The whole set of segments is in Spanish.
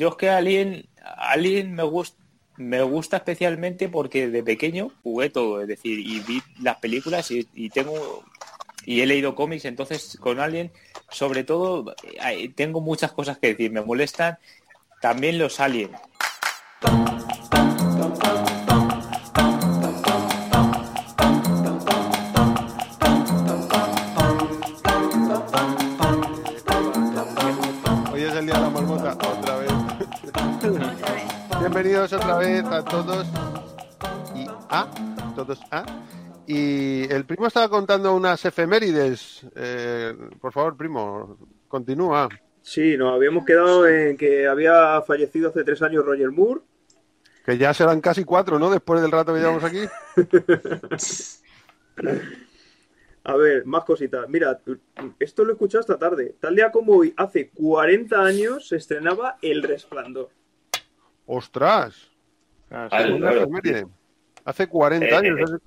yo es que Alien, Alien me gusta me gusta especialmente porque de pequeño jugué todo, es decir, y vi las películas y, tengo y he leído cómics, entonces con Alien, sobre todo, eh, tengo muchas cosas que decir, me molestan también los Alien. Bienvenidos otra vez a todos y a todos a y el primo estaba contando unas efemérides. Eh, por favor, primo, continúa. Sí, nos habíamos quedado en que había fallecido hace tres años Roger Moore. Que ya serán casi cuatro, ¿no? Después del rato que llevamos aquí. A ver, más cositas. Mira, esto lo he escuchado esta tarde. Tal día como hoy, hace 40 años, se estrenaba El Resplandor. ¡Ostras! Ah, claro. Hace 40 Eh, años. eh,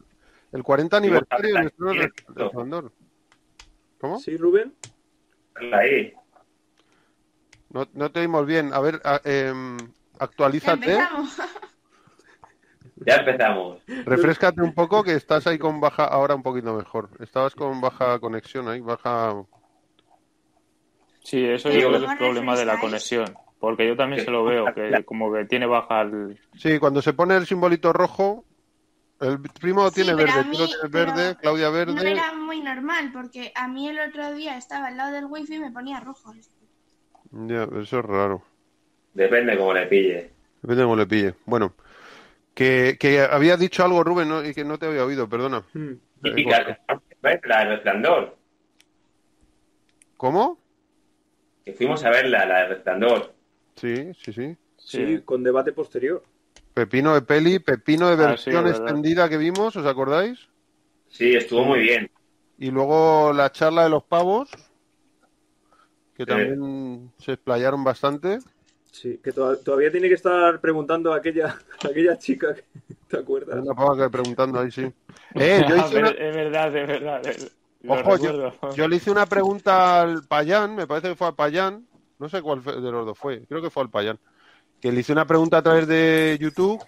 el 40 aniversario del estreno Directo. Resplandor. ¿Cómo? ¿Sí, Rubén? Ahí. No, no te oímos bien. A ver, a- em, Ya actualízate. empezamos. Ya empezamos. Refrescate un poco que estás ahí con baja, ahora un poquito mejor. Estabas con baja conexión ahí, baja. Sí, eso yo creo que ¿cómo es problema de la conexión, porque yo también se lo veo, que como que tiene baja el... Sí, cuando se pone el simbolito rojo, el primo Sí, tiene verde, mí- pero verde, Claudia No verde. era muy normal, porque a mí el otro día estaba al lado del wifi y me ponía rojo. Ya, eso es raro. Depende cómo le pille. Depende de cómo le pille. Bueno, que, que había dicho algo, Rubén, ¿no? y que no te había oído, perdona. Hmm. Y ¿ves? La de Resplandor. ¿Cómo? Que fuimos a verla, la de Resplandor. Sí, sí, sí. Sí, con debate posterior. Pepino de peli, pepino de Ah, sí, versión extendida que vimos, ¿os acordáis? Sí, estuvo muy bien. Y luego la charla de los pavos, que Sí. también se explayaron bastante. Sí, que to- todavía tiene que estar preguntando a aquella, a aquella chica, que- ¿te acuerdas? una pava que preguntando ahí, sí. Eh, yo, hice una- Es verdad, es verdad. Ojo, yo, yo le hice una pregunta al Payán, me parece que fue al Payán, no sé cuál de los dos fue, creo que fue al Payán, que le hice una pregunta a través de YouTube,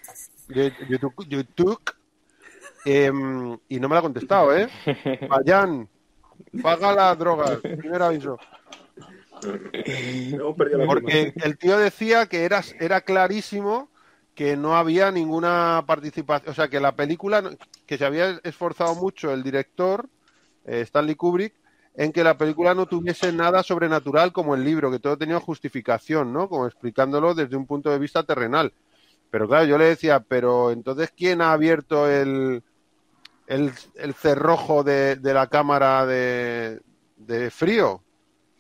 de YouTube, YouTube em, y no me la ha contestado, ¿eh? Payán, paga las drogas, primer aviso. Porque el tío decía que era, era clarísimo que no había ninguna participación, o sea, que la película, que se había esforzado mucho el director, eh, Stanley Kubrick, en que la película no tuviese nada sobrenatural como el libro, que todo tenía justificación, ¿no? Como explicándolo desde un punto de vista terrenal. Pero claro, yo le decía, pero entonces, ¿quién ha abierto el, el, el cerrojo de, de la cámara de, de frío?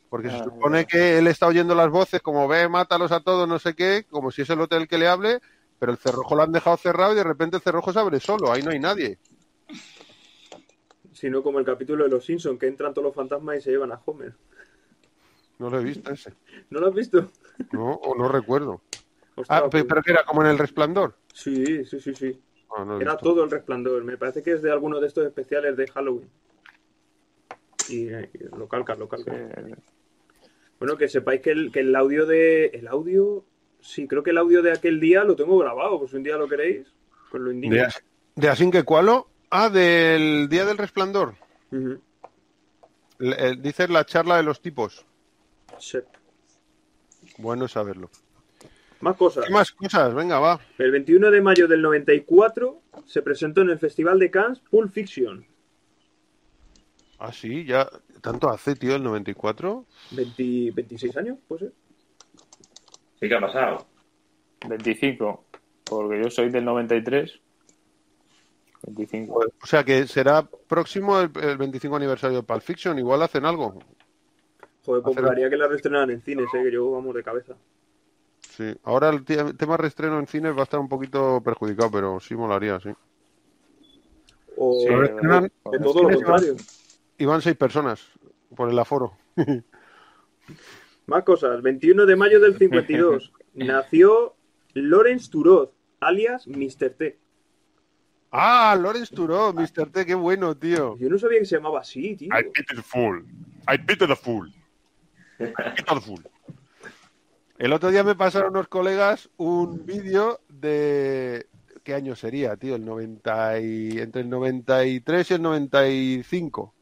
Porque se Ah, supone que él está oyendo las voces como ve, mátalos a todos, no sé qué, como si es el hotel que le hable, pero el cerrojo lo han dejado cerrado y de repente el cerrojo se abre solo, ahí no hay nadie. Sino como el capítulo de Los Simpsons, que entran todos los fantasmas y se llevan a Homer. No lo he visto ese, ¿No lo has visto? ¿no? O no recuerdo. Ostras, Ah, pues- pero que era como en el resplandor. Sí, sí, sí, sí. Ah, no Era visto. todo el resplandor. Me parece que es de alguno de estos especiales de Halloween. Y, eh, lo calca, lo calca. Eh, Bueno, que sepáis que el, que el audio de. El audio. Sí, creo que el audio de aquel día lo tengo grabado, por si un día lo queréis. Pues lo indico. De, de Así que cualo. Ah, del Día del Resplandor. Le- eh, dices la charla de los tipos. Sí. Bueno saberlo. Más cosas. ¿Qué más cosas? Venga, va. El 21 de mayo del 94 se presentó en el Festival de Cannes Pulp Fiction. Ah, sí, ya. ¿Tanto hace, tío, el 94? 20 26 años, pues ser. Sí que ha pasado. 25, porque yo soy del 93. 25. O sea que será próximo el, el 25 aniversario de Pulp Fiction. Igual hacen algo. Joder, pues Hacer- molaría que la reestrenaran en cines, eh, que yo vamos de cabeza. Sí. Ahora el te- tema reestreno en cines va a estar un poquito perjudicado, pero sí molaría, sí. O Sí, todo lo contrario. Iban seis personas por el aforo. Más cosas. 21 de mayo del 52 nació Lawrence Turod, alias Mr. T. Ah, Lawrence Turó, Mr. T, qué bueno, tío. Yo no sabía que se llamaba así, tío. pity the fool. I pity the fool. I pity the fool. El otro día me pasaron unos colegas un vídeo de... ¿Qué año sería, tío? El 90 y... Entre el 93 y el 95.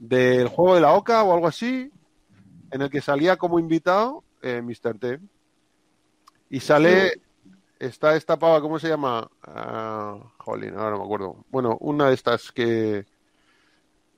Del juego de la Oca o algo así, en el que salía como invitado eh, Mr. T. Y sale... Está esta pava, ¿cómo se llama? Ah, jolín, ahora no me acuerdo. Bueno, una de estas que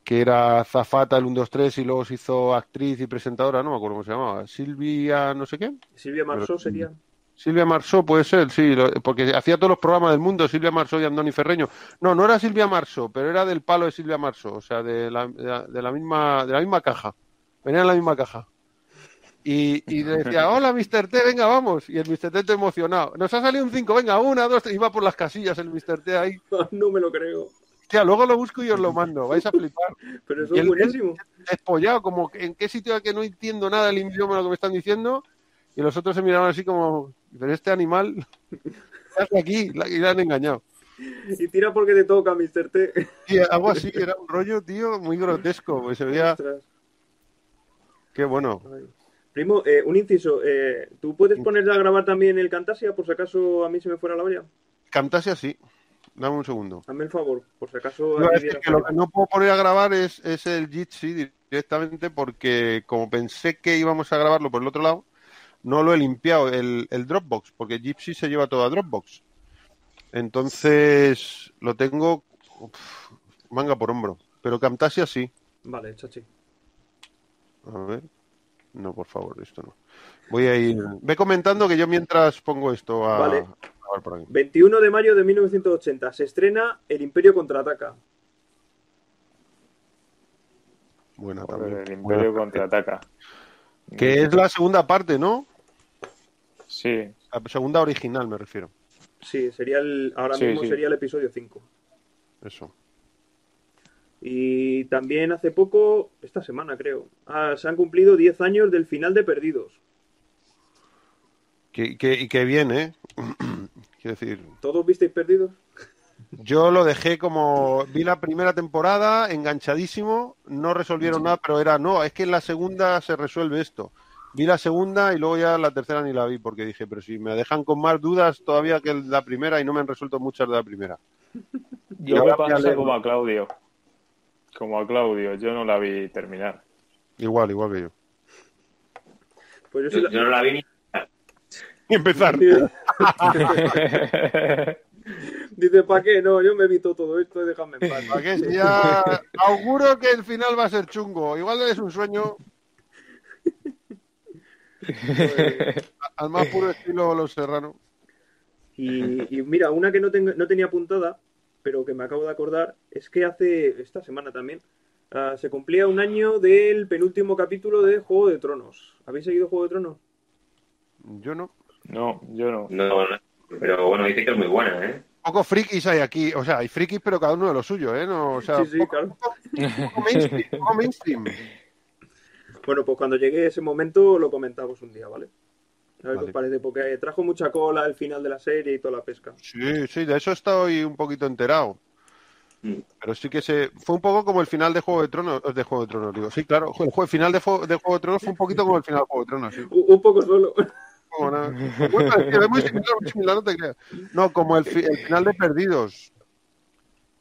que era Zafata el 1, 2, 3 y luego se hizo actriz y presentadora, no me acuerdo cómo se llamaba, Silvia no sé qué. Silvia Marsó sería. Silvia Marsó puede ser, sí, lo- porque hacía todos los programas del mundo, Silvia Marsó y Andoni Ferreño. No, no era Silvia Marsó, pero era del palo de Silvia Marsó, o sea, de la, de la, de la misma de la misma caja. Venía en la misma caja. Y, y le decía, hola, Mr. T, venga, vamos. Y el Mr. T todo emocionado. Nos ha salido un 5, venga, una, dos, tres. Iba por las casillas el Mr. T ahí. no me lo creo. Hostia, luego lo busco y os lo mando, vais a flipar. Pero eso Y es el- buenísimo. despollado, como en qué sitio que no entiendo nada del idioma lo que me están diciendo, y los otros se miraban así como, pero este animal, ¿qué hace aquí? Y le han engañado. Y tira porque te toca, Mr. T. Y algo así, era un rollo, tío, muy grotesco, pues se veía, qué bueno. Ay. Primo, eh, un inciso. eh, ¿Tú puedes ponerle a grabar también el Camtasia por si acaso a mí se me fuera la olla? Camtasia sí, dame un segundo. Hazme el favor, por si acaso. Viera que lo que no puedo poner a grabar es, es el Jitsi directamente porque como pensé que íbamos a grabarlo por el otro lado, no lo he limpiado el, el Dropbox, porque Gypsy se lleva todo a Dropbox. Entonces lo tengo uf, manga por hombro. Pero Camtasia sí. Vale, chachi. A ver. No, por favor, esto no. Voy a ir. Ve comentando que yo mientras pongo esto a, Vale. a por aquí. 21 de mayo de 1980 se estrena El Imperio contraataca. Buena Joder, también. el Imperio Buena. contraataca. Que es la segunda parte, ¿no? Sí, La segunda original, me refiero. Sí, sería el, ahora Sí, mismo sí. sería el episodio 5. Eso. Y también hace poco, esta semana creo, ah, se han cumplido 10 años del final de Perdidos. Que, que- y que bien, ¿eh? Quiero decir, ¿Todos visteis Perdidos? yo lo dejé como. Vi la primera temporada, enganchadísimo, no resolvieron nada, pero era, no, es que en la segunda se resuelve esto. Vi la segunda y luego ya la tercera ni la vi porque dije, pero si me dejan con más dudas todavía que la primera y no me han resuelto muchas de la primera. yo me voy a pasa como a Claudio. Como a Claudio, yo no la vi terminar. Igual, igual que yo. Pues yo sí Yo, la- yo no la vi ni. Y empezar. Dice, ¿para qué? No, yo me evito todo esto y déjame en paz. ¿Para qué? Si ya auguro que el final va a ser chungo. Igual es un sueño al más puro estilo Los Serrano. Y, y mira, una que no, tengo- no tenía apuntada, pero que me acabo de acordar, es que hace, esta semana también, ah, se cumplía un año del penúltimo capítulo de Juego de Tronos. ¿Habéis seguido Juego de Tronos? Yo no. No, yo no. No, no. Pero bueno, dice que es muy buena, ¿eh? Poco frikis hay aquí. O sea, hay frikis, pero cada uno de lo suyo, ¿eh? No, o sea, sí, sí, poco, claro. poco mainstream, poco mainstream. Bueno, pues cuando llegue ese momento lo comentamos un día, ¿vale? A ver qué Vale. os parece, porque trajo mucha cola al final de la serie y toda la pesca. Sí, sí, de eso estoy un poquito enterado. Mm. Pero sí que se fue un poco como el final de Juego de Tronos, de Juego de Tronos, digo. Sí, claro, el final de, Juego de Tronos fue un poquito como el final de Juego de Tronos, sí. Un, un poco solo. Como nada. Bueno, es muy similar, muy similar, no te creas. No, como el, fi- el final de Perdidos,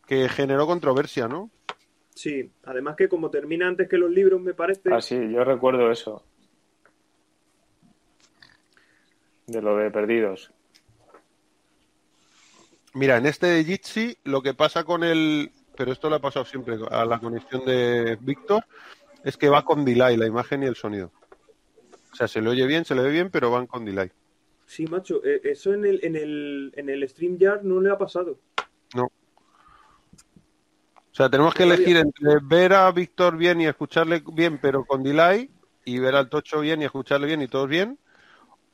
que generó controversia, ¿no? Sí, además que como termina antes que los libros, me parece. Ah, sí, yo recuerdo eso. De lo de perdidos. Mira, en este de Jitsi, lo que pasa con el. Pero esto le ha pasado siempre a la conexión de Víctor, es que va con delay la imagen y el sonido. O sea, se le oye bien, se le ve bien, pero van con delay. Sí, macho, eh, eso en el, en el, en el StreamYard no le ha pasado. No. O sea, tenemos que elegir entre ver a Víctor bien y escucharle bien, pero con delay, y ver al Tocho bien y escucharle bien y todos bien,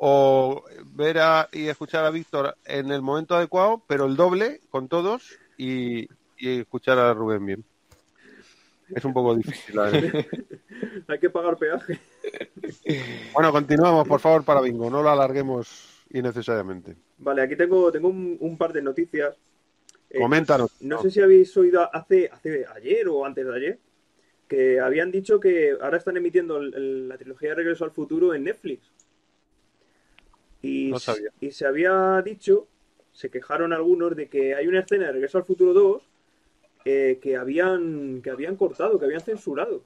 o ver a, y escuchar a Víctor en el momento adecuado, pero el doble con todos y, y escuchar a Rubén bien. Es un poco difícil. la verdad. Hay que pagar peaje. Bueno, continuamos, por favor, para Bingo. No lo alarguemos innecesariamente. Vale, aquí tengo, tengo un, un par de noticias. Eh, Coméntanos. No sé si habéis oído hace, hace ayer o antes de ayer que habían dicho que ahora están emitiendo el- el- la trilogía de Regreso al Futuro en Netflix. Y, No s- sabía. y se había dicho, se quejaron algunos de que hay una escena de Regreso al Futuro 2 eh, que, habían, que habían cortado, que habían censurado.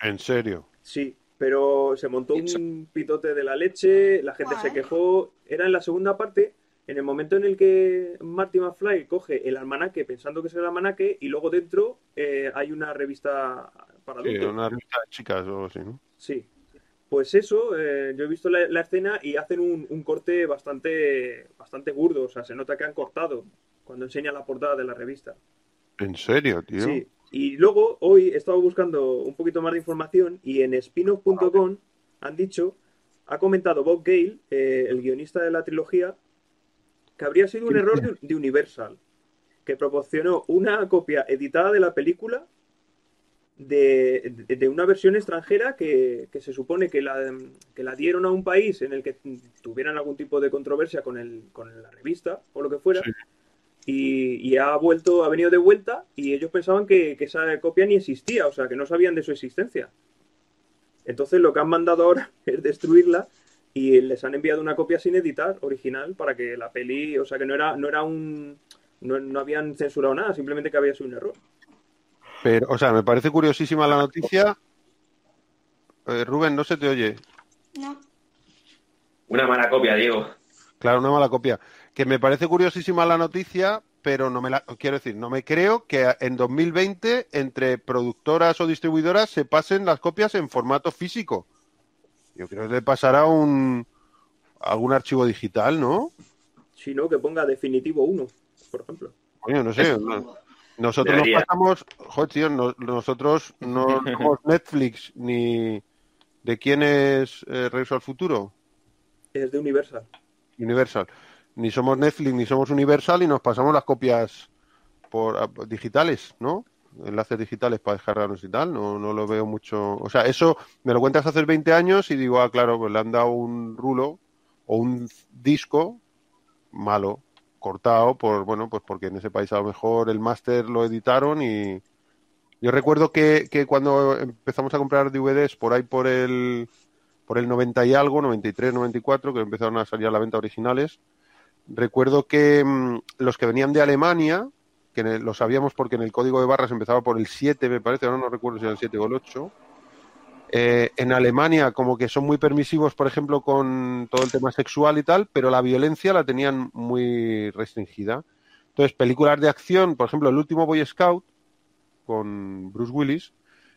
En serio. Sí, pero se montó un pitote de la leche, la gente se quejó. Era en la segunda parte, en el momento en el que Marty McFly coge el almanaque pensando que es el almanaque y luego dentro eh, hay una revista para Sí, adultos. una revista de chicas o algo así, ¿no? Sí. Pues eso, eh, yo he visto la, la escena y hacen un, un corte bastante, bastante burdo, o sea, se nota que han cortado cuando enseñan la portada de la revista. En serio, tío. Sí. Y luego, hoy he estado buscando un poquito más de información y en spinoff.com han dicho, ha comentado Bob Gale, eh, el guionista de la trilogía, que habría sido un error de, de Universal, que proporcionó una copia editada de la película de, de- de una versión extranjera que, que se supone que la, que la dieron a un país en el que tuvieran algún tipo de controversia con, el, con la revista o lo que fuera. Sí. Y, y ha vuelto, ha venido de vuelta y ellos pensaban que, que esa copia ni existía, o sea, que no sabían de su existencia. Entonces lo que han mandado ahora es destruirla y les han enviado una copia sin editar, original, para que la peli, o sea, que no era, no era un... No, no habían censurado nada, simplemente que había sido un error. Pero, o sea, me parece curiosísima la noticia. Eh, Rubén, no se te oye. No. Una mala copia, Diego. Claro, una mala copia. Que me parece curiosísima la noticia, pero no me la quiero decir, no me creo que en 2020 entre productoras o distribuidoras se pasen las copias en formato físico. Yo creo que le pasará un algún archivo digital, ¿no? Sino que ponga definitivo 1, por ejemplo. Coño, no sé. no- Nosotros Debería. nos pasamos, joder, tío, no- nosotros no somos Netflix ni de quién es eh, Regreso al Futuro, Es de Universal. Universal. Ni somos Netflix ni somos Universal y nos pasamos las copias por ah, digitales, ¿no? Enlaces digitales para descargarnos y tal. No, no lo veo mucho. O sea, eso me lo cuentas hace 20 años y digo, ah, claro, pues le han dado un rulo o un disco malo, cortado, por bueno, pues porque en ese país a lo mejor el máster lo editaron y. Yo recuerdo que, que cuando empezamos a comprar DVDs por ahí por el por el 90 y algo, 93, 94, que empezaron a salir a la venta originales. Recuerdo que mm, los que venían de Alemania, que el- lo sabíamos porque en el código de barras empezaba por el 7, me parece, ahora no recuerdo si era el 7 o el 8. Eh, en Alemania como que son muy permisivos, por ejemplo, con todo el tema sexual y tal, pero la violencia la tenían muy restringida. Entonces, películas de acción, por ejemplo, el último Boy Scout, con Bruce Willis,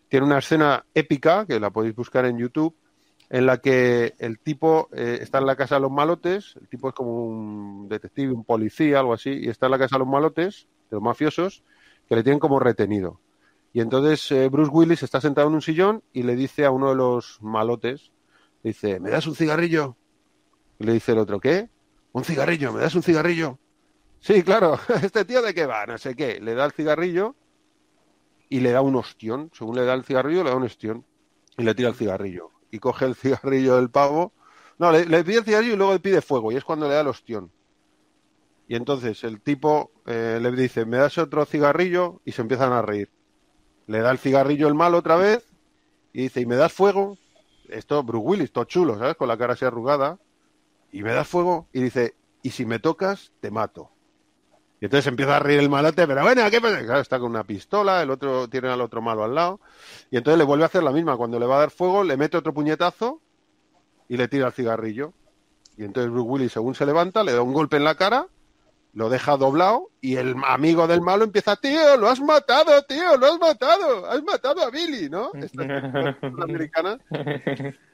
tiene una escena épica, que la podéis buscar en YouTube, en la que el tipo eh, está en la casa de los malotes, el tipo es como un detective, un policía, algo así, y está en la casa de los malotes, de los mafiosos, que le tienen como retenido. Y entonces eh, Bruce Willis está sentado en un sillón y le dice a uno de los malotes, le dice, ¿me das un cigarrillo? Y le dice el otro, ¿qué? Un cigarrillo, ¿me das un cigarrillo? Sí, claro, este tío de qué va, no sé qué. Le da el cigarrillo y le da un ostión. Según le da el cigarrillo, le da un ostión. Y le tira el cigarrillo. Y coge el cigarrillo del pavo. No, le, pide el cigarrillo y luego le pide fuego. Y es cuando le da el ostión. Y entonces el tipo eh, le dice, ¿me das otro cigarrillo? Y se empiezan a reír. Le da el cigarrillo el malo otra vez. Y dice, ¿y me das fuego? Esto, Bruce Willis, todo chulo, ¿sabes? Con la cara así arrugada. Y me das fuego. Y dice, y si me tocas, te mato. Y entonces empieza a reír el malote, pero bueno, ¿qué pasa? Está con una pistola, el otro tiene al otro malo al lado. Y entonces le vuelve a hacer la misma. Cuando le va a dar fuego, le mete otro puñetazo y le tira el cigarrillo. Y entonces Bruce Willis, según se levanta, le da un golpe en la cara, lo deja doblado y el amigo del malo empieza, tío, lo has matado, tío, lo has matado, has matado a Billy, ¿no? Estas películas americanas.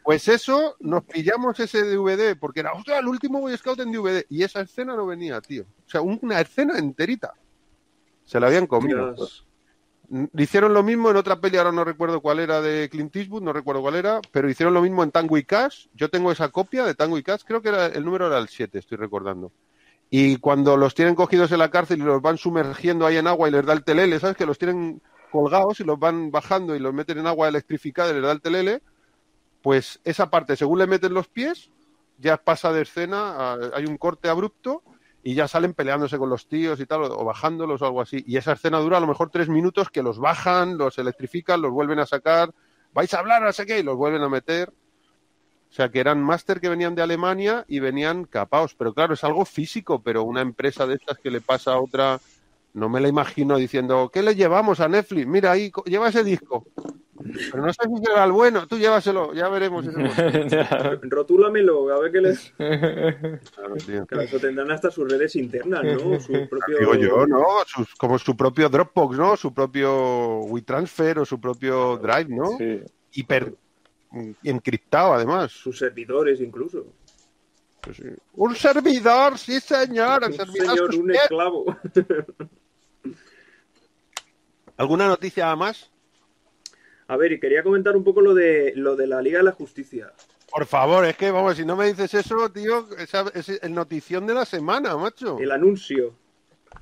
Pues eso, nos pillamos ese DVD, porque era, ostras, el último Boy Scout en DVD, y esa escena no venía, tío. O sea, una escena enterita. Se la habían comido. Dios. Hicieron lo mismo en otra peli, ahora no recuerdo cuál era de Clint Eastwood, no recuerdo cuál era, pero hicieron lo mismo en Tango y Cash. Yo tengo esa copia de Tango y Cash, creo que era, el número era el 7, estoy recordando. Y cuando los tienen cogidos en la cárcel y los van sumergiendo ahí en agua y les da el telele, ¿sabes? Que los tienen colgados y los van bajando y los meten en agua electrificada y les da el telele, pues esa parte, según le meten los pies, ya pasa de escena, hay un corte abrupto y ya salen peleándose con los tíos y tal, o bajándolos o algo así. Y esa escena dura a lo mejor tres minutos que los bajan, los electrifican, los vuelven a sacar, vais a hablar, no sé qué, y los vuelven a meter. O sea, que eran máster que venían de Alemania y venían capaos. Pero claro, es algo físico, pero una empresa de estas que le pasa a otra, no me la imagino diciendo, ¿qué le llevamos a Netflix? Mira ahí, lleva ese disco. Pero no sé si será el bueno, tú llévaselo, ya veremos. Rotúlamelo, a ver qué les. Claro, tío. Claro, eso tendrán hasta sus redes internas, ¿no? Su propio. Digo yo, ¿no? Sus- como su propio Dropbox, ¿no? Su propio WeTransfer o su propio Drive, ¿no? Sí. Hiper encriptado, además. Sus servidores, incluso. Pues sí. Un servidor, sí, señor. El Un servidor señor, un esclavo. ¿Alguna noticia más? A ver, y quería comentar un poco lo de lo de la Liga de la Justicia. Por favor, es que, vamos, si no me dices eso, tío, esa es el notición de la semana, macho. El anuncio.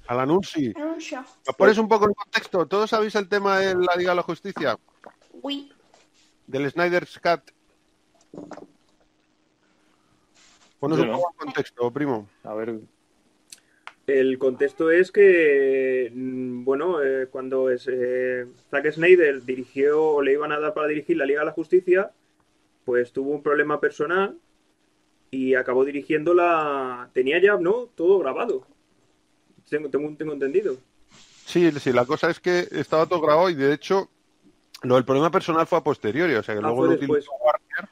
Al anuncio. Anuncio. ¿Nos pones un poco en contexto? ¿Todos sabéis el tema de la Liga de la Justicia? Uy. Del Snyder's Cut. Ponos un poco en contexto, primo. A ver, El contexto es que, mm, bueno, eh, cuando es, eh, Zack Snyder dirigió o le iban a dar para dirigir la Liga de la Justicia, pues tuvo un problema personal y acabó dirigiendo la... Tenía ya, ¿no? Todo grabado. Tengo, tengo, tengo entendido. Sí, sí, la cosa es que estaba todo grabado y de hecho lo del problema personal fue a posteriori, o sea que Ah, luego lo utilizó Warner.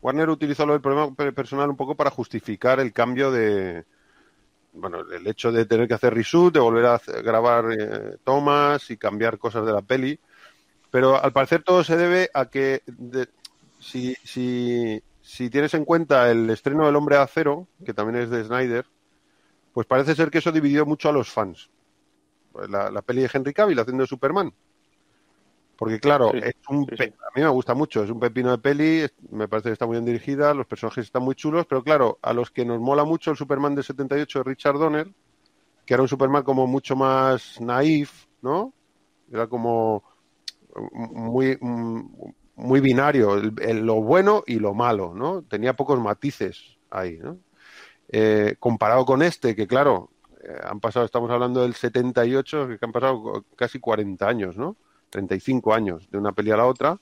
Warner utilizó lo del problema pe- personal un poco para justificar el cambio de, bueno, el hecho de tener que hacer reshoot, de volver a hacer- grabar eh, tomas y cambiar cosas de la peli, pero al parecer todo se debe a que de- si, si, si tienes en cuenta el estreno del Hombre de Acero, que también es de Snyder, pues parece ser que eso dividió mucho a los fans pues, la, la peli de Henry Cavill haciendo Superman. Porque claro, Sí, es un sí, a mí me gusta mucho, es un pepino de peli, me parece que está muy bien dirigida, los personajes están muy chulos, pero claro, a los que nos mola mucho el Superman de 78 de Richard Donner, que era un Superman como mucho más naif, ¿no? Era como muy muy binario, el- el- lo bueno y lo malo, ¿no? Tenía pocos matices ahí, ¿no? Eh, comparado con este, que claro, eh, han pasado, estamos hablando del 78, que han pasado casi 40 años, ¿no? 35 años de una peli a la otra,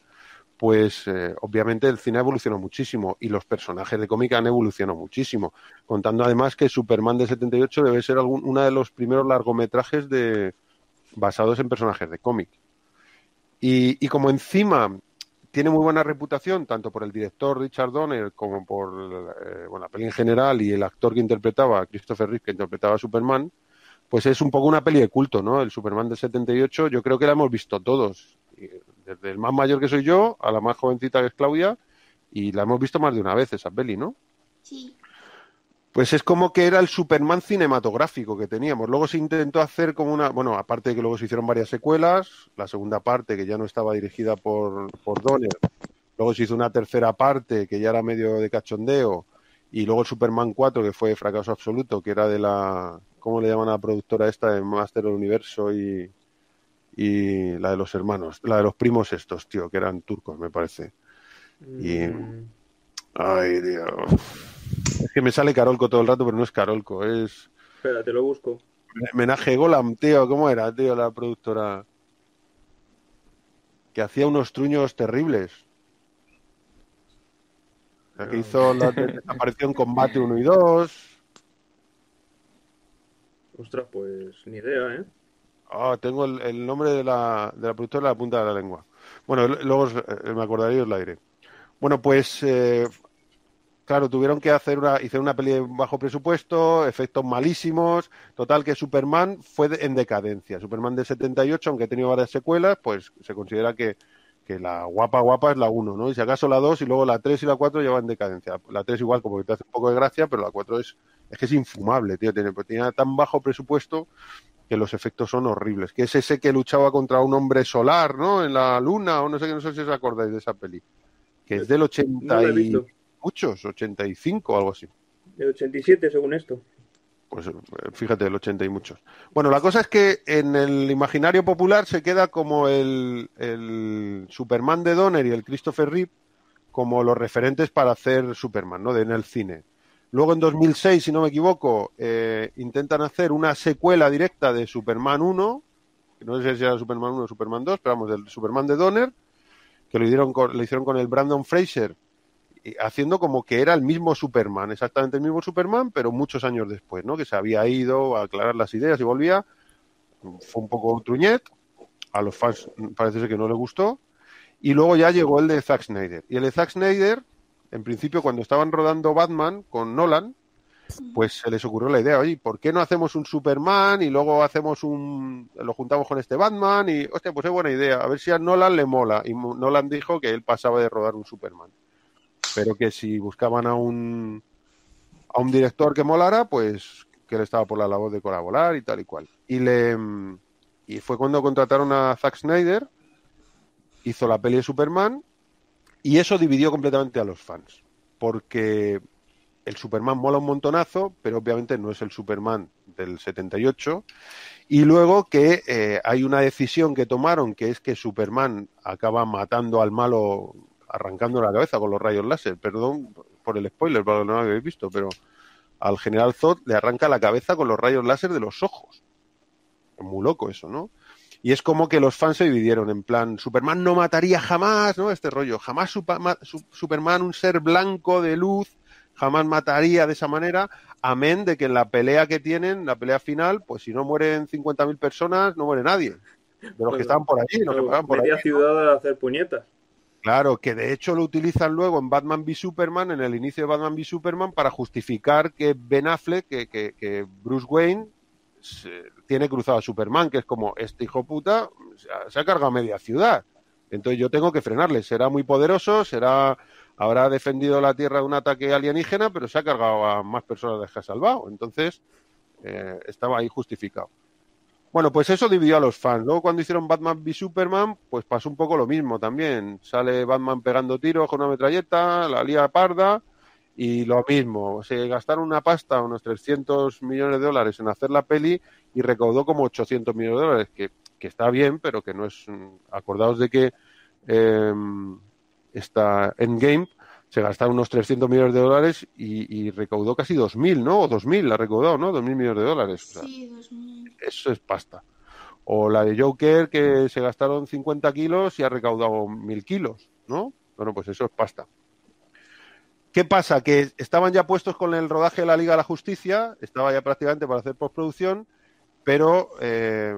pues eh, obviamente el cine ha evolucionado muchísimo y los personajes de cómic han evolucionado muchísimo, contando además que Superman de 78 debe ser algún, uno de los primeros largometrajes de, basados en personajes de cómic. Y, y como encima tiene muy buena reputación, tanto por el director Richard Donner como por eh, bueno, la peli en general y el actor que interpretaba, Christopher Reeve, que interpretaba a Superman, pues es un poco una peli de culto, ¿no? El Superman del 78, yo creo que la hemos visto todos, desde el más mayor que soy yo a la más jovencita que es Claudia, y la hemos visto más de una vez esa peli, ¿no? Sí. Pues es como que era el Superman cinematográfico que teníamos. Luego se intentó hacer como una, bueno, aparte de que luego se hicieron varias secuelas, la segunda parte que ya no estaba dirigida por, por Donner, luego se hizo una tercera parte que ya era medio de cachondeo, y luego el Superman 4 que fue fracaso absoluto, que era de la, ¿cómo le llaman a la productora esta de Master del Universo y, y la de los hermanos, la de los primos estos, tío, que eran turcos, me parece. Y- Mm, Ay, Dios. Es que me sale Carolco todo el rato, pero no es Carolco, es espera, te lo busco. Menaje Golam, tío, ¿cómo era, tío, la productora? Que hacía unos truños terribles. La que hizo la de- desapareció en Combate 1 y 2. Ostras, pues ni idea, ¿eh? Ah, tengo el, nombre de la, de la productora en la punta de la lengua. Bueno, luego eh, me acordaré y os la diré. Bueno, pues eh, claro, tuvieron que hacer una, hicieron una peli de bajo presupuesto, efectos malísimos. Total, que Superman fue en decadencia. Superman del 78, aunque ha tenido varias secuelas, pues se considera que, que la guapa guapa es la 1, ¿no? Y si acaso la 2 y luego la 3 y la 4 ya van en decadencia. La 3 igual como que te hace un poco de gracia, pero la 4 es, es que es infumable, tío. Tiene, pues, tenía tan bajo presupuesto que los efectos son horribles. Que es ese que luchaba contra un hombre solar, ¿no? En la luna, o no sé, no sé si os acordáis de esa peli. Que es del 80 No y muchos, 85 o algo así. De 87, según esto. Pues eh, fíjate, el 80 y muchos. Bueno, la cosa es que en el imaginario popular se queda como el, Superman de Donner y el Christopher Reeve como los referentes para hacer Superman, ¿no? De, en el cine. Luego en 2006, si no me equivoco, eh, intentan hacer una secuela directa de Superman 1, que no sé si era Superman 1 o Superman 2, pero vamos, del Superman de Donner, que lo hicieron con, lo hicieron con el Brandon Fraser haciendo como que era el mismo Superman, exactamente el mismo Superman, pero muchos años después, ¿no? Que se había ido a aclarar las ideas y volvía. Fue un poco truñet, a los fans parece ser que no le gustó. Y luego ya llegó el de Zack Snyder. Y el de Zack Snyder, en principio, cuando estaban rodando Batman con Nolan, pues se les ocurrió la idea, oye, ¿por qué no hacemos un Superman y luego hacemos un... lo juntamos con este Batman y, hostia, pues es buena idea, a ver si a Nolan le mola. Y Nolan dijo que él pasaba de rodar un Superman. Pero que si buscaban a un a un director que molara, pues que él estaba por la labor de colaborar y tal y cual. Y le y fue cuando contrataron a Zack Snyder, hizo la peli de Superman y eso dividió completamente a los fans, porque el Superman mola un montonazo, pero obviamente no es el Superman del 78. Y luego que eh, hay una decisión que tomaron, que es que Superman acaba matando al malo, arrancando la cabeza con los rayos láser. Perdón por el spoiler, para los que no lo habéis visto, pero al general Zod le arranca la cabeza con los rayos láser de los ojos. Es muy loco eso, ¿no? Y es como que los fans se dividieron en plan, Superman no mataría jamás, ¿no? Este rollo, jamás Superman, un ser blanco de luz, jamás mataría de esa manera, amén de que en la pelea que tienen, la pelea final, pues si no mueren 50.000 personas, no muere nadie. De los que estaban por allí, los que pasaban por allí. ciudad a hacer puñetas. Claro, que de hecho lo utilizan luego en Batman v Superman, en el inicio de Batman v Superman, para justificar que Ben Affleck, que, que- Bruce Wayne se- tiene cruzado a Superman, que es como, este hijo puta se ha, se ha cargado media ciudad. Entonces yo tengo que frenarle. Será muy poderoso, será habrá defendido la Tierra de un ataque alienígena, pero se ha cargado a más personas de que ha salvado. Entonces eh, estaba ahí justificado. Bueno, pues eso dividió a los fans. Luego cuando hicieron Batman v Superman, pues pasó un poco lo mismo también. Sale Batman pegando tiros con una metralleta, la lía parda y lo mismo. Se gastaron una pasta, unos 300 millones de dólares en hacer la peli y recaudó como 800 millones de dólares, que, está bien, pero que no es... Acordaos de que eh, esta Endgame se gastaron unos 300 millones de dólares y, y recaudó casi 2.000, ¿no? O 2.000 la recaudó, ¿no? 2.000 millones de dólares. O Sí, 2000. Eso es pasta. O la de Joker, que se gastaron 50 kilos y ha recaudado 1000 kilos, ¿no? Bueno, pues eso es pasta. ¿Qué pasa? Que estaban ya puestos con el rodaje de la Liga de la Justicia, estaba ya prácticamente para hacer postproducción, pero eh,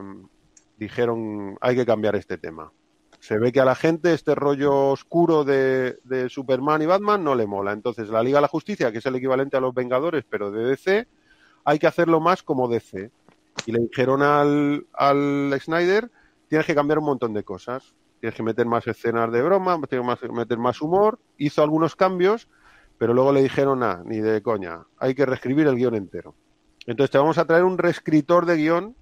dijeron hay que cambiar este tema. Se ve que a la gente este rollo oscuro de, de Superman y Batman no le mola. Entonces la Liga de la Justicia, que es el equivalente a los Vengadores, pero de DC, hay que hacerlo más como DC. Y le dijeron al, al Snyder, tienes que cambiar un montón de cosas. Tienes que meter más escenas de broma, tienes que meter más humor. Hizo algunos cambios, pero luego le dijeron, ah, ni de coña, hay que reescribir el guion entero. Entonces te vamos a traer un reescritor de guion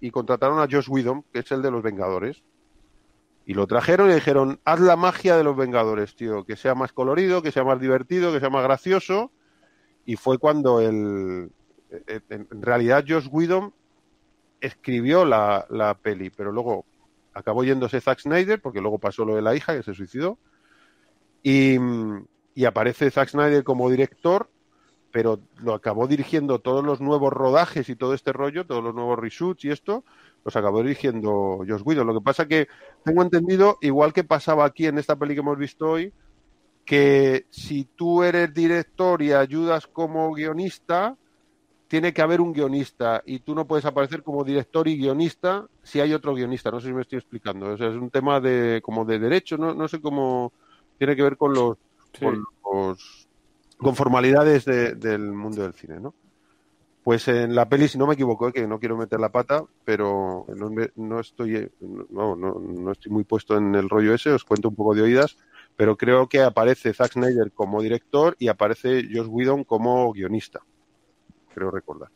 y contrataron a Josh Whedon, que es el de los Vengadores. Y lo trajeron y le dijeron, haz la magia de los Vengadores, tío, que sea más colorido, que sea más divertido, que sea más gracioso. Y fue cuando el... En realidad Josh Whedon escribió la, la peli, pero luego acabó yéndose Zack Snyder, porque luego pasó lo de la hija, que se suicidó. Y, y aparece Zack Snyder como director, pero lo acabó dirigiendo todos los nuevos rodajes y todo este rollo, todos los nuevos reshoots y esto, los acabó dirigiendo Josh Whedon. Lo que pasa que tengo entendido, igual que pasaba aquí en esta peli que hemos visto hoy, que si tú eres director y ayudas como guionista, tiene que haber un guionista y tú no puedes aparecer como director y guionista si hay otro guionista. No sé si me estoy explicando. O sea, es un tema de como de derecho, no, no sé cómo tiene que ver con los, Sí. con, los con formalidades de- del mundo del cine, ¿no? Pues en la peli, si no me equivoco, eh, que no quiero meter la pata, pero no, no estoy eh, no, no, no estoy muy puesto en el rollo ese, os cuento un poco de oídas, pero creo que aparece Zack Snyder como director y aparece Josh Whedon como guionista creo recordar.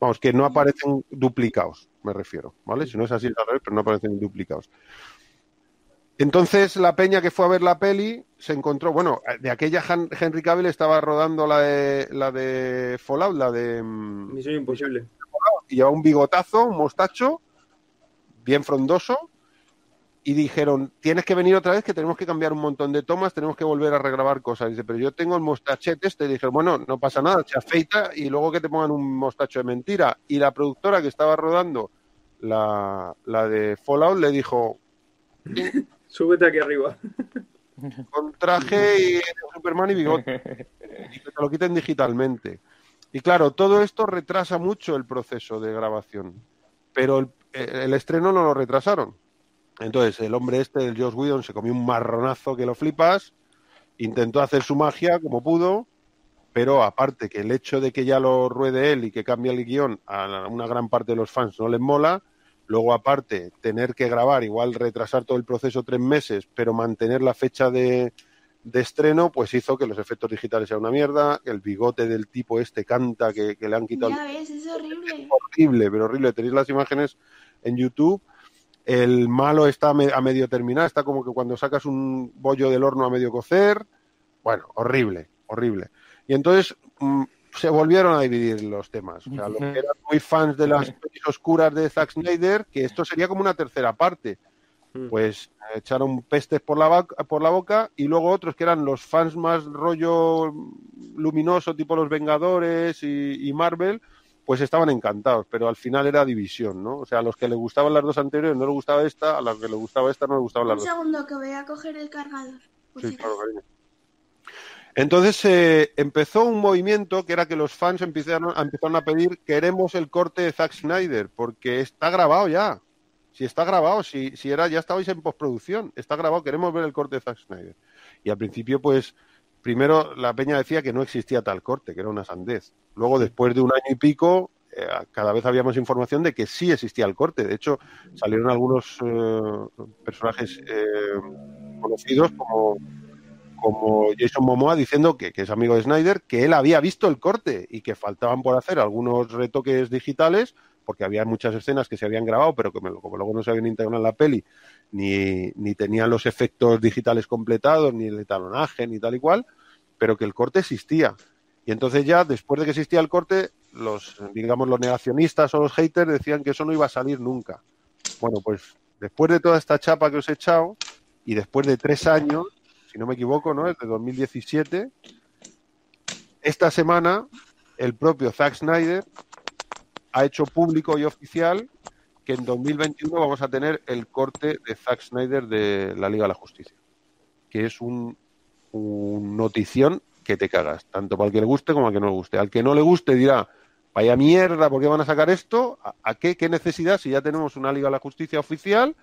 Vamos, que no aparecen duplicados, me refiero, ¿vale? Si no es así, es al revés, pero no aparecen duplicados. Entonces, la peña que fue a ver la peli se encontró, bueno, de aquella Han- Henry Cavill estaba rodando la de, la de Fallout, la de... mm, Misión imposible. y llevaba un bigotazo, un mostacho, bien frondoso, y dijeron, tienes que venir otra vez que tenemos que cambiar un montón de tomas, tenemos que volver a regrabar cosas. Dice, pero yo tengo el mostachete este, y dijeron, bueno, no pasa nada, se afeita y luego que te pongan un mostacho de mentira. Y la productora que estaba rodando la, la de Fallout le dijo, Súbete aquí arriba. con traje y Superman y bigote. y que te lo quiten digitalmente. Y claro, todo esto retrasa mucho el proceso de grabación. Pero el, el estreno no lo retrasaron. Entonces, el hombre este, el Josh Whedon, se comió un marronazo que lo flipas, intentó hacer su magia como pudo, pero aparte que el hecho de que ya lo ruede él y que cambie el guion a una gran parte de los fans no les mola, luego aparte tener que grabar, igual retrasar todo el proceso tres meses, pero mantener la fecha de, de estreno, pues hizo que los efectos digitales sean una mierda, que el bigote del tipo este canta, que, que le han quitado... Ya ves, es horrible. horrible, pero horrible. Tenéis las imágenes en YouTube. El malo está a, me- a medio terminar, está como que cuando sacas un bollo del horno a medio cocer. Bueno, horrible, horrible. Y entonces mm, se volvieron a dividir los temas. O sea, los que eran muy fans de las pelis oscuras de Zack Snyder, que esto sería como una tercera parte. Mm. Pues eh, echaron pestes por la, por la boca y luego otros que eran los fans más rollo luminoso, tipo los Vengadores y, y Marvel, pues estaban encantados, pero al final era división, ¿no? O sea, a los que les gustaban las dos anteriores no les gustaba esta, a los que les gustaba esta no les gustaban las Un dos. segundo que voy a coger el cargador. Sí, claro, cariño. Entonces eh, empezó un movimiento que era que los fans empezaron, empezaron a pedir queremos el corte de Zack Snyder, porque está grabado ya. Si está grabado, si, si era, ya estabais en postproducción, está grabado, queremos ver el corte de Zack Snyder. Y al principio, pues, primero la peña decía que no existía tal corte, que era una sandez. Luego, después de un año y pico, eh, cada vez había más información de que sí existía el corte. De hecho, salieron algunos eh, personajes eh, conocidos como como Jason Momoa diciendo que, que es amigo de Snyder, que él había visto el corte y que faltaban por hacer algunos retoques digitales, porque había muchas escenas que se habían grabado, pero que como luego no se habían integrado en la peli, ni, ni tenían los efectos digitales completados, ni el talonaje, ni tal y cual, pero que el corte existía. Y entonces ya, después de que existía el corte, los, digamos, los negacionistas o los haters decían que eso no iba a salir nunca. Bueno, pues después de toda esta chapa que os he echado, y después de tres años, si no me equivoco, ¿no? Es de 2017. Esta semana, el propio Zack Snyder ha hecho público y oficial que en 2021 vamos a tener el corte de Zack Snyder de la Liga de la Justicia, que es un, notición que te cagas, tanto para el que le guste como al que no le guste. Al que no le guste dirá, vaya mierda, ¿por qué van a sacar esto? ¿A, a qué? ¿Qué necesidad si ya tenemos una Liga de la Justicia oficial?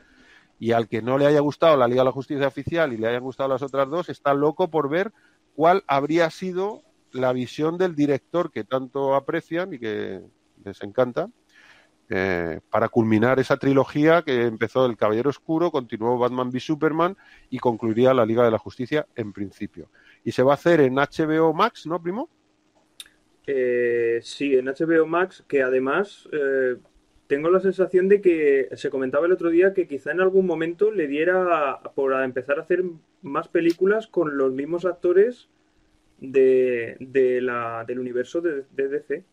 y al que no le haya gustado la Liga de la Justicia oficial y le hayan gustado las otras dos, está loco por ver cuál habría sido la visión del director que tanto aprecian y que les encanta eh, para culminar esa trilogía que empezó El Caballero Oscuro, continuó Batman v Superman y concluiría la Liga de la Justicia en principio. Y se va a hacer en HBO Max, ¿no, primo? Eh, sí, en HBO Max, que además eh, tengo la sensación de que se comentaba el otro día que quizá en algún momento le diera por empezar a hacer más películas con los mismos actores de, de la, del universo de DC.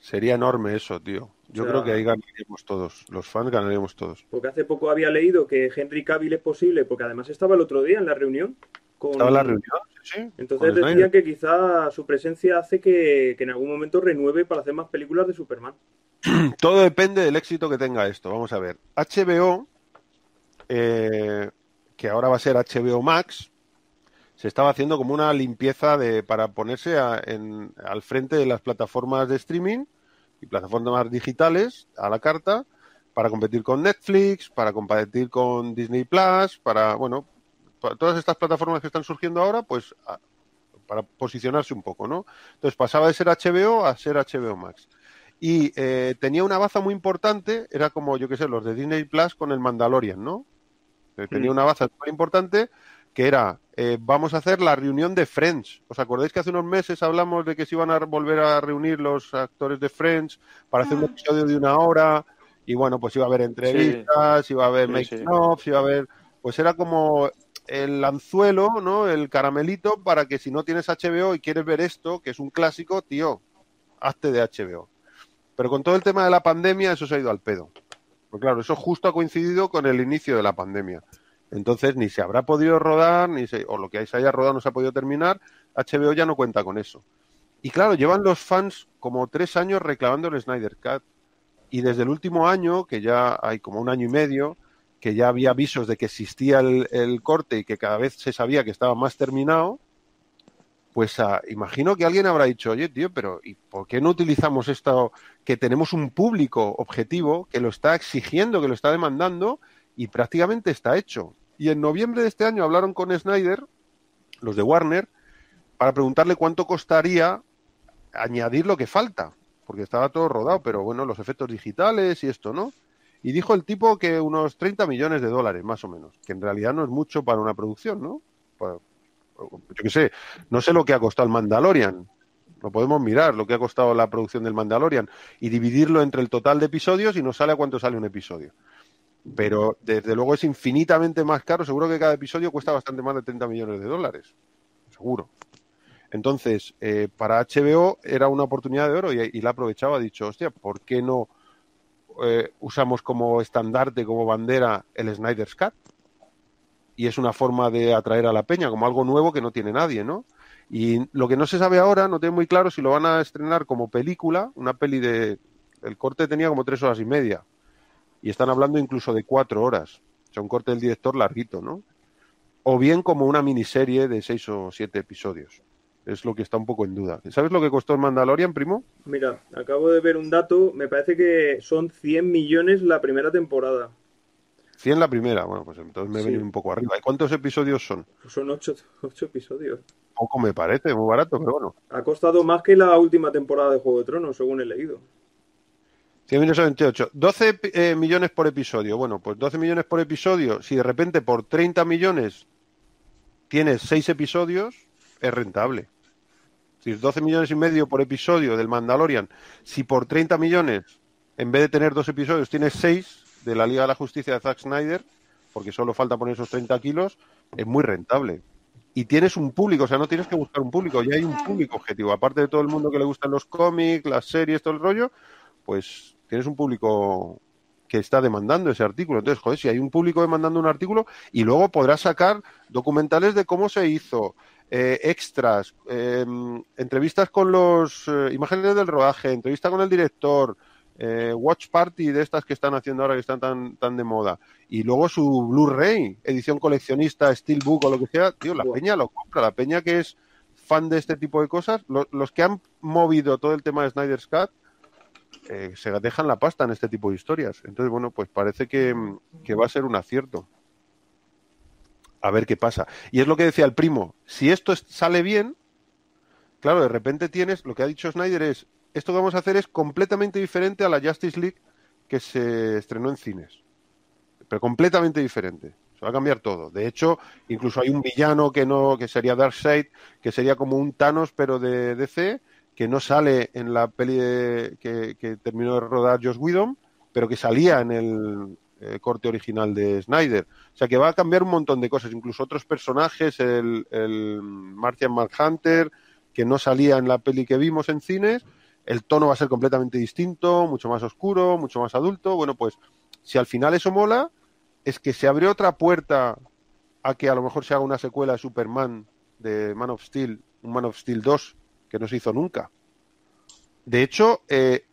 Sería enorme eso, tío. Yo O sea- creo que ahí ganaríamos todos. Los fans ganaríamos todos. Porque hace poco había leído que Henry Cavill es posible, porque además estaba el otro día en la reunión. Con... ¿Estaba en la reunión? Sí. Entonces con Snyder. decía que quizá su presencia hace que, que en algún momento renueve para hacer más películas de Superman. Todo depende del éxito que tenga esto. Vamos a ver. HBO, eh, que ahora va a ser HBO Max, se estaba haciendo como una limpieza de, para ponerse a- en- al frente de las plataformas de streaming y plataformas digitales a la carta para competir con Netflix, para competir con Disney Plus, para, bueno, para todas estas plataformas que están surgiendo ahora, pues a- para posicionarse un poco, ¿no? Entonces pasaba de ser HBO a ser HBO Max y eh, tenía una baza muy importante, era como, yo qué sé, los de Disney Plus con el Mandalorian, ¿no? Eh, Tenía Mm. una baza muy importante que era, eh, vamos a hacer la reunión de Friends. ¿Os acordáis que hace unos meses hablamos de que se iban a volver a reunir los actores de Friends para hacer un Ah. episodio de una hora? Y bueno, pues iba a haber entrevistas, iba a haber Sí, making sí. iba a haber... Pues era como el anzuelo, ¿no? El caramelito para que si no tienes HBO y quieres ver esto, que es un clásico, tío, hazte de HBO. Pero con todo el tema de la pandemia, eso se ha ido al pedo. Pues claro, eso justo ha coincidido con el inicio de la pandemia. Entonces, ni se habrá podido rodar, ni se, o lo que se haya rodado no se ha podido terminar. HBO ya no cuenta con eso. Y claro, llevan los fans como tres años reclamando el Snyder Cut. Y desde el último año, que ya hay como un año y medio, que ya había avisos de que existía el, corte y que cada vez se sabía que estaba más terminado, Pues ah, imagino que alguien habrá dicho, oye, tío, pero ¿y por qué no utilizamos esto? Que tenemos un público objetivo que lo está exigiendo, que lo está demandando y prácticamente está hecho. Y en noviembre de este año hablaron con Snyder, los de Warner, para preguntarle cuánto costaría añadir lo que falta, porque estaba todo rodado, pero bueno, los efectos digitales y esto, ¿no? Y dijo el tipo que unos 30 millones de dólares, más o menos, que en realidad no es mucho para una producción, ¿no? Yo qué sé, no sé lo que ha costado el Mandalorian. Lo podemos mirar, lo que ha costado la producción del Mandalorian y dividirlo entre el total de episodios y nos sale a cuánto sale un episodio. Pero desde luego es infinitamente más caro. Seguro que cada episodio cuesta bastante más de 30 millones de dólares. Seguro. Entonces, eh, para HBO era una oportunidad de oro y, y la aprovechaba. Ha dicho, hostia, ¿por qué no eh, usamos como estandarte, como bandera, el Snyder's Cut? y es una forma de atraer a la peña, como algo nuevo que no tiene nadie, ¿no? Y lo que no se sabe ahora, no tengo muy claro si lo van a estrenar como película, una peli de... El corte tenía como tres horas y media, y están hablando incluso de cuatro horas. O sea, un corte del director larguito, ¿no? O bien como una miniserie de seis o siete episodios. Es lo que está un poco en duda. ¿Sabes lo que costó el Mandalorian, primo? Mira, acabo de ver un dato, me parece que son 100 millones la primera temporada. 100 la primera, bueno, pues entonces me Sí. sí. un poco arriba. ¿Y cuántos episodios son? Pues son ocho, ocho episodios. Poco me parece, muy barato, pero bueno. Ha costado más que la última temporada de Juego de Tronos, según he leído. 100 millones 28. 12 eh, millones por episodio. Bueno, pues 12 millones por episodio. Si de repente por 30 millones tienes 6 episodios, es rentable. Si es 12 millones y medio por episodio del Mandalorian, si por 30 millones, en vez de tener dos episodios, tienes 6 de la Liga de la Justicia de Zack Snyder, porque solo falta poner esos 30 kilos, es muy rentable. Y tienes un público, o sea, no tienes que buscar un público, ya hay un público objetivo. Aparte de todo el mundo que le gustan los cómics, las series, todo el rollo, pues tienes un público que está demandando ese artículo. Entonces, joder, si hay un público demandando un artículo y luego podrás sacar documentales de cómo se hizo, eh, extras, eh, entrevistas con los eh, imágenes del rodaje, entrevista con el director, eh, watch party de estas que están haciendo ahora que están tan, tan de moda. Y luego su Blu-ray, edición coleccionista, Steelbook o lo que sea, tío, la peña lo compra, la peña que es fan de este tipo de cosas, lo- los que han movido todo el tema de Snyder's Cut, eh, se dejan la pasta en este tipo de historias. Entonces, bueno, pues parece que, que va a ser un acierto. A ver qué pasa. Y es lo que decía el primo, si esto es- sale bien, claro, de repente tienes, lo que ha dicho Snyder es, esto que vamos a hacer es completamente diferente a la Justice League que se estrenó en cines. Pero completamente diferente. Se va a cambiar todo. De hecho, incluso hay un villano que no, que sería Darkseid, que sería como un Thanos, pero de DC, que no sale en la peli de- que, terminó de rodar Josh Whedon, pero que salía en el eh, corte original de Snyder. O sea que va a cambiar un montón de cosas, incluso otros personajes, el, el Martian Manhunter, que no salía en la peli que vimos en cines, el tono va a ser completamente distinto, mucho más oscuro, mucho más adulto. Bueno, pues si al final eso mola, es que se abre otra puerta a que a lo mejor se haga una secuela de Superman de Man of Steel, un Man of Steel 2, que no se hizo nunca. De hecho, eh,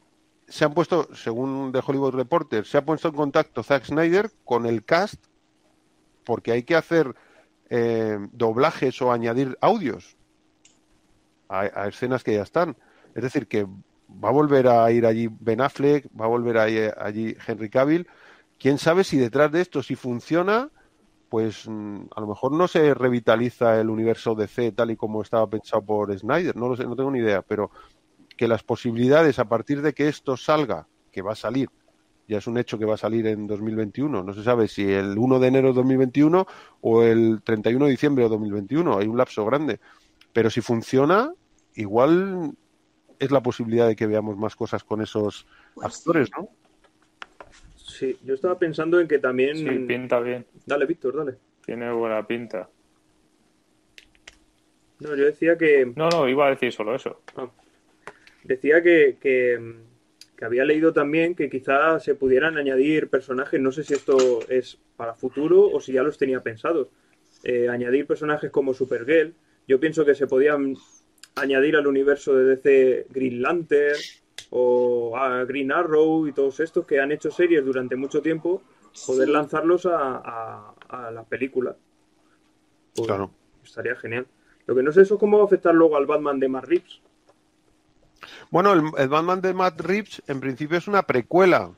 se han puesto, según The Hollywood Reporter, se ha puesto en contacto Zack Snyder con el cast porque hay que hacer eh, doblajes o añadir audios a, escenas que ya están. Es decir, que va a volver a ir allí Ben Affleck, va a volver a ir allí Henry Cavill. Quién sabe si detrás de esto, si funciona, pues mm, a lo mejor no se revitaliza el universo DC tal y como estaba pensado por Snyder, no lo sé, no tengo ni idea, pero que las posibilidades a partir de que esto salga, que va a salir, ya es un hecho que va a salir en 2021, no se sabe si el 1 de enero de 2021 o el 31 de diciembre de 2021, hay un lapso grande, pero si funciona, igual es la posibilidad de que veamos más cosas con esos Pues actores, ¿no? Sí, yo estaba pensando en que también... Sí, pinta bien. Dale, Víctor, dale. Tiene buena pinta. No, yo decía que... No, no, iba a decir solo eso. Ah. Decía que, que, que había leído también que quizás se pudieran añadir personajes, no sé si esto es para futuro o si ya los tenía pensados. Eh, añadir personajes como Supergirl. Yo pienso que se podían añadir al universo de DC Green Lantern o a Green Arrow y todos estos que han hecho series durante mucho tiempo, poder Sí. lanzarlos a, a, a la película. Pues Claro. Estaría genial. Lo que no sé eso es cómo va a afectar luego al Batman de Matt Reeves. Bueno, el, el Batman de Matt Reeves en principio es una precuela.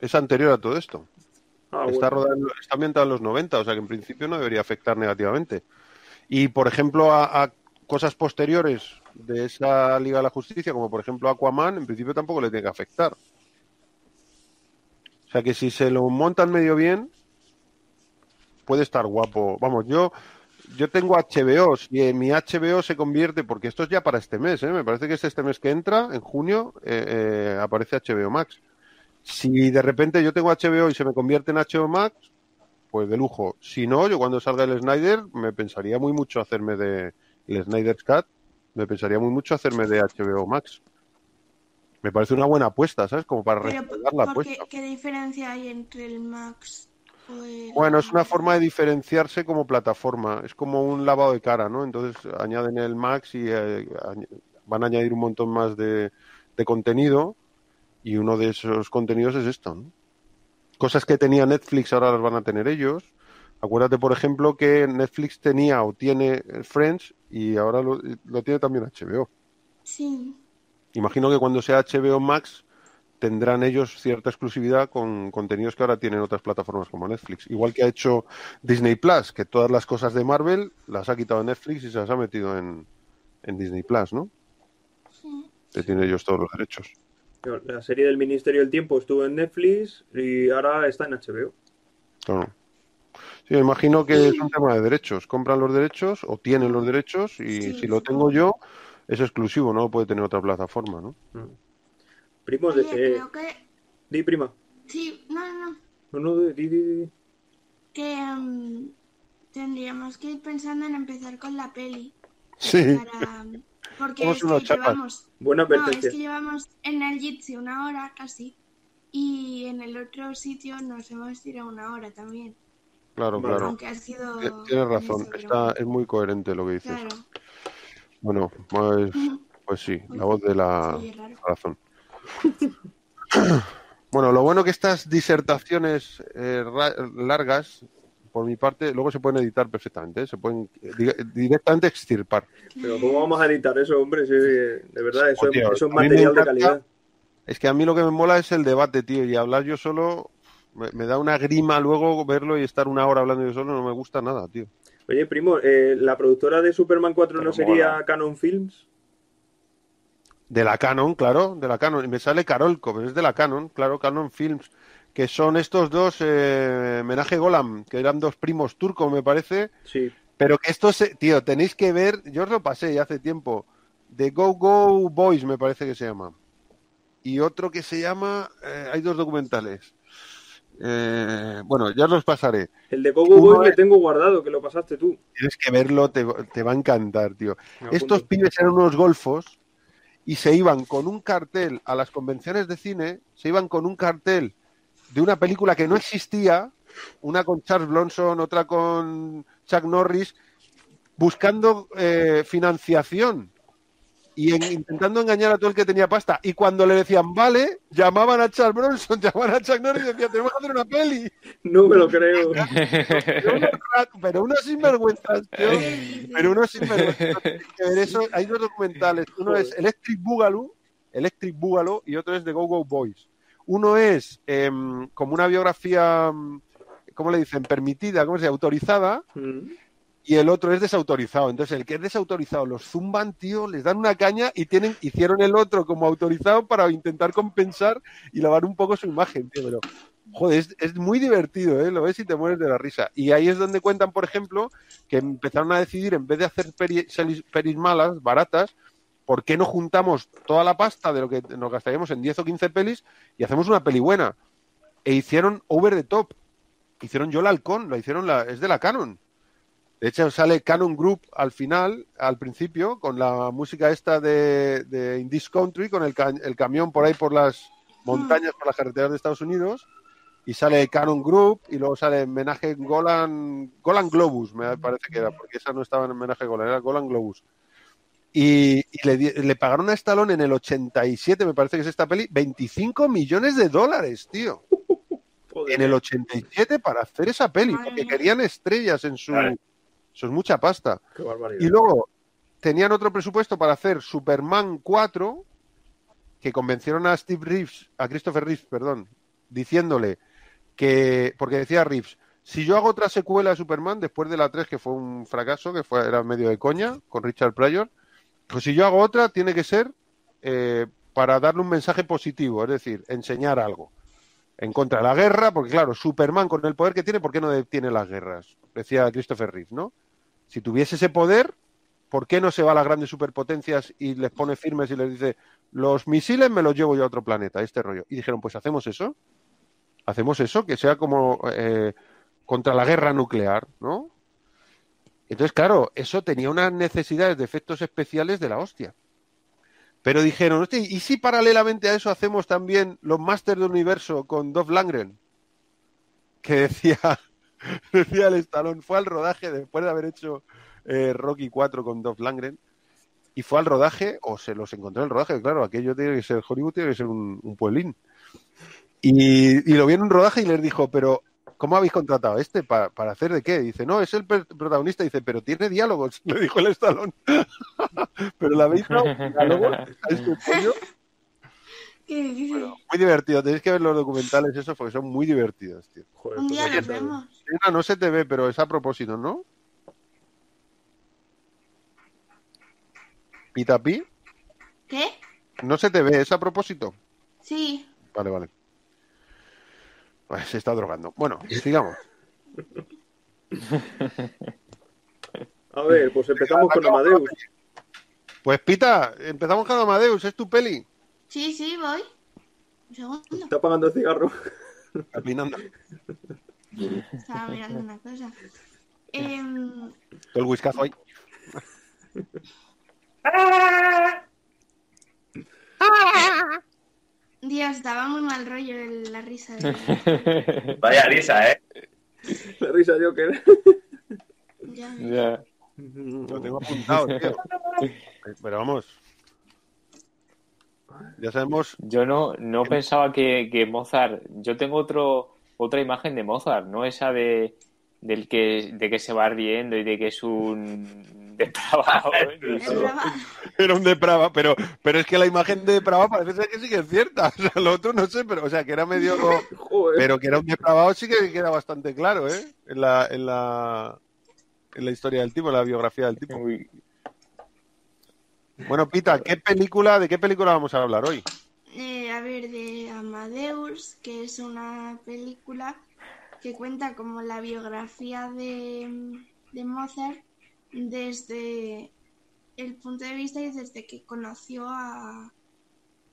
Es anterior a todo esto. Ah, está, bueno. rodando, está ambientado en los 90, o sea que en principio no debería afectar negativamente. Y, por ejemplo, a, a cosas posteriores de esa Liga de la Justicia, como por ejemplo Aquaman, en principio tampoco le tiene que afectar. O sea que si se lo montan medio bien, puede estar guapo. Vamos, yo yo tengo HBO, si mi HBO se convierte, porque esto es ya para este mes, ¿eh? me parece que es este mes que entra, en junio, eh, eh, aparece HBO Max. Si de repente yo tengo HBO y se me convierte en HBO Max, pues de lujo. Si no, yo cuando salga el Snyder me pensaría muy mucho hacerme de el Snyder's Cut, me pensaría muy mucho hacerme de HBO Max. Me parece una buena apuesta, ¿sabes? Como para respaldar la ¿por qué, apuesta. ¿qué diferencia hay entre el Max o el... Bueno, es una forma de diferenciarse como plataforma. Es como un lavado de cara, ¿no? Entonces añaden el Max y eh, van a añadir un montón más de, de contenido y uno de esos contenidos es esto, ¿no? Cosas que tenía Netflix ahora las van a tener ellos. Acuérdate, por ejemplo, que Netflix tenía o tiene Friends y ahora lo, lo tiene también HBO. Sí. Imagino que cuando sea HBO Max tendrán ellos cierta exclusividad con contenidos que ahora tienen otras plataformas como Netflix. Igual que ha hecho Disney Plus, que todas las cosas de Marvel las ha quitado Netflix y se las ha metido en, en Disney Plus, ¿no? sí. Que tienen ellos todos los derechos. La serie del Ministerio del Tiempo estuvo en Netflix y ahora está en HBO. Claro. Sí, me imagino que es un tema de derechos. Compran los derechos o tienen los derechos y Sí, si lo tengo yo es exclusivo, no lo puede tener otra plataforma, ¿no? Primos de... Oye, eh, creo que... Di, prima. Sí, no, no, no. No, no, di, di, di. Que em, tendríamos que ir pensando en empezar con la peli. Sí. Para... Porque es que llevamos... Buena No, es que llevamos en el Jitsi una hora casi. Y en el otro sitio nos hemos tirado una hora también. Claro, claro. Aunque ha sido... Ti- Tienes razón, está, es muy coherente lo que dices. Claro. Bueno, pues, pues sí, la voz de la Sí, razón. Bueno, lo bueno que estas disertaciones eh, largas, por mi parte, luego se pueden editar perfectamente, ¿eh? se pueden eh, di- directamente extirpar. Pero ¿cómo vamos a editar eso, hombre? Si, de verdad, eso, Tío, es, eso es material de calidad. Es que a mí lo que me mola es el debate, tío, y hablar yo solo me, me da una grima luego verlo y estar una hora hablando yo solo, no me gusta nada, tío. Oye, primo, eh, ¿la productora de Superman 4 Pero no sería mola. Canon Films? De la Canon, claro, de la Canon. Y me sale Carolco, pero es de la Canon, claro, Canon Films. Que son estos dos, eh, Menaje Golan, que eran dos primos turcos, me parece. Sí. Pero que estos, eh, tío, tenéis que ver, yo os lo pasé ya hace tiempo. The Go Go Boys, me parece que se llama. Y otro que se llama, eh, hay dos documentales. Eh, bueno, ya os los pasaré. El de Gogo Uno Boy le es- tengo guardado, que lo pasaste tú. Tienes que verlo, te, te va a encantar, tío. Estos pibes eran unos golfos y se iban con un cartel a las convenciones de cine, se iban con un cartel de una película que no existía, una con Charles Bronson, otra con Chuck Norris, buscando eh, financiación y en- intentando engañar a todo el que tenía pasta. Y cuando le decían, vale, llamaban a Charles Bronson, llamaban a Chuck Norris y decían, tenemos que hacer una peli. No me lo creo. Pero unos, unos sinvergüenzas, tío. Pero uno sinvergüenza. Tienes que ver eso. Hay dos documentales. Uno es Electric Boogaloo, Electric Boogaloo, y otro es The Go Go Boys. Uno es em, como una biografía, em, ¿cómo le dicen? Permitida, ¿cómo se dice? Autorizada. Mm. Y el otro es desautorizado. Entonces, el que es desautorizado los zumban, tío, les dan una caña y tienen, hicieron el otro como autorizado para intentar compensar y lavar un poco su imagen, tío. Pero, joder, es, es muy divertido, ¿eh? Lo ves y te mueres de la risa. Y ahí es donde cuentan, por ejemplo, que empezaron a decidir, en vez de hacer peri- selis- pelis malas, baratas, ¿por qué no juntamos toda la pasta de lo que nos gastaríamos en 10 o 15 pelis y hacemos una peli buena? E hicieron Over the Top. Hicieron Yo el Halcón, lo hicieron la, es de la Canon. De hecho, sale Canon Group al final, al principio, con la música esta de, de In This Country, con el, ca- el camión por ahí por las montañas, por las carreteras de Estados Unidos, y sale Canon Group, y luego sale homenaje Golan, Golan Globus, me parece que era, porque esa no estaba en homenaje Golan, era Golan Globus. Y, y le, di- le pagaron a Stallone en el 87, me parece que es esta peli, 25 millones de dólares, tío Joder. en el 87 para hacer esa peli, porque querían estrellas en su Vale. Eso es mucha pasta. Qué barbaridad. Y luego tenían otro presupuesto para hacer Superman 4, que convencieron a Steve Reeves, a Christopher Reeves, perdón, diciéndole que, porque decía Reeves, si yo hago otra secuela de Superman después de la 3, que fue un fracaso, que fue, era medio de coña, con Richard Pryor, pues si yo hago otra, tiene que ser eh, para darle un mensaje positivo, es decir, enseñar algo en contra de la guerra, porque claro, Superman con el poder que tiene, ¿por qué no detiene las guerras? Decía Christopher Reeves, ¿no? Si tuviese ese poder, ¿por qué no se va a las grandes superpotencias y les pone firmes y les dice, los misiles me los llevo yo a otro planeta, este rollo? Y dijeron, pues hacemos eso, hacemos eso, que sea como eh, contra la guerra nuclear, ¿no? Entonces, claro, eso tenía unas necesidades de efectos especiales de la hostia. Pero dijeron, "Hostia, ¿y si paralelamente a eso hacemos también los Masters del Universo con Dolph Langren? Que decía, decía el Stallone, fue al rodaje después de haber hecho eh, Rocky 4 con Dolph Langren y fue al rodaje, o se los encontró en el rodaje, claro, aquello tiene que ser Hollywood, tiene que ser un, un pueblín. Y, y lo vi en un rodaje y les dijo, pero ¿cómo habéis contratado a este? ¿Para, para hacer de qué? Dice, no, es el protagonista. Dice, pero tiene diálogos, le dijo el Stallone. pero la habéis dado diálogos a este. Muy divertido, tenéis que ver los documentales esos porque son muy divertidos, tío. Joder, Un pues día nos vemos. No se te ve, pero es a propósito, ¿no? Pita Pi, ¿Qué? no se te ve, es a propósito. Sí. Vale, vale. Ay, se está drogando. Bueno, sigamos. A ver, pues empezamos con Amadeus. Pues Pita, empezamos con Amadeus, es tu peli. Sí, sí, voy. Un segundo. Está apagando el cigarro. Caminando. Estaba mirando una cosa. Em, Todo el whiskazo ahí. Dios, daba muy mal rollo el- la risa. de- Vaya risa, ¿eh? La risa Joker. Ya. Ya. Lo tengo apuntado, tío. Pero vamos. Ya sabemos. Yo no, no pensaba que, que Mozart. Yo tengo otro otra imagen de Mozart, no esa de del que de que se va riendo y de que es un depravado. ¿eh? Brava. Era un deprava, pero, pero es que la imagen de deprava parece ser que sí que es cierta. O sea, lo otro no sé, pero o sea, que era medio. Pero que era un depravado sí que queda bastante claro, ¿eh? En la, en la, en la historia del tipo, en la biografía del tipo. Bueno, Pita, ¿qué película, ¿de qué película vamos a hablar hoy? Eh, a ver, de Amadeus, que es una película que cuenta como la biografía de, de Mozart desde el punto de vista y desde que conoció a...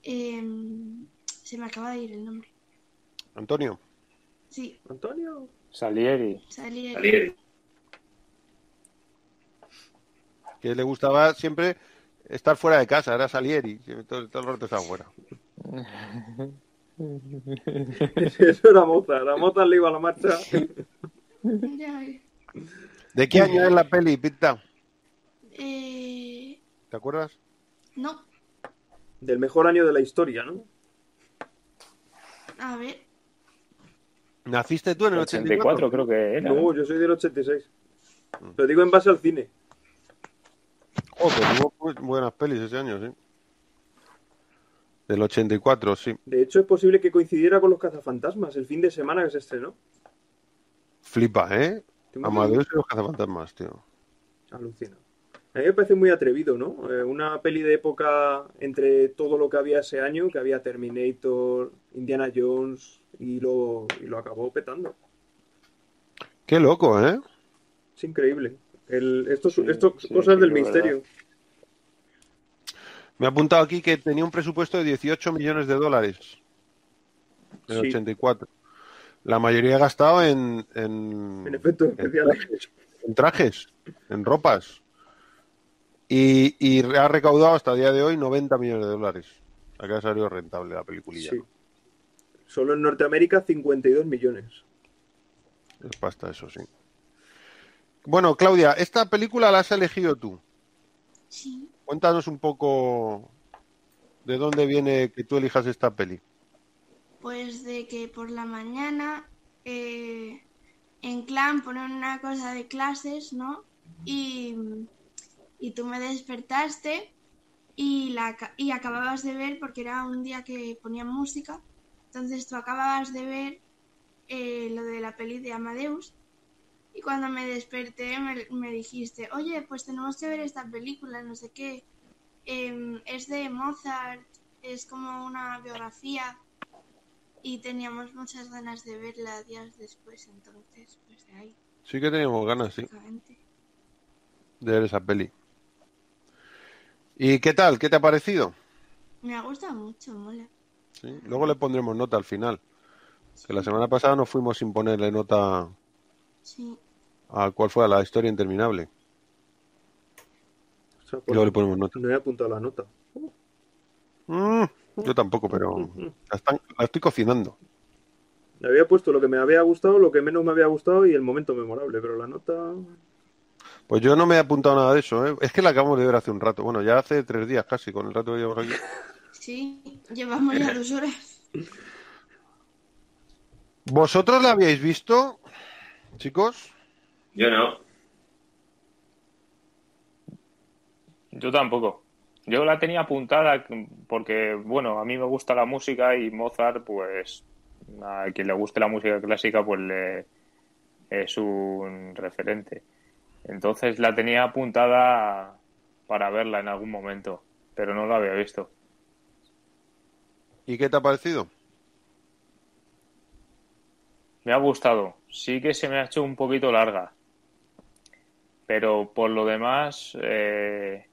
em, se me acaba de ir el nombre. Antonio. Sí, Antonio. Salieri. Salieri. Que le gustaba siempre estar fuera de casa, era Salieri. Todo, todo el rato estaba fuera. Eso era Mozart. A Mozart le iba a la marcha. ¿De qué año es la peli, Pita? eh, ¿Te acuerdas? no, Del mejor año de la historia, ¿no? a ver, ¿Naciste tú en el 84? 84 creo que era. No, yo soy del 86. Pero digo en base al cine. Joder, hubo bu- buenas pelis ese año, sí. Del 84, sí. De hecho, es posible que coincidiera con los cazafantasmas el fin de semana que se estrenó. Flipa, ¿eh? Amadeus y los cazafantasmas, tío. Alucina. A mí me parece muy atrevido, ¿no? Eh, una peli de época entre todo lo que había ese año, que había Terminator, Indiana Jones, y lo, y lo acabó petando. Qué loco, ¿eh? Es increíble. El, estos, Sí, estos sí, cosas sí, del misterio. Me ha apuntado aquí que tenía un presupuesto de 18 millones de dólares. En Sí. 84. La mayoría gastado en, en, En efectos especiales. en trajes, en ropas. Y, y ha recaudado hasta el día de hoy 90 millones de dólares. Que ha salido rentable la peliculilla. Sí. Solo en Norteamérica 52 millones. Es pasta, eso sí. Bueno, Claudia, esta película la has elegido tú. sí. Cuéntanos un poco de dónde viene que tú elijas esta peli. Pues de que por la mañana eh, en clan ponen una cosa de clases, ¿no? y, y tú me despertaste y, la, y acababas de ver, porque era un día que ponían música, entonces tú acababas de ver eh, lo de la peli de Amadeus y cuando me desperté me, me dijiste, oye, pues tenemos que ver esta película, no sé qué, Em, es de Mozart, es como una biografía y teníamos muchas ganas de verla días después, entonces, pues de ahí, Sí que teníamos ganas, sí, de ver esa peli. ¿Y qué tal? ¿Qué te ha parecido? Me ha gustado mucho, mola. Sí, Luego le pondremos nota al final. Que la semana pasada nos fuimos sin ponerle nota Sí. A cuál fue la historia interminable. O sea, luego le ponemos nota. No he apuntado la nota. Mm, yo tampoco, pero la, están- la estoy cocinando. Le había puesto lo que me había gustado, lo que menos me había gustado y el momento memorable, pero la nota. Pues yo no me he apuntado nada de eso, ¿eh? Es que la acabamos de ver hace un rato. Bueno, ya hace tres días casi, con el rato que llevamos aquí. Sí, llevamos ya dos horas. ¿Vosotros la habíais visto, chicos? Yo no. Yo tampoco. Yo la tenía apuntada porque, bueno, a mí me gusta la música y Mozart, pues, a quien le guste la música clásica, pues le es un referente. Entonces la tenía apuntada para verla en algún momento, pero no la había visto. ¿Y qué te ha parecido? Me ha gustado. Sí que se me ha hecho un poquito larga. Pero por lo demás, eh,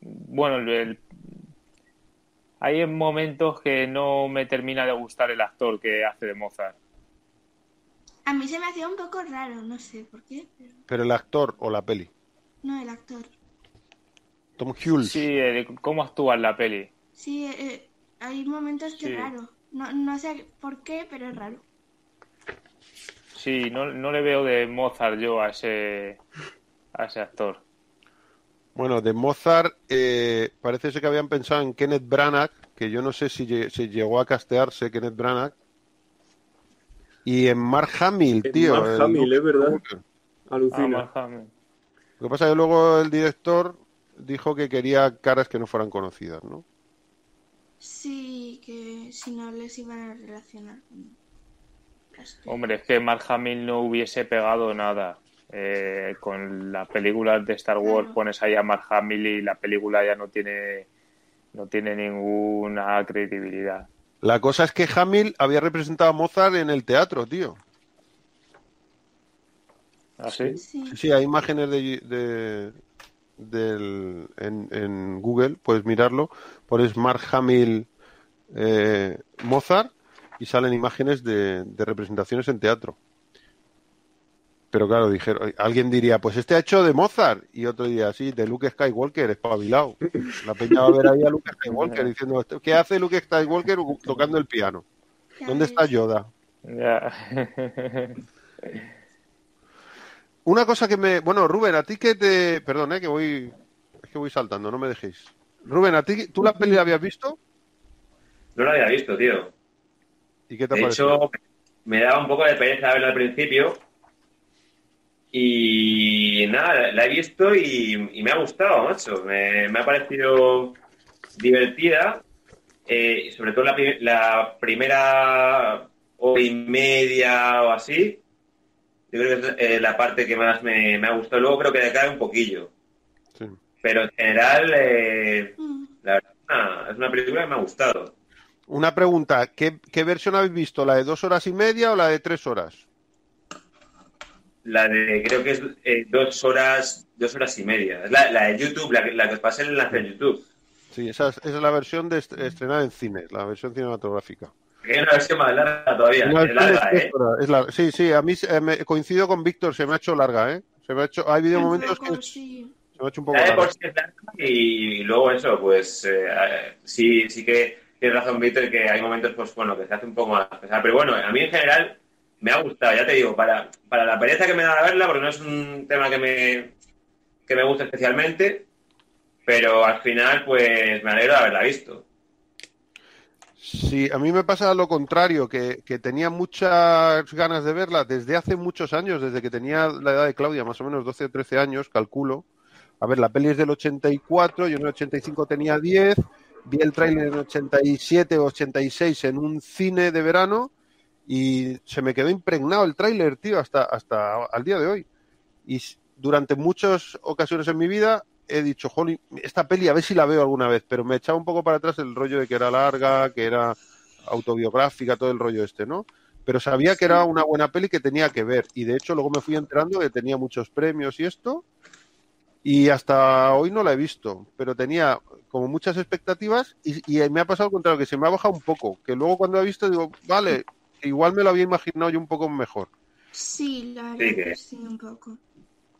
bueno, el- el- hay momentos que no me termina de gustar el actor que hace de Mozart. A mí se me hacía un poco raro, no sé por qué, pero ¿Pero el actor o la peli? no el actor. Tom Hulce. Sí, eh, cómo actúa en la peli. Sí, eh, hay momentos que Sí. es raro. No, no sé por qué, pero es raro. Sí, no, no le veo de Mozart yo a ese, a ese actor. Bueno, de Mozart eh, parece ser que habían pensado en Kenneth Branagh, que yo no sé si se llegó a castearse Kenneth Branagh. Y en Mark Hamill, En tío. Mark Hamill, es verdad. Ah, Alucina. Mark Hamill. Lo que pasa es que luego el director dijo que quería caras que no fueran conocidas, ¿no? Sí, que si no les iban a relacionar con Hombre, es que Mark Hamill no hubiese pegado nada. Eh, con las películas de Star Wars Claro. pones ahí a Mark Hamill y la película ya no tiene no tiene ninguna credibilidad. La cosa es que Hamill había representado a Mozart en el teatro, tío. ¿Así? Sí. Sí, sí, hay imágenes de, de- del, en, en Google, puedes mirarlo, pones Mark Hamill eh, Mozart y salen imágenes de, de representaciones en teatro. Pero claro, dijeron, alguien diría, pues este ha hecho de Mozart, y otro diría, sí, de Luke Skywalker, espabilado. La peña va a ver ahí a Luke Skywalker diciendo, ¿qué hace Luke Skywalker tocando el piano? ¿Dónde está Yoda? Ya. Una cosa que me. Bueno, Rubén, a ti que te. Perdón, eh, que voy. Es que voy saltando, no me dejéis. Rubén, ¿a ti tú la peli la habías visto? No lo había visto, tío. ¿Y qué te ha De hecho, me daba un poco de pereza verla al principio. Y nada, la he visto y, y me ha gustado, macho. Me, me ha parecido divertida. Eh, sobre todo la, pri- la primera hora y media o así. Yo creo que es eh, la parte que más me, me ha gustado. Luego creo que decae un poquillo. Sí. Pero en general, eh, Mm, la verdad, es una, es una película que me ha gustado. Una pregunta, ¿qué, ¿qué versión habéis visto? ¿La de dos horas y media o la de tres horas? La de, creo que es eh, dos horas, dos horas y media. Es la, la de YouTube, la, que- la que os pasé el enlace en YouTube. Sí, esa es, esa es la versión de est- estrenada en cine, la versión cinematográfica. Que hay una versión más larga todavía. Es de larga, ¿eh? es larga. Sí, sí, a mí eh, me- coincido con Víctor, se me ha hecho larga, ¿eh? Se me ha hecho, ha habido un momentos que se me ha hecho un poco La de larga. por sí es larga y luego eso, pues eh, sí, sí que tienes razón, Víctor, que hay momentos, pues bueno, que se hace un poco más pesada. Pero bueno, a mí en general me ha gustado, ya te digo, para, para la pereza que me da verla, porque no es un tema que me, que me gusta especialmente, pero al final, pues me alegro de haberla visto. Sí, a mí me pasa lo contrario, que, que tenía muchas ganas de verla desde hace muchos años, desde que tenía la edad de Claudia, más o menos 12 o 13 años, calculo. A ver, la peli es del 84, yo en el 85 tenía 10, vi el tráiler en 87 o 86 en un cine de verano y se me quedó impregnado el tráiler, tío, hasta, hasta al día de hoy. Y durante muchas ocasiones en mi vida he dicho, jolín, esta peli a ver si la veo alguna vez, pero me echaba un poco para atrás el rollo de que era larga, que era autobiográfica, todo el rollo este, ¿no? Pero sabía que era una buena peli que tenía que ver. Y de hecho luego me fui enterando que tenía muchos premios y esto. Y hasta hoy no la he visto, pero tenía como muchas expectativas y, y me ha pasado al contrario, que se me ha bajado un poco, que luego cuando la he visto digo, vale, igual me lo había imaginado yo un poco mejor. Sí, la verdad Sí, que que- sí, un poco.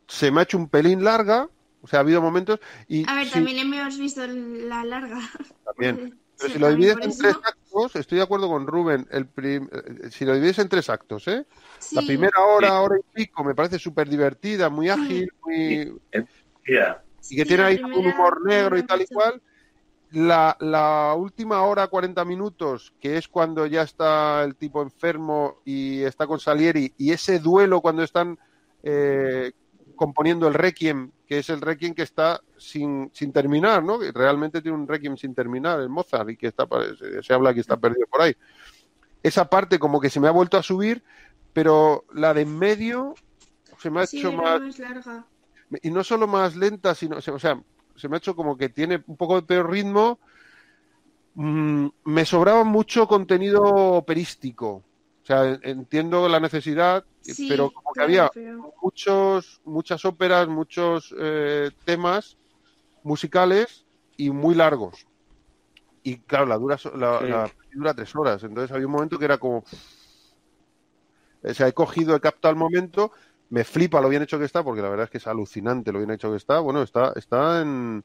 Se me ha hecho un pelín larga, o sea, ha habido momentos y A ver, sí, también hemos visto la larga. también. Pero Sí, si lo divides en eso. tres actos, estoy de acuerdo con Rubén, el prim- eh, si lo divides en tres actos, ¿eh? La primera hora, hora y pico, me parece súper divertida, muy ágil, muy, Mira, y que sí, tiene ahí un humor negro y tal y cual. La, la última hora, 40 minutos, que es cuando ya está el tipo enfermo y está con Salieri, y ese duelo cuando están eh, componiendo el Requiem, que es el Requiem que está sin, sin terminar, ¿no? Que realmente tiene un Requiem sin terminar, el Mozart, y que está, se, se habla que está perdido por ahí. Esa parte como que se me ha vuelto a subir, pero la de en medio se me ha sí, hecho más más larga. Y no solo más lenta, sino, o sea, se me ha hecho como que tiene un poco de peor ritmo. Mm, me sobraba mucho contenido operístico. O sea, en- entiendo la necesidad, Sí, pero como que había muchos, muchas óperas, muchos eh, temas musicales y muy largos. Y claro, la dura, so- la, Sí. la dura tres horas. Entonces había un momento que era como. O sea, he cogido, he captado el momento, me flipa lo bien hecho que está, porque la verdad es que es alucinante lo bien hecho que está. Bueno, está, está en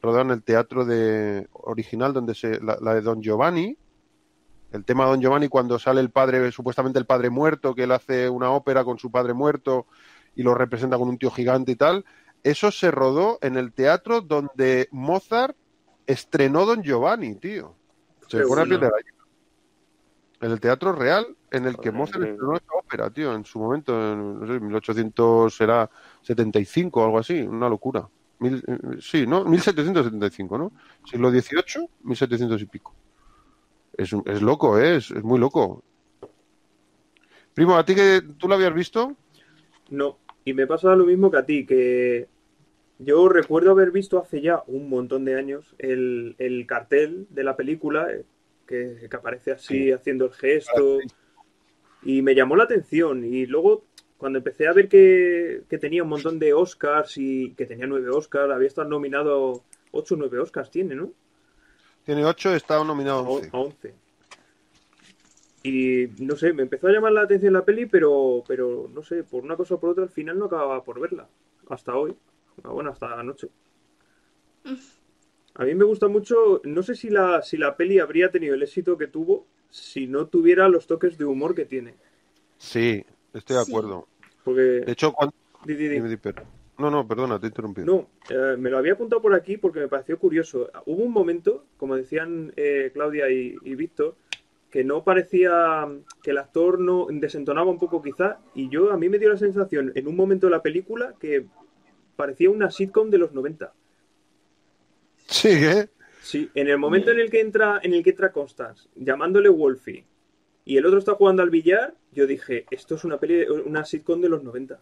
rodado en el teatro de original donde se la, la de Don Giovanni. El tema de Don Giovanni cuando sale el padre, supuestamente el padre muerto, que él hace una ópera con su padre muerto y lo representa con un tío gigante y tal. Eso se rodó en el teatro donde Mozart estrenó Don Giovanni, tío. Se pone la piel de gallina. En el teatro real en el que Mozart estrenó esta ópera, tío, en su momento, en no sé, 1800 será 75 o algo así, una locura. Mil, eh, sí, ¿no? 1775, ¿no? Siglo XVIII, 1700 y pico. Es, es loco, ¿eh? Es, es muy loco. Primo, ¿a ti que tú lo habías visto? No, y me pasa lo mismo que a ti, que yo recuerdo haber visto hace ya un montón de años el, el cartel de la película, eh, que, que aparece así haciendo el gesto, y me llamó la atención. Y luego, cuando empecé a ver que, que tenía un montón de Oscars y que tenía nueve Oscars, había estado nominado, ocho o nueve Oscars tiene, ¿no? Tiene 8, está nominado a A 11. a 11. Y no sé, me empezó a llamar la atención la peli, pero, pero no sé, por una cosa o por otra, al final no acababa por verla. Hasta hoy. Ah, Bueno, hasta anoche. A mí me gusta mucho, no sé si la, si la peli habría tenido el éxito que tuvo si no tuviera los toques de humor que tiene. Sí, estoy de Sí. acuerdo. Porque... De hecho, cuando... di, di, di. Dime, di, pero- No, no, perdona, te he interrumpido. No, eh, me lo había apuntado por aquí porque me pareció curioso. Hubo un momento, como decían eh, Claudia y, y Víctor, que no parecía que el actor no desentonaba un poco quizá, y yo a mí me dio la sensación en un momento de la película que parecía una sitcom de los 90. Sí, ¿eh? Sí, en el momento en el que entra, en el que entra Constance, llamándole Wolfie, y el otro está jugando al billar, yo dije, esto es una peli, una sitcom de los 90.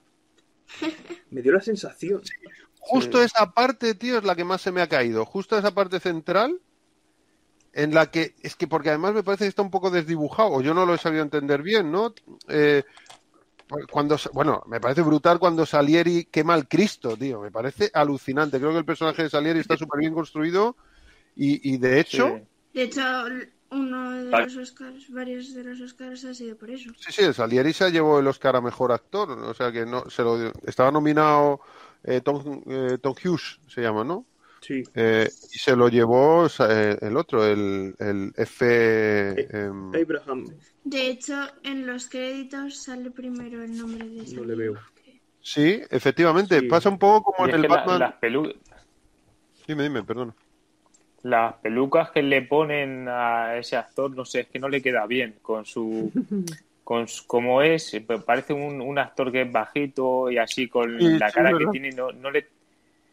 Me dio la sensación. Justo Sí. esa parte, tío, es la que más se me ha caído. Justo esa parte central, en la que, es que porque además me parece que está un poco desdibujado, o yo no lo he sabido entender bien, ¿no? Eh, cuando, sa- bueno, me parece brutal cuando Salieri quema al Cristo, tío. Me parece alucinante. Creo que el personaje de Salieri está súper bien construido y, y de hecho, Sí. De hecho, uno de los Oscars, varios de los Oscars ha sido por eso. Sí, sí, Salieri se llevó el Oscar a mejor actor, o sea que no se lo estaba nominado eh, Tom, eh, Tom Hughes se llama, ¿no? Sí. Eh, y se lo llevó eh, el otro, el, el F. em, Abraham, De hecho, en los créditos sale primero el nombre de no Salieri. le veo. sí, efectivamente, Sí. pasa un poco como Y en el la- Batman. las pelu- Dime, dime, perdón. Las pelucas que le ponen a ese actor, no sé, es que no le queda bien con su... Con su- como es, eh, parece un, un actor que es bajito y así con Sí, la sí, cara que tiene, no, no le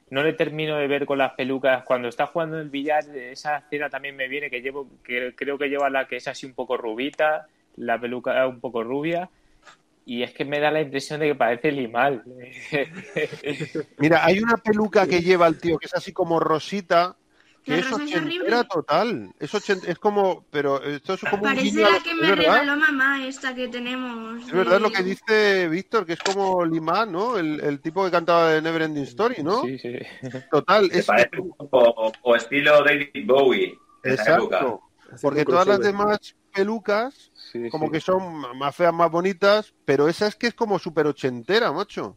no le termino de ver con las pelucas. Cuando está jugando en el billar, esa escena también me viene que llevo, que creo que lleva la que es así un poco rubita, la peluca un poco rubia, y es que me da la impresión de que parece Limal. Mira, hay una peluca que lleva el tío que es así como rosita, La es rosa es horrible. total. Es, ochent- es como, pero esto es como un Parece a la que es me verdad. regaló mamá, esta que tenemos. Es verdad lo que dice Víctor, que es como Lima, ¿no? El, el tipo que cantaba de Neverending Story, ¿no? Sí, sí. Total, es parece un poco o estilo David Bowie. exacto. Porque un todas las demás pelucas Sí, como sí. que son más feas, más bonitas, pero esa es que es como súper ochentera, macho.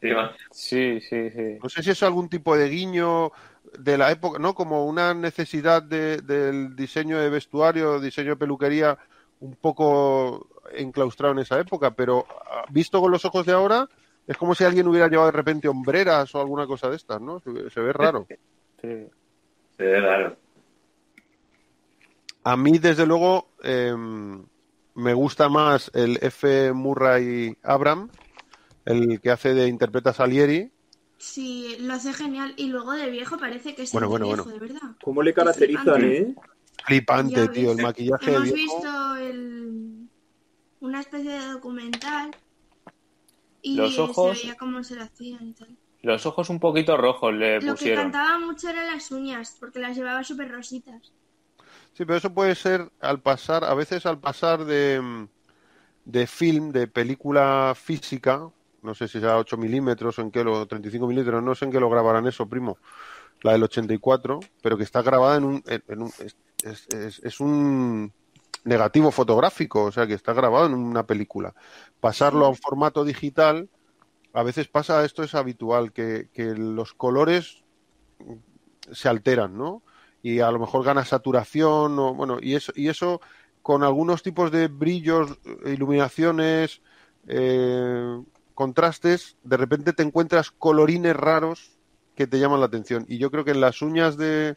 Sí, ma- Sí, sí, sí. No sé si es algún tipo de guiño de la época, ¿no? Como una necesidad de- del diseño de vestuario, diseño de peluquería un poco enclaustrado en esa época, pero ah, visto con los ojos de ahora, es como si alguien hubiera llevado de repente hombreras o alguna cosa de estas, ¿no? Se, se ve raro. sí. se ve raro. A mí, desde luego, eh, me gusta más el F. Murray Abram, el que hace de interpreta Salieri. Sí, lo hace genial. Y luego de viejo parece que es Bueno, viejo, bueno. de verdad. ¿Cómo le caracterizan, eh? Flipante, Ya tío, el maquillaje Hemos viejo. visto el... una especie de documental y Los ojos- se veía cómo se lo hacían y tal. Los ojos un poquito rojos le Lo que pusieron. cantaba mucho eran las uñas, porque las llevaba súper rositas. Sí, pero eso puede ser al pasar, a veces al pasar de, mm, de film, de película física, no sé si sea 8 milímetros o en qué lo, 35 milímetros, no sé en qué lo grabarán eso, primo, la del 84, pero que está grabada en un, es un negativo fotográfico, o sea, que está grabado en una película. Pasarlo a un formato digital, a veces pasa, esto es habitual, que, que los colores se alteran, ¿no? y a lo mejor gana saturación o bueno y eso y eso con algunos tipos de brillos iluminaciones eh, contrastes de repente te encuentras colorines raros que te llaman la atención y yo creo que en las uñas de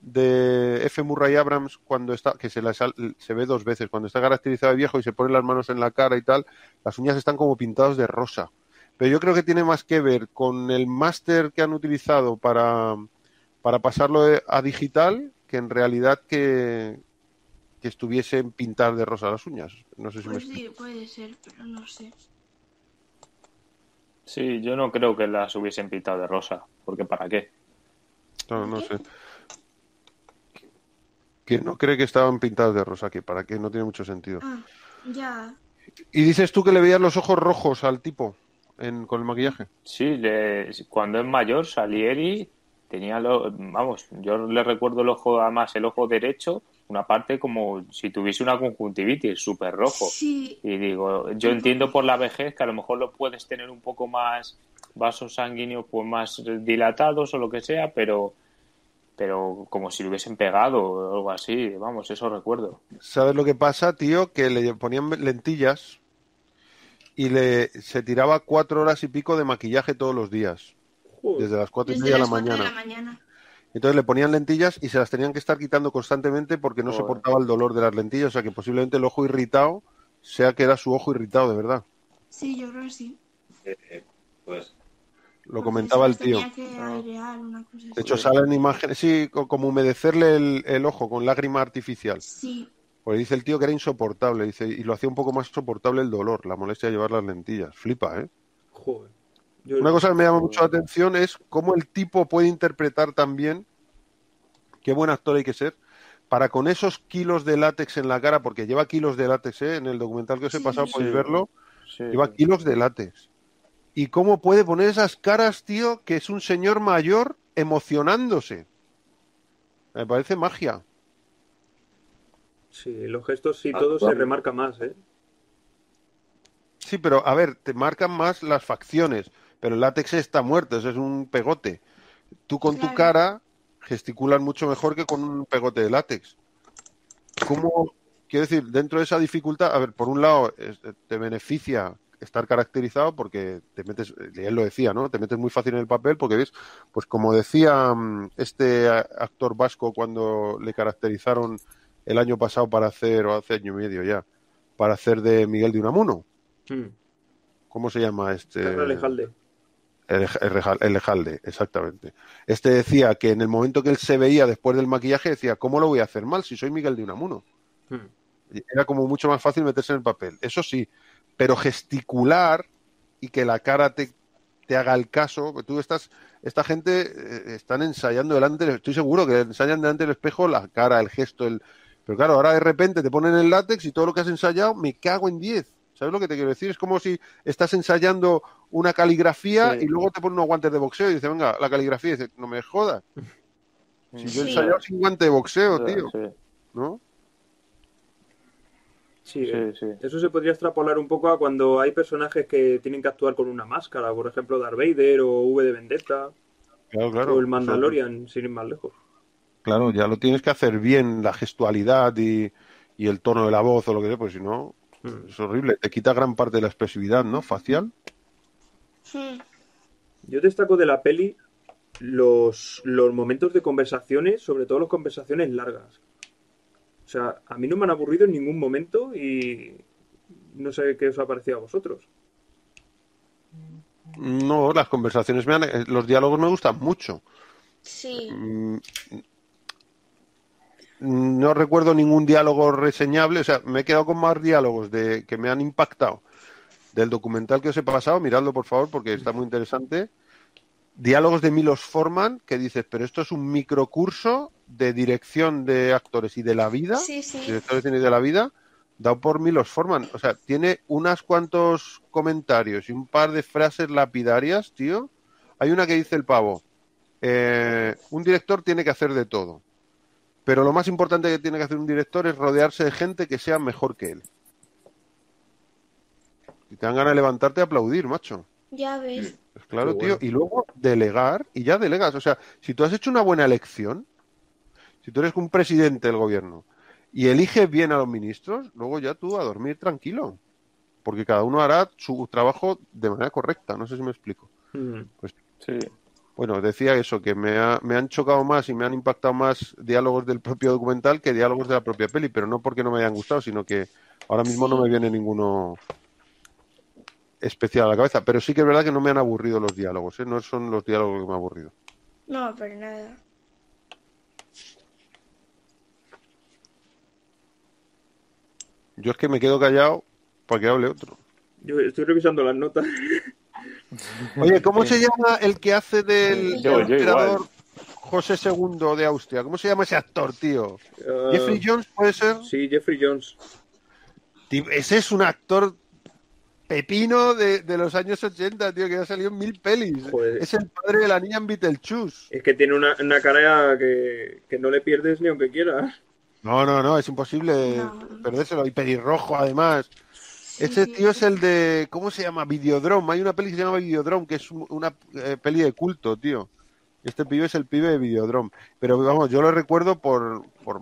de F. Murray Abrams cuando está que se las se ve dos veces cuando está caracterizado de viejo y se pone las manos en la cara y tal las uñas están como pintadas de rosa pero yo creo que tiene más que ver con el máster que han utilizado para para pasarlo a digital que en realidad que, que estuviesen pintar de rosa las uñas. No sé si me Pues sí, puede ser, pero no sé. Sí, yo no creo que las hubiesen pintado de rosa, porque ¿para qué? No, no sé. ¿Quién no cree que estaban pintadas de rosa? que ¿Para qué? No tiene mucho sentido. Ah, ya. Y dices tú que le veías los ojos rojos al tipo en, con el maquillaje. Sí, le- cuando es mayor, Salieri tenía lo, vamos, yo le recuerdo el ojo, además el ojo derecho, una parte como si tuviese una conjuntivitis, súper rojo. Sí, Y digo, yo entiendo por la vejez que a lo mejor lo puedes tener un poco más vasos sanguíneos pues más dilatados o lo que sea, pero pero como si lo hubiesen pegado o algo así, vamos, eso recuerdo. ¿Sabes lo que pasa, tío? Que le ponían lentillas y le se tiraba cuatro horas y pico de maquillaje todos los días, Joder. desde las cuatro y media de las la 4 de mañana. la mañana. Entonces le ponían lentillas y se las tenían que estar quitando constantemente porque no Joder. soportaba el dolor de las lentillas. O sea que posiblemente el ojo irritado sea que era su ojo irritado, de verdad. Sí, yo creo que sí. Eh, pues Lo comentaba el tío. De hecho, salen imágenes, sí, co- como humedecerle el, el ojo con lágrima artificial. Sí, Porque dice el tío que era insoportable, dice, y lo hacía un poco más soportable el dolor, la molestia de llevar las lentillas. Flipa, ¿eh? Joder. Una cosa que me llama mucho la atención es cómo el tipo puede interpretar también, qué buen actor hay que ser, para con esos kilos de látex en la cara, porque lleva kilos de látex, ¿eh? En el documental que os he pasado sí. podéis Sí. verlo, Sí. lleva kilos de látex. Y cómo puede poner esas caras, tío, que es un señor mayor emocionándose. Me parece magia. Sí, los gestos sí, Ah, todo se remarca más, ¿eh? Sí, pero a ver, te marcan más las facciones, pero el látex está muerto, eso es un pegote. Tú con tu cara gesticulas mucho mejor que con un pegote de látex. ¿Cómo, quiero decir, dentro de esa dificultad, a ver, por un lado, es- te beneficia estar caracterizado porque te metes, él lo decía, ¿no? Te metes muy fácil en el papel porque ves, pues como decía mm, este actor vasco cuando le caracterizaron el año pasado para hacer, o hace año y medio ya, para hacer de Miguel de Unamuno. Hmm. ¿Cómo se llama este? El, el, el Lejalde, exactamente. Este decía que en el momento que él se veía después del maquillaje, decía, ¿cómo lo voy a hacer mal si soy Miguel de Unamuno? Hmm. Era como mucho más fácil meterse en el papel. Eso sí, pero gesticular y que la cara te, te haga el caso, tú estás, esta gente eh, están ensayando delante, estoy seguro que ensayan delante del espejo la cara, el gesto, el... Pero claro, ahora de repente te ponen el látex y todo lo que has ensayado, me cago en 10. ¿Sabes lo que te quiero decir? Es como si estás ensayando una caligrafía Sí. y luego te ponen unos guantes de boxeo y dices, venga, la caligrafía, y dices, no me jodas. Si yo he Sí. ensayado sin guante de boxeo, tío, Sí, ¿no? Sí, sí, eh, sí. Eso se podría extrapolar un poco a cuando hay personajes que tienen que actuar con una máscara, por ejemplo Darth Vader o V de Vendetta Claro, claro. o el Mandalorian, sin ir más lejos. Claro, ya lo tienes que hacer bien, la gestualidad y, y el tono de la voz o lo que sea, pues si no. Es horrible. Te quita gran parte de la expresividad, ¿no? Facial. Hmm. Yo destaco de la peli los, los momentos de conversaciones, sobre todo las conversaciones largas. O sea, a mí no me han aburrido en ningún momento y no sé qué os ha parecido a vosotros. No, las conversaciones me han, eh, los diálogos me gustan mucho. Sí. No recuerdo ningún diálogo reseñable, o sea, me he quedado con más diálogos de que me han impactado del documental que os he pasado, miradlo por favor porque está muy interesante. Diálogos de Milos Forman que dices, pero esto es un microcurso de dirección de actores y de la vida, Sí, sí. directores de de la vida, dado por Milos Forman. O sea, tiene unas cuantos comentarios y un par de frases lapidarias, tío. Hay una que dice el pavo, eh, un director tiene que hacer de todo. Pero lo más importante que tiene que hacer un director es rodearse de gente que sea mejor que él. Y te dan ganas de levantarte y aplaudir, macho. Ya ves. Pues claro, tío. Y luego delegar, y ya delegas. O sea, si tú has hecho una buena elección, si tú eres un presidente del gobierno y eliges bien a los ministros, luego ya tú a dormir tranquilo. Porque cada uno hará su trabajo de manera correcta. No sé si me explico. Mm. Sí. Bueno, decía eso, que me, ha- me han chocado más y me han impactado más diálogos del propio documental que diálogos de la propia peli, pero no porque no me hayan gustado, sino que ahora mismo Sí. no me viene ninguno especial a la cabeza. Pero sí que es verdad que no me han aburrido los diálogos, ¿eh? no son los diálogos que me han aburrido. No, pero nada. Yo es que me quedo callado para que hable otro. Yo estoy revisando las notas. Oye, ¿cómo se llama el que hace del Yo- yo emperador igual. José II de Austria? ¿Cómo se llama ese actor, tío? Ah, ¿Jeffrey Jones puede ser? Sí, Jeffrey Jones. Ese es un actor pepino de, de los años 80, tío, que ha salido en mil pelis. Joder. Es el padre de la niña en Beetlejuice. Es que tiene una, una cara que, que no le pierdes ni aunque quieras. No, no, no, es imposible No. perdérselo. Y pelirrojo, además. Sí. tío es el de. ¿Cómo se llama? Videodrome. Hay una peli que se llama Videodrome, que es un- una eh, peli de culto, tío. Este pibe es el pibe de Videodrome. Pero vamos, yo lo recuerdo por, por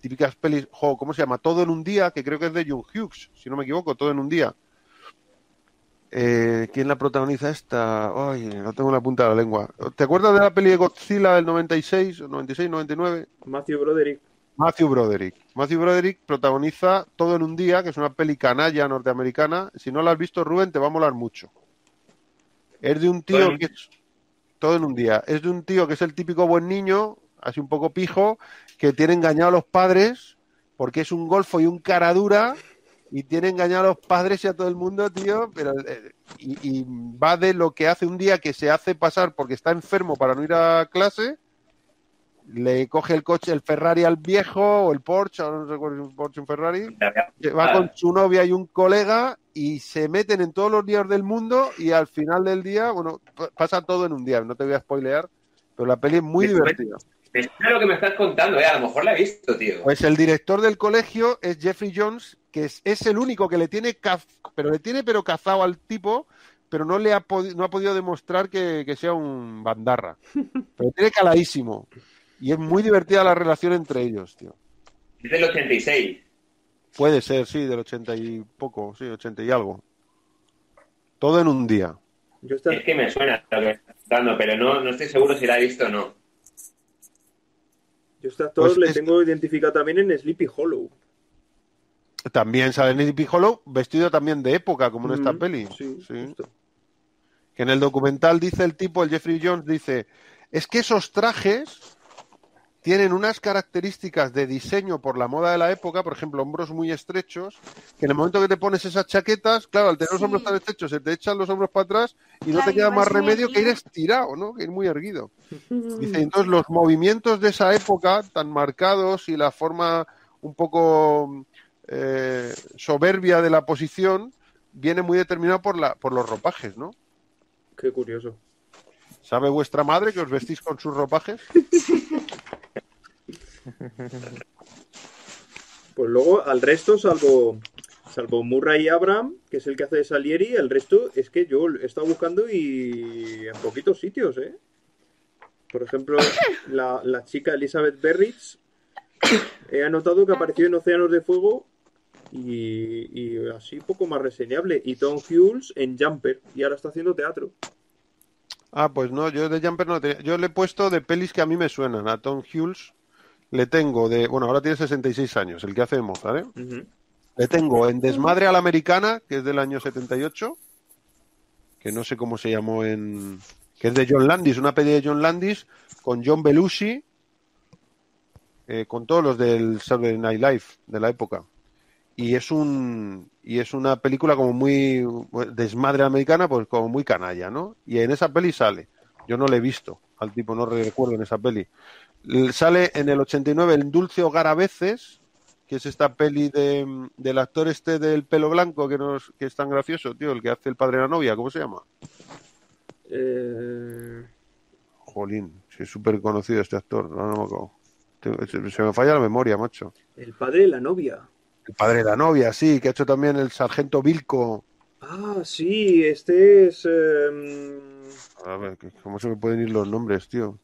típicas pelis. Jo, ¿Cómo se llama? Todo en un día, que creo que es de John Hughes, si no me equivoco, Todo en un día. Eh, ¿Quién la protagoniza esta? Ay, no tengo la punta de la lengua. ¿Te acuerdas de la peli de Godzilla del 96, 96, 99? Matthew Broderick. Matthew Broderick. Matthew Broderick protagoniza Todo en un día, que es una peli canalla norteamericana. Si no la has visto, Rubén, te va a molar mucho. Es de un tío que es... Todo en un día. Es de un tío que es el típico buen niño, así un poco pijo, que tiene engañado a los padres porque es un golfo y un cara dura y tiene engañado a los padres y a todo el mundo, tío, pero eh, y, y va de lo que hace un día que se hace pasar porque está enfermo para no ir a clase le coge el coche, el Ferrari al viejo, o el Porsche, ahora no recuerdo si es un Porsche o un Ferrari, va con su novia y un colega y se meten en todos los días del mundo y al final del día, bueno, pasa todo en un día, no te voy a spoilear, pero la peli es muy Me- divertida. Me lo que me estás contando, eh. A lo mejor la he visto, tío. Pues el director del colegio es Jeffrey Jones, que es, es el único que le tiene, caz- pero le tiene pero cazado al tipo, pero no le ha, no ha podido demostrar que, que sea un bandarra. Pero tiene caladísimo. Y es muy divertida la relación entre ellos, tío. Es del 86. Puede ser, sí, del 80 y poco, sí, 80 y algo. Todo en un día. Yo esta- Es que me suena lo que estás dando, pero no, no estoy seguro si la he visto o no. yo este actor Pues le es- tengo identificado también en Sleepy Hollow. También sale Sleepy Hollow, vestido también de época, como en esta peli. Sí, Sí. justo. Que en el documental dice el tipo, el Jeffrey Jones, dice, es que esos trajes tienen unas características de diseño por la moda de la época, por ejemplo, hombros muy estrechos, que en el momento que te pones esas chaquetas, claro, al tener los hombros tan estrechos, se te echan los hombros para atrás y no te queda más remedio que ir estirado, ¿no? Que ir muy erguido. Dice, entonces los movimientos de esa época tan marcados y la forma un poco eh, soberbia de la posición viene muy determinado por, la, por los ropajes, ¿no? Qué curioso. ¿Sabe vuestra madre que os vestís con sus ropajes? Pues luego al resto, salvo, salvo Murray y Abraham, que es el que hace de Salieri, el resto es que yo he estado buscando y en poquitos sitios, ¿eh? Por ejemplo, la, la chica Elizabeth Berritz, he anotado que apareció en Océanos de Fuego y, y así poco más reseñable. Y Tom Hughes en Jumper, y ahora está haciendo teatro. Ah, pues no, yo de Jumper no tenía. Yo le he puesto de pelis que a mí me suenan. A Tom Hughes le tengo de. Bueno, ahora tiene 66 años, el que hace Mozart, ¿eh? Le tengo en Desmadre a la Americana, que es del año 78, que no sé cómo se llamó en. que es de John Landis, una peli de John Landis con John Belushi, eh, con todos los del Saturday Night Live de la época. Y es un y es una película como muy desmadre americana, pues como muy canalla, ¿no? Y en esa peli sale. Yo no le he visto al tipo, no recuerdo en esa peli. Sale en el 89 el Dulce Hogar a veces, que es esta peli de, del actor este del pelo blanco que nos que es tan gracioso, tío, el que hace el padre de la novia, ¿cómo se llama? Eh, Jolín, es súper conocido este actor, no, no me acuerdo. Se, me falla la memoria, macho. el padre de la novia. El padre de la novia, sí, que ha hecho también el sargento Vilco. Ah, sí, este es... em, A ver, ¿cómo se me pueden ir los nombres, tío?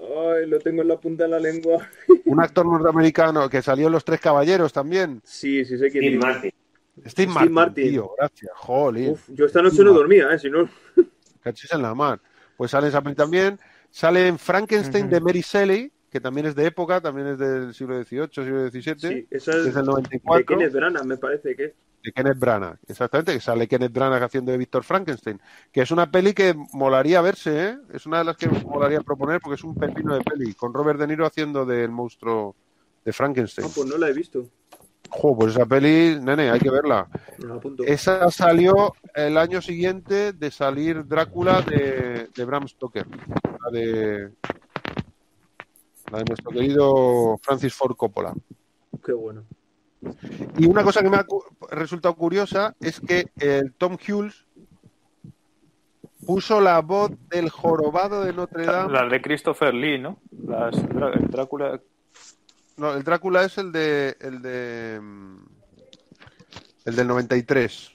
Ay, lo tengo en la punta de la lengua. Un actor norteamericano que salió en Los Tres Caballeros también. Sí, sí sé quién Steve. Martin. Steve, Steve Martin, Martin. tío, gracias. Jolín. Uf, yo esta noche Steve no Martin. dormía, ¿eh? Si no... Cachis en la mar. Pues sale en esa también. Sale en Frankenstein de Mary Shelley, que también es de época, también es del siglo XVIII, siglo XVII. Sí, esa es es del de 94. Kenneth Branagh, me parece que es. De Kenneth Branagh, exactamente, que sale Kenneth Branagh haciendo de Víctor Frankenstein, que es una peli que molaría verse, ¿eh? Es una de las que molaría proponer porque es un pepino de peli, con Robert De Niro haciendo del monstruo de Frankenstein. Ah, pues no la he visto. Jo, pues esa peli, nene, hay que verla. Esa salió el año siguiente de salir Drácula de, de Bram Stoker, la de, la de nuestro querido Francis Ford Coppola. Qué bueno. Y una cosa que me ha resultado curiosa es que el Tom Hughes puso la voz del jorobado de Notre Dame. Las de Christopher Lee, ¿no? Las el Drácula. No, el Drácula es el de el de mm, el del 93.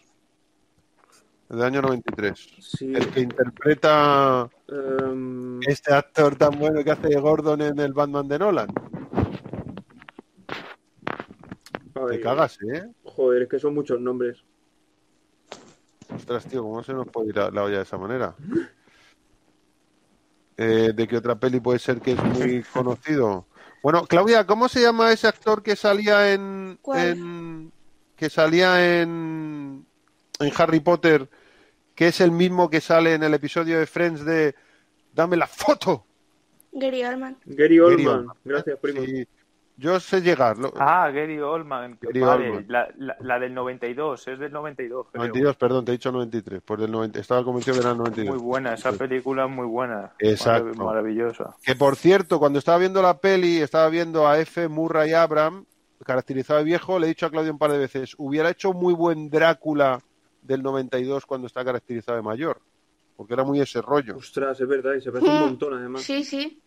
El del año 93. Sí. El que interpreta em, este actor tan bueno que hace Gordon en el Batman de Nolan. Te cagas, ¿eh? Joder, es que son muchos nombres. Ostras, tío, ¿cómo se nos puede ir a la olla de esa manera? Eh, ¿De qué otra peli puede ser que es muy conocido? Bueno, Claudia, ¿cómo se llama ese actor que salía en, ¿Cuál? en- que salía en en Harry Potter, que es el mismo que sale en el episodio de Friends de Dame la foto? Gary Oldman. Gary. Oldman. Gracias, primo. Sí, yo sé llegar. lo- Ah, Gary Oldman. Gary vale, Oldman. La, la, la del 92, es del 92. creo. 92, perdón, te he dicho 93. Pues del 90, estaba convencido que era el 92. Muy buena, esa Sí. película es muy buena. Exacto. Marav- Maravillosa. Que por cierto, cuando estaba viendo la peli, estaba viendo a F. Murray Abram, caracterizado de viejo, le he dicho a Claudio un par de veces, hubiera hecho muy buen Drácula del 92 cuando está caracterizado de mayor, porque era muy ese rollo. Ostras, es verdad, y se parece un montón además. Sí, sí.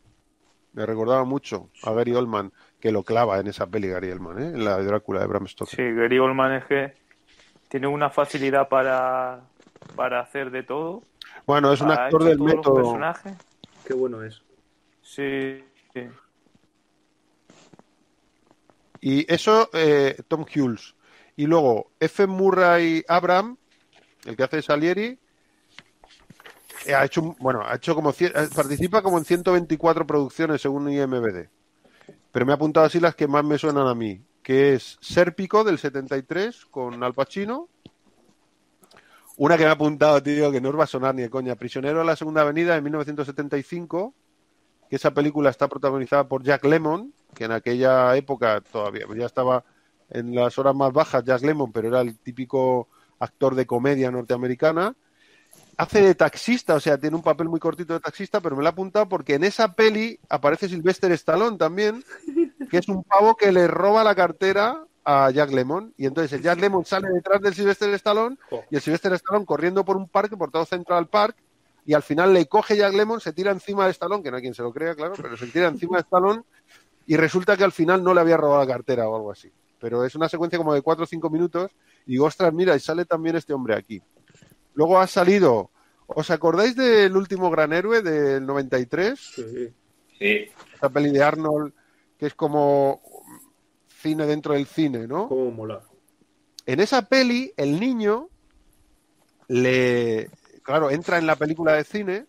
Me recordaba mucho a Gary Oldman, que lo clava en esa peli Gary Oldman, ¿eh? en la de Drácula de Bram Stoker. Sí, Gary Oldman es que tiene una facilidad para, para hacer de todo. Bueno, es un Ha actor del método. Qué bueno es. Sí, sí. Y eso, eh, Tom Hughes. Y luego, F. Murray Abram el que hace Salieri, eh, ha hecho, un- bueno, ha hecho como, cien- eh, participa como en 124 producciones según IMBD. Pero me ha apuntado así las que más me suenan a mí, que es Sérpico del 73 con Al Pacino. Una que me ha apuntado, tío, que no os va a sonar ni de coña. Prisionero de la Segunda Avenida de 1975, que esa película está protagonizada por Jack Lemmon, que en aquella época todavía ya estaba en las horas más bajas Jack Lemmon, pero era el típico actor de comedia norteamericana. Hace de taxista, o sea, tiene un papel muy cortito de taxista, pero me lo ha apuntado porque en esa peli aparece Sylvester Stallone también, que es un pavo que le roba la cartera a Jack Lemmon. Y entonces el Jack Lemmon sale detrás del Sylvester Stallone Jo. y el Sylvester Stallone corriendo por un parque, por todo Central Park, y al final le coge Jack Lemmon, se tira encima de Stallone, que no hay quien se lo crea, claro, pero se tira encima de Stallone y resulta que al final no le había robado la cartera o algo así. Pero es una secuencia como de 4 o 5 minutos y digo, ostras, mira, y sale también este hombre aquí. Luego ha salido, ¿os acordáis del último gran héroe del 93? Sí. Sí, Esa peli de Arnold, que es como cine dentro del cine, ¿no? Cómo mola. En esa peli, el niño le. Claro, entra en la película de cine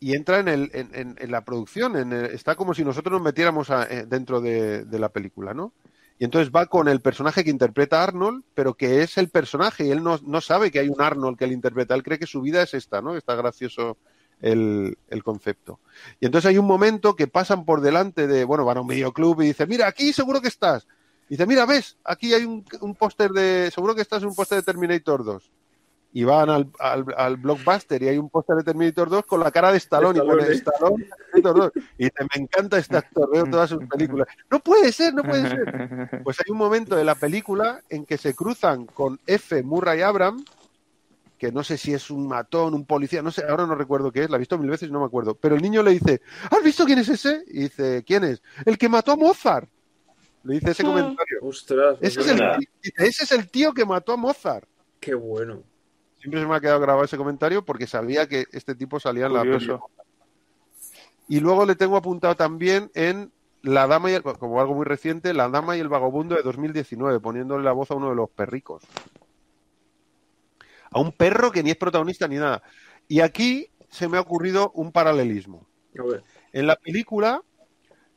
y entra en, el, en, en- en la producción. en el- está como si nosotros nos metiéramos a- eh, dentro de, de la película, ¿no? Y entonces va con el personaje que interpreta a Arnold, pero que es el personaje y él no, no sabe que hay un Arnold que él interpreta. Él cree que su vida es esta, ¿no? Está gracioso el, el concepto. Y entonces hay un momento que pasan por delante de, bueno, van a un videoclub y dice, mira, aquí seguro que estás. Y dice, mira, ves, aquí hay un, un póster de, seguro que estás en un póster de Terminator 2. Y van al, al, al blockbuster y hay un póster de Terminator 2 con la cara de Stallone, y pone Stallone. Stallone Terminator 2. Y dice, me encanta este actor, veo todas sus películas. No puede ser, no puede ser. Pues hay un momento de la película en que se cruzan con F. Murray Abram, que no sé si es un matón, un policía, no sé, ahora no recuerdo qué es, la he visto mil veces y no me acuerdo. Pero el niño le dice, ¿has visto quién es ese? Y dice, ¿quién es? El que mató a Mozart. Le dice ese Hmm. comentario. Ostras, Ese es, pues el, ese es el tío que mató a Mozart. qué bueno. Siempre se me ha quedado grabado ese comentario porque sabía que este tipo salía en la película. Y luego le tengo apuntado también en La Dama y el, como algo muy reciente, La Dama y el Vagabundo de 2019, poniéndole la voz a uno de los perricos. A un perro que ni es protagonista ni nada. Y aquí se me ha ocurrido un paralelismo. A ver. En la película,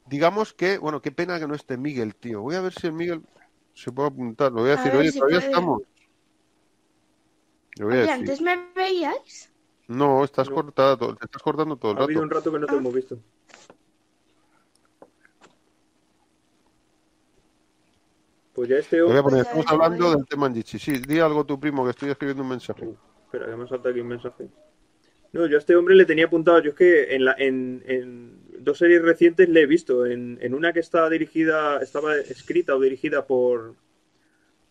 digamos que, bueno, qué pena que no esté Miguel, tío. Voy a ver si el Miguel se puede apuntar. Lo voy a A decir, ver oye, si todavía puede. estamos. Le voy a Oye, decir. antes me veíais. No, estás No. cortada, todo- te estás cortando todo el Ha habido rato. un rato que no te hemos visto. Pues ya este voy a hombre... poner, Pues estamos ves, hablando del tema Angichi. Sí, di algo tu primo, que estoy escribiendo un mensaje. Uh, espera, que me salta aquí un mensaje. No, yo a este hombre le tenía apuntado, yo es que en, la, en, en dos series recientes le he visto, en, en una que está dirigida, estaba escrita o dirigida por,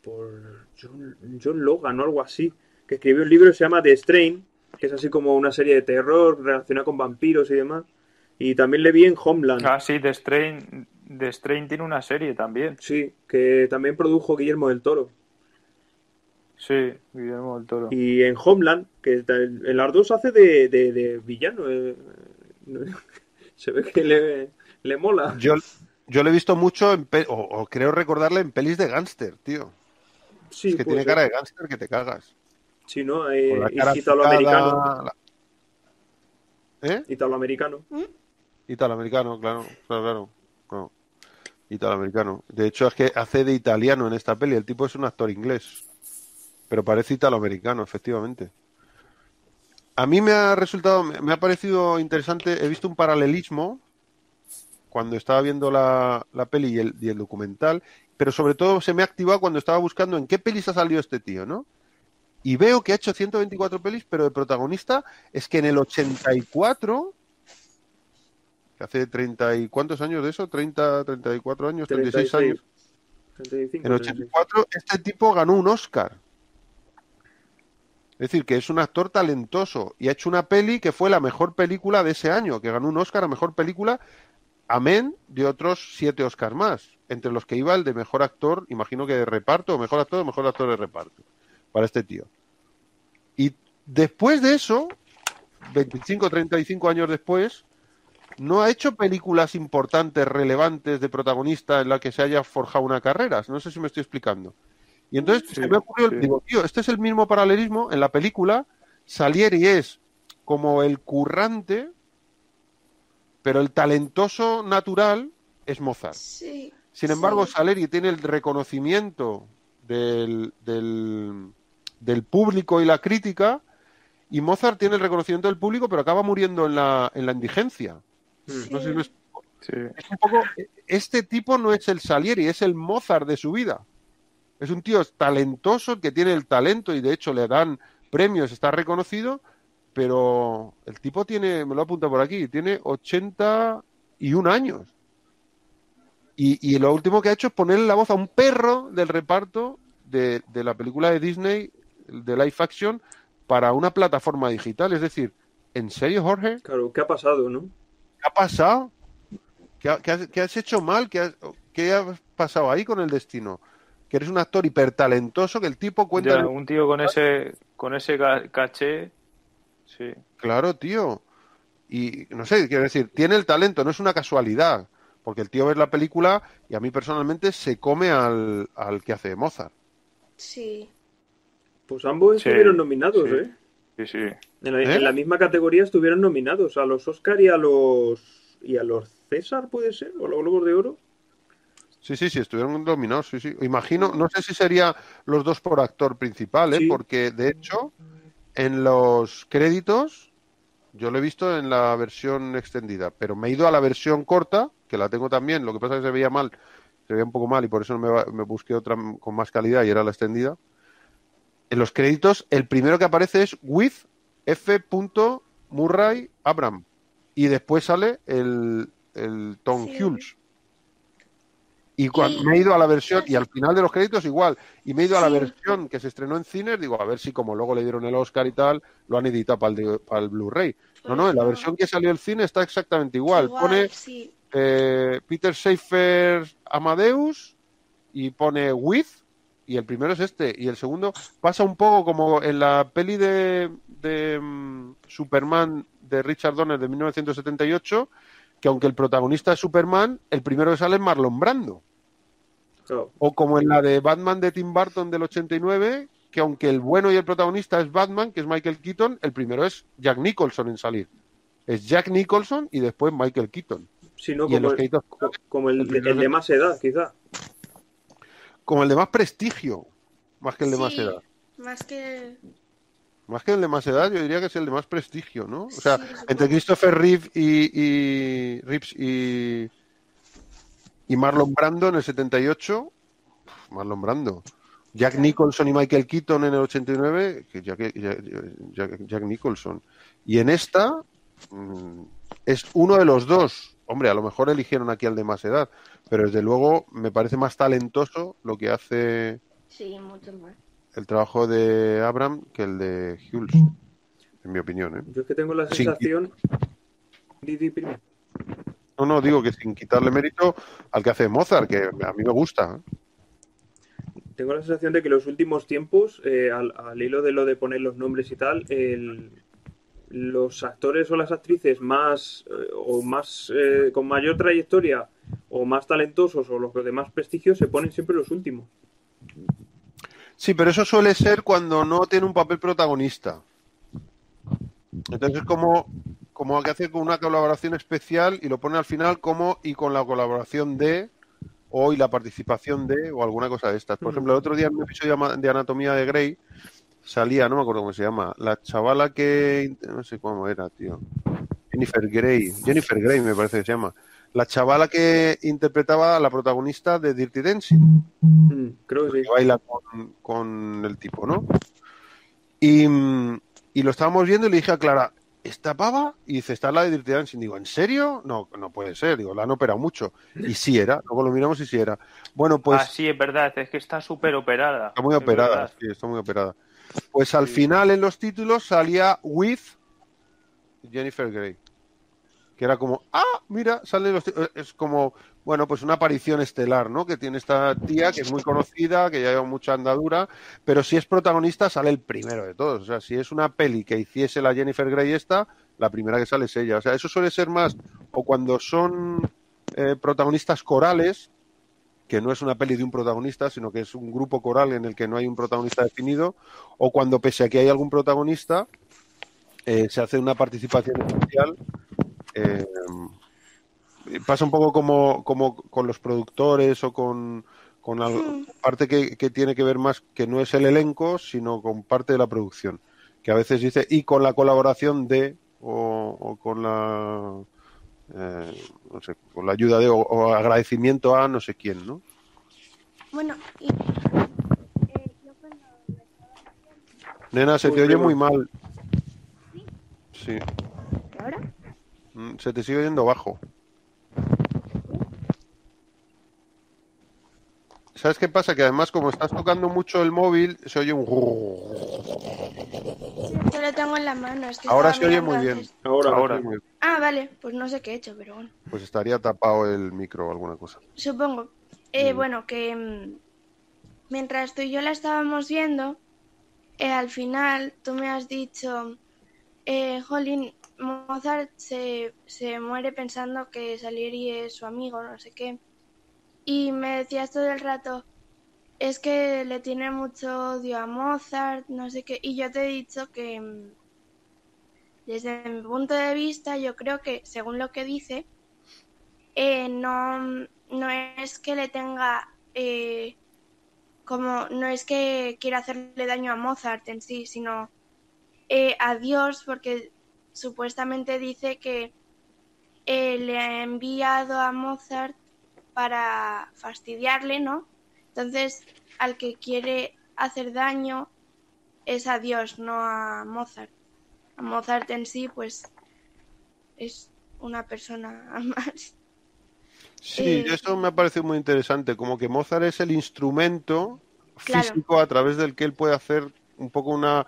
por John, John Logan o algo así, que escribió un libro que se llama The Strain, que es así como una serie de terror relacionada con vampiros y demás. Y también le vi en Homeland, Ah, sí, The Strain, The Strain tiene una serie también. sí, que también produjo Guillermo del Toro. Sí, Guillermo del Toro. Y en Homeland, que en las dos hace de, de- de villano. eh, Se ve que le, le mola. Yo, yo lo he visto mucho, en pe- o, o creo recordarle en pelis de gángster, tío. Sí, es que tiene ser. cara de gángster que te cagas. Sí, ¿no? Eh, italoamericano. la- ¿Eh? Italoamericano. Italoamericano, claro, claro, claro. claro. Italoamericano. De hecho, es que hace de italiano en esta peli. El tipo es un actor inglés. Pero parece italoamericano, efectivamente. A mí me ha resultado, me me ha parecido interesante. He visto un paralelismo cuando estaba viendo la, la peli y el, y el documental, pero sobre todo se me ha activado cuando estaba buscando en qué pelis ha salido este tío, ¿no? Y veo que ha hecho 124 pelis, pero de protagonista es que en el 84 que hace 30 y cuántos años de eso, 30, 34 años, 36 años. 35, En el 84 este tipo ganó un Oscar. Es decir, que es un actor talentoso y ha hecho una peli que fue la mejor película de ese año, que ganó un Oscar a mejor película, amén de otros siete Oscars más, entre los que iba el de mejor actor, imagino que de reparto, o mejor actor o mejor actor de reparto, para este tío. Y después de eso, 25 35 años después, no ha hecho películas importantes, relevantes de protagonista en la que se haya forjado una carrera. No sé si me estoy explicando. Y entonces Sí, se me ocurrió, sí. digo, tío, este es el mismo paralelismo en la película. Salieri es como el currante, pero el talentoso natural es Mozart. Sí. Sin embargo, Sí. Salieri tiene el reconocimiento del, del, del público y la crítica, y Mozart tiene el reconocimiento del público, pero acaba muriendo en la, en la indigencia. Sí. No sé si me explico. Sí. Es un poco, este tipo no es el Salieri, es el Mozart de su vida. Es un tío talentoso que tiene el talento y de hecho le dan premios, está reconocido, pero el tipo tiene, me lo apunta por aquí, tiene 81 años. Y, y lo último que ha hecho es ponerle la voz a un perro del reparto de, de la película de Disney, de live action, para una plataforma digital. Es decir, ¿en serio, Jorge? Claro, ¿qué ha pasado, no? ¿Qué ha pasado? ¿Qué, ha- qué has, qué has hecho mal? ¿Qué, has- qué ha pasado ahí con el destino? Que eres un actor hipertalentoso, que el tipo cuenta... Ya, un tío con ese, con ese ca- caché, sí. Claro, tío. Y no sé, quiero decir, tiene el talento, no es una casualidad. Porque el tío ve la película y a mí personalmente se come al, al que hace Mozart. Sí. Pues ambos Sí, estuvieron nominados, sí. ¿eh? Sí, sí. En la, ¿Eh? en la misma categoría estuvieron nominados a los Oscar y a los y a los César, puede ser, o los Globos de Oro. Sí, sí, sí, estuvieron dominados, sí, sí. Imagino, no sé si sería los dos por actor principal, ¿eh? Sí. Porque de hecho, en los créditos, yo lo he visto en la versión extendida, pero me he ido a la versión corta, que la tengo también, lo que pasa es que se veía mal, se veía un poco mal y por eso me, va- me busqué otra con más calidad y era la extendida. En los créditos, el primero que aparece es with F. Murray Abram y después sale el, el Tom Sí. Hulce. Y cuando me he ido a la versión, y al final de los créditos igual, y me he ido a la versión que se estrenó en cines, digo, a ver si como luego le dieron el Oscar y tal, lo han editado para el, para el Blu-ray. No, no, en la versión que salió el cine está exactamente igual. Igual, Pone sí. eh, Peter Schaefer Amadeus y pone With, y el primero es este, y el segundo pasa un poco como en la peli de, de mm, Superman de Richard Donner de 1978, que aunque el protagonista es Superman, el primero que sale es Marlon Brando. O como en la de Batman de Tim Burton del 89, que aunque el bueno y el protagonista es Batman, que es Michael Keaton, el primero es Jack Nicholson en salir. Es Jack Nicholson y después Michael Keaton. No, los como, el, el el de más edad, quizá. Como el de más prestigio, más que el de más edad. Más que. Más que el de más edad, yo diría que es el de más prestigio, ¿no? O sea, Sí, entre Christopher Reeve y, y Reeves y, y Marlon Brando en el 78, uf, Marlon Brando. Jack Nicholson y Michael Keaton en el 89, que Jack, Jack- Jack- Jack Nicholson. Y en esta mm, es uno de los dos. Hombre, a lo mejor eligieron aquí al de más edad, pero desde luego me parece más talentoso lo que hace Sí, mucho más. el trabajo de Abraham que el de Hulse, en mi opinión. ¿eh? Yo es que tengo la sensación. Di, di, primo. No, no, digo que sin quitarle mérito al que hace Mozart, que a mí me gusta. ¿eh? Tengo la sensación de que los últimos tiempos, eh, al, al hilo de lo de poner los nombres y tal, el- los actores o las actrices más eh, o más eh, con mayor trayectoria o más talentosos o los de más prestigio se ponen siempre los últimos. Sí, pero eso suele ser cuando no tiene un papel protagonista. Entonces es como, como que hace con una colaboración especial y lo pone al final como y con la colaboración de o y la participación de o alguna cosa de estas. Por Ujú. ejemplo, el otro día en un episodio de Anatomía de Grey salía, no me acuerdo cómo se llama, la chavala que no sé cómo era, tío. Jennifer Grey, Jennifer Grey me parece que se llama. La chavala que interpretaba a la protagonista de Dirty Dancing Mm, creo que sí. que baila con, con el tipo, ¿no? Y, mm, y lo estábamos viendo y le dije a Clara, ¿esta pava? Y dice, está la de Dirty Dancing. Digo, ¿en serio? No, no puede ser. Digo, la han operado mucho. Y sí era. Luego lo miramos y sí era. Bueno, pues ah, sí, es verdad, es que está súper operada. está muy es operada. verdad. Sí, está muy operada. Pues al Sí. final en los títulos salía with Jennifer Grey. Que era como, ah, mira, salen los tí- Es como, bueno, pues una aparición estelar, ¿no? Que tiene esta tía que es muy conocida, que ya lleva mucha andadura, pero si es protagonista sale el primero de todos. O sea, si es una peli que hiciese la Jennifer Grey esta, la primera que sale es ella. O sea, eso suele ser más, o cuando son eh, protagonistas corales, que no es una peli de un protagonista, sino que es un grupo coral en el que no hay un protagonista definido, o cuando pese a que hay algún protagonista, eh, se hace una participación especial. Eh, pasa un poco como, como con los productores o con, con al- Hmm. parte que, que tiene que ver más que no es el elenco, sino con parte de la producción. Que a veces dice, y con la colaboración de, o, o con la. eh, no sé, con la ayuda de, o, o agradecimiento a no sé quién, ¿no? Bueno, y eh, yo cuando lo estaba haciendo, Nena, se te oye muy mal. Sí, se te sigue oyendo bajo. ¿Sabes qué pasa? Que además, como estás tocando mucho el móvil, se oye un. Yo lo tengo en la mano. Es que Ahora se oye muy bien. antes. Ahora, Ahora. Ah, vale, pues no sé qué he hecho, pero bueno. Pues estaría tapado el micro o alguna cosa. Supongo. Eh, Mm. Bueno, que mm, mientras tú y yo la estábamos viendo, eh, al final tú me has dicho, eh, Jolín, Mozart se, se muere pensando que Salieri es su amigo, no sé qué. Y me decías todo el rato, es que le tiene mucho odio a Mozart, no sé qué. Y yo te he dicho que, mm, desde mi punto de vista, yo creo que, según lo que dice, eh, no, no es que le tenga eh, como no es que quiera hacerle daño a Mozart en sí, sino eh, a Dios, porque supuestamente dice que eh, le ha enviado a Mozart para fastidiarle, ¿no? Entonces, al que quiere hacer daño es a Dios, no a Mozart. A Mozart en sí, pues, es una persona más. Sí, Eh, esto me ha parecido muy interesante. Como que Mozart es el instrumento Claro. físico a través del que él puede hacer un poco una,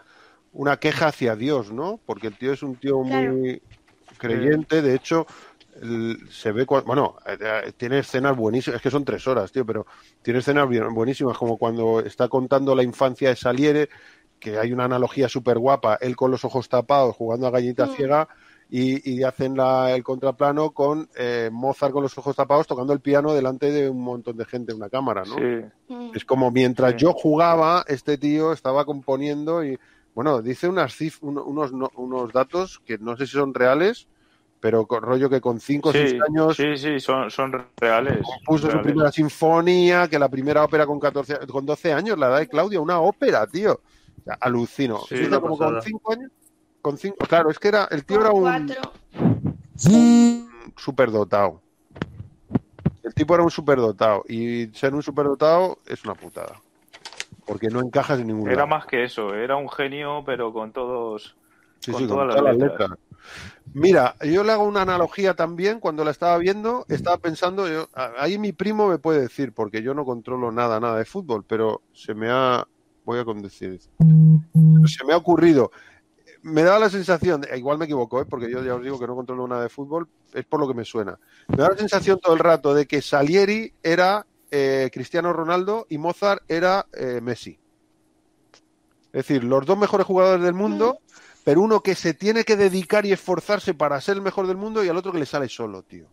una queja hacia Dios, ¿no? Porque el tío es un tío Claro. muy creyente. De hecho, el- se ve cua- bueno eh, tiene escenas buenísimas es que son tres horas tío pero tiene escenas buenísimas como cuando está contando la infancia de Salieri que hay una analogía súper guapa él con los ojos tapados jugando a gallita Mm. ciega y, y hacen la- el contraplano con eh, Mozart con los ojos tapados tocando el piano delante de un montón de gente en una cámara ¿no? Sí. Mm. Es como mientras Sí. yo jugaba, este tío estaba componiendo y, bueno, dice unas cif- un- unos, no- unos datos que no sé si son reales, pero con rollo que con 5 o 6 Sí, años sí, sí, son, son reales. compuso su reales. primera sinfonía, que la primera ópera con 14, con 12 años, la edad de Claudia, una ópera, tío. O sea, alucino. Sí, Dice una como pasada. con 5 años, con cinco, claro, es que era, el tío Con era un cuatro. superdotado. El tipo era un superdotado y ser un superdotado es una putada. Porque no encajas en ningún Era lado. más que eso, era un genio, pero con todos. Sí, con sí, con todas todas las letras. letras. Mira, yo le hago una analogía también. Cuando la estaba viendo, estaba pensando, yo, ahí mi primo me puede decir, porque yo no controlo nada, nada de fútbol, pero se me ha, voy a conducir, se me ha ocurrido. Me da la sensación, eh, igual me equivoco, ¿eh? porque yo ya os digo que no controlo nada de fútbol, es por lo que me suena. Me da la sensación todo el rato de que Salieri era eh, Cristiano Ronaldo y Mozart era eh, Messi. Es decir, los dos mejores jugadores del mundo, pero uno que se tiene que dedicar y esforzarse para ser el mejor del mundo y al otro que le sale solo, tío.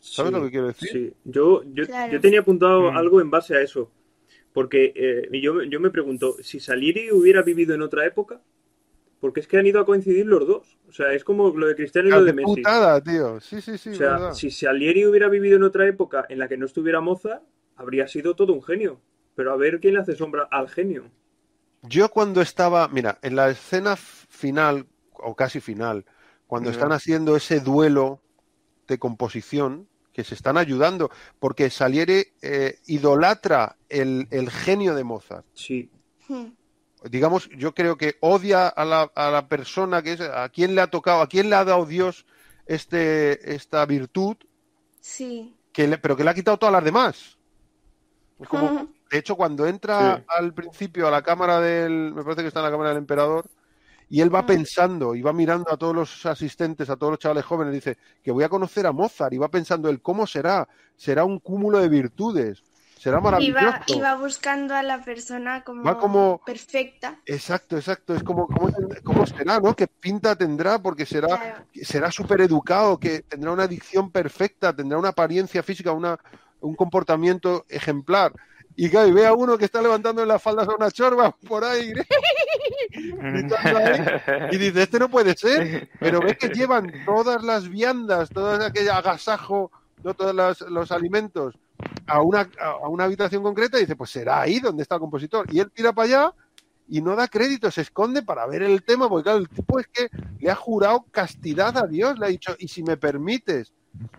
¿Sabes Sí, lo que quiero decir? Sí, yo, yo, Claro. yo tenía apuntado Mm. algo en base a eso. Porque eh, yo, yo me pregunto, si Salieri hubiera vivido en otra época, porque es que han ido a coincidir los dos. O sea, es como lo de Cristiano y lo de de Messi. putada, tío. Sí, sí, sí, o sea, verdad. si Salieri hubiera vivido en otra época en la que no estuviera Mozart, habría sido todo un genio. Pero a ver quién le hace sombra al genio. Yo cuando estaba, mira, en la escena final, o casi final, cuando están haciendo ese duelo de composición, que se están ayudando, porque Salieri eh, idolatra el, el genio de Mozart. Sí, Hmm. digamos, yo creo que odia a la, a la persona que es, a quién le ha tocado, a quién le ha dado Dios este, esta virtud, Sí. que le- pero que le ha quitado todas las demás. Es como, de hecho, cuando entra Sí. al principio a la cámara del, me parece que está en la cámara del emperador, y él va pensando y va mirando a todos los asistentes, a todos los chavales jóvenes, dice que voy a conocer a Mozart, y va pensando él, ¿cómo será? Será un cúmulo de virtudes, será maravilloso. Iba, iba buscando a la persona como, Va como- perfecta. Exacto, exacto. Es como, ¿cómo, cómo será, no? ¿Qué pinta tendrá? Porque será, Claro. será súper educado, que tendrá una dicción perfecta, tendrá una apariencia física, una, un comportamiento ejemplar. Y claro, ve a uno que está levantando en las faldas a una chorba por ahí, y dice, este no puede ser, pero ve que llevan todas las viandas, todo aquel agasajo, ¿no? todos los, los alimentos a una, a una habitación concreta y dice, pues será ahí donde está el compositor. Y él tira para allá y no da crédito, se esconde para ver el tema, porque claro, el tipo es que le ha jurado castidad a Dios, le ha dicho, y si me permites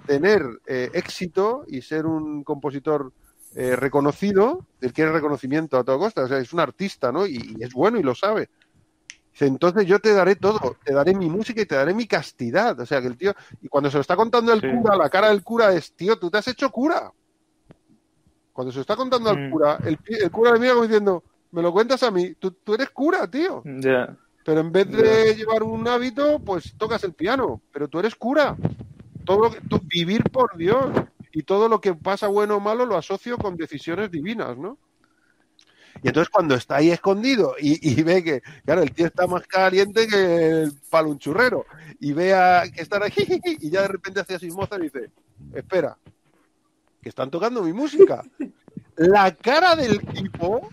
tener eh, éxito y ser un compositor eh, reconocido, él quiere reconocimiento a toda costa, o sea, es un artista, ¿no? Y, y es bueno y lo sabe. Dice, entonces yo te daré todo, te daré mi música y te daré mi castidad. O sea, que el tío, y cuando se lo está contando el Sí. cura, la cara del cura es, tío, tú te has hecho cura. Cuando se lo está contando al Mm. cura, el, cura le mira como diciendo, me lo cuentas a mí, tú, tú eres cura, tío. Ya. Pero en vez de llevar un hábito, pues tocas el piano. Pero tú eres cura. Todo lo que, tú- vivir por Dios. Y todo lo que pasa bueno o malo lo asocio con decisiones divinas, ¿no? Y entonces cuando está ahí escondido y, y ve que, claro, el tío está más caliente que el palo un churrero. Y ve a, que están aquí y ya de repente hace así Mozart y dice, espera, que están tocando mi música. La cara del tipo,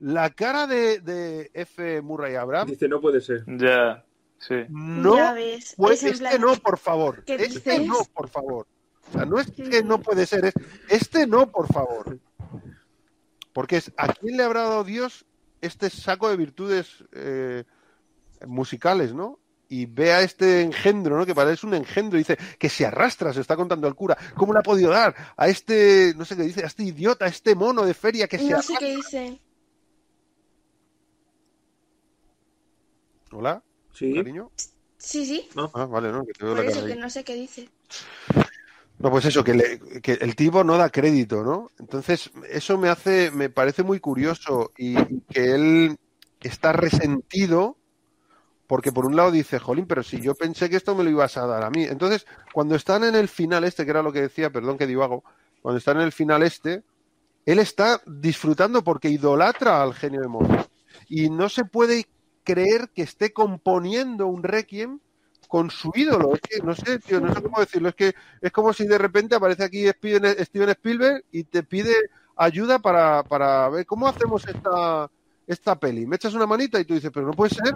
la cara de, de F. Murray Abraham, Dice, no puede ser. Ya. Sí. no pues este plan, no, por favor. ¿qué Este dices? no, por favor. O sea, no es que no puede ser, es este no, por favor. Porque es a quién le habrá dado Dios este saco de virtudes eh, musicales, ¿no? Y ve a este engendro, ¿no? Que parece un engendro, y dice que se arrastra, se está contando al cura. ¿Cómo le ha podido dar a este, no sé qué dice, a este idiota, a este mono de feria que se No sé arrastra? qué dice. Hola, Sí. cariño. Sí, sí, Ah, vale, no, que te veo por la eso cara que ahí. no sé qué dice. No, pues eso, que, le- que el tipo no da crédito, ¿no? Entonces, eso me hace, me parece muy curioso y, y que él está resentido porque por un lado dice, jolín, pero si yo pensé que esto me lo ibas a dar a mí. Entonces, cuando están en el final este, que era lo que decía, perdón que divago, cuando están en el final este, él está disfrutando porque idolatra al genio de Mozart. Y no se puede creer que esté componiendo un requiem con su ídolo. Es que, no sé, tío, no sé cómo decirlo. Es que es como si de repente aparece aquí Steven Spielberg y te pide ayuda para, para ver cómo hacemos esta, esta peli. Me echas una manita y tú dices, pero no puede ser.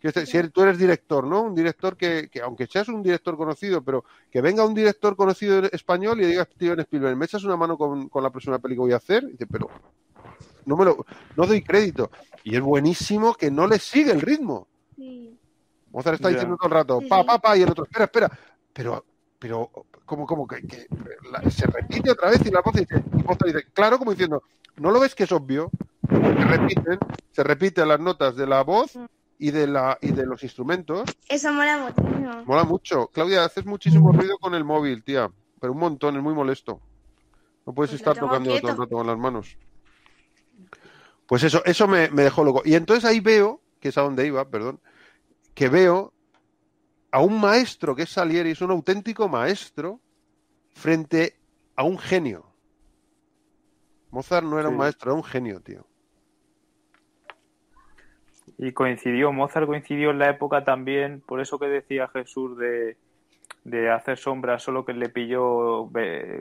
Que este- si tú eres director, ¿no? Un director que, que, aunque seas un director conocido, pero que venga un director conocido español y diga Steven Spielberg, me echas una mano con, con la próxima peli que voy a hacer. Y dice, pero no me lo, no doy crédito. Y es buenísimo que no le sigue el ritmo. Sí. Mozart está diciendo todo el rato, pa, pa, pa, y el otro, espera, espera. Pero, pero, ¿cómo, cómo? Que, que la- se repite otra vez y la voz dice, y Mozart dice, claro, como diciendo, ¿no lo ves que es obvio? Se repiten, se repiten las notas de la voz y de la y de los instrumentos. Eso mola muchísimo. Mola mucho. Claudia, haces muchísimo ruido con el móvil, tía. Pero un montón, es muy molesto. No puedes Pues estar tocando todo el rato con las manos. Pues eso, eso me, me dejó loco. Y entonces ahí veo, que es a donde iba, perdón, que veo a un maestro que es Salieri, es un auténtico maestro, frente a un genio. Mozart no era un maestro, era un genio, tío. Y coincidió, Mozart coincidió en la época también, por eso que decía Jesús de, de hacer sombras, solo que le pilló,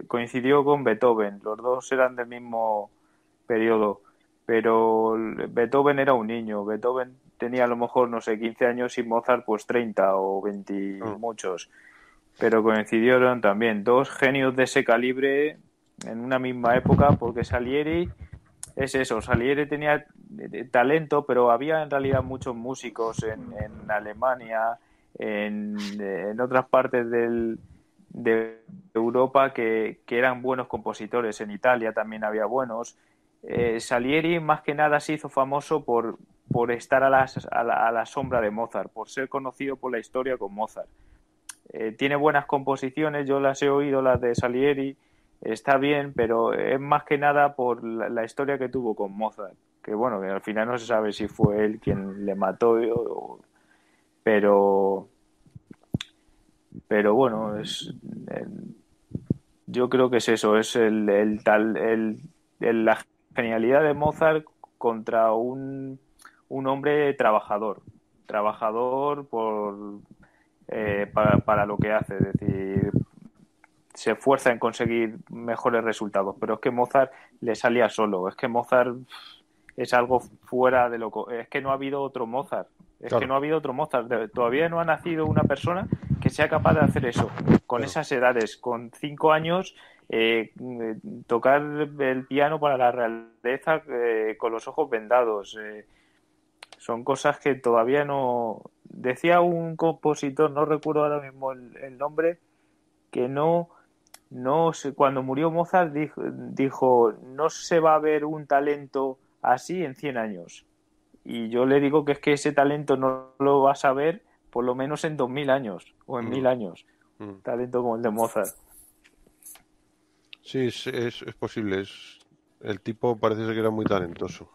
coincidió con Beethoven, los dos eran del mismo periodo, pero Beethoven era un niño, Beethoven tenía a lo mejor, no sé, 15 años y Mozart pues 30 o 20 y Ah. muchos, pero coincidieron también dos genios de ese calibre en una misma época, porque Salieri es eso, Salieri tenía eh, talento, pero había en realidad muchos músicos en, en Alemania, en, en otras partes del, de Europa que, que eran buenos compositores. En Italia también había buenos. Eh, Salieri más que nada se hizo famoso por, por estar a, las- a la, a la sombra de Mozart, por ser conocido por la historia con Mozart. Eh, tiene buenas composiciones, yo las he oído, las de Salieri, está bien, pero es más que nada por la, historia que tuvo con Mozart, que bueno, que al final no se sabe si fue él quien le mató, pero pero bueno, es eh, yo creo que es eso, es el, el tal el, el- la genialidad de Mozart contra un, un hombre trabajador, trabajador por eh, para, para lo que hace, es decir, se esfuerza en conseguir mejores resultados, pero es que Mozart le salía solo, es que Mozart es algo fuera de lo... Es que no ha habido otro Mozart, es Claro. que no ha habido otro Mozart, todavía no ha nacido una persona que sea capaz de hacer eso, con Claro. esas edades, con cinco años, eh, eh, tocar el piano para la realeza eh, con los ojos vendados. eh, son cosas que todavía no... Decía un compositor, no recuerdo ahora mismo el, el nombre, que no, no sé, cuando murió Mozart dijo, dijo, no se va a ver un talento así en 100 años. Y yo le digo que es que ese talento no lo vas a ver por lo menos en 2000 años o en Mm. 1000 años. Mm. Talento como el de Mozart. Sí, es, es, es posible. Es, el tipo parece ser que era muy talentoso.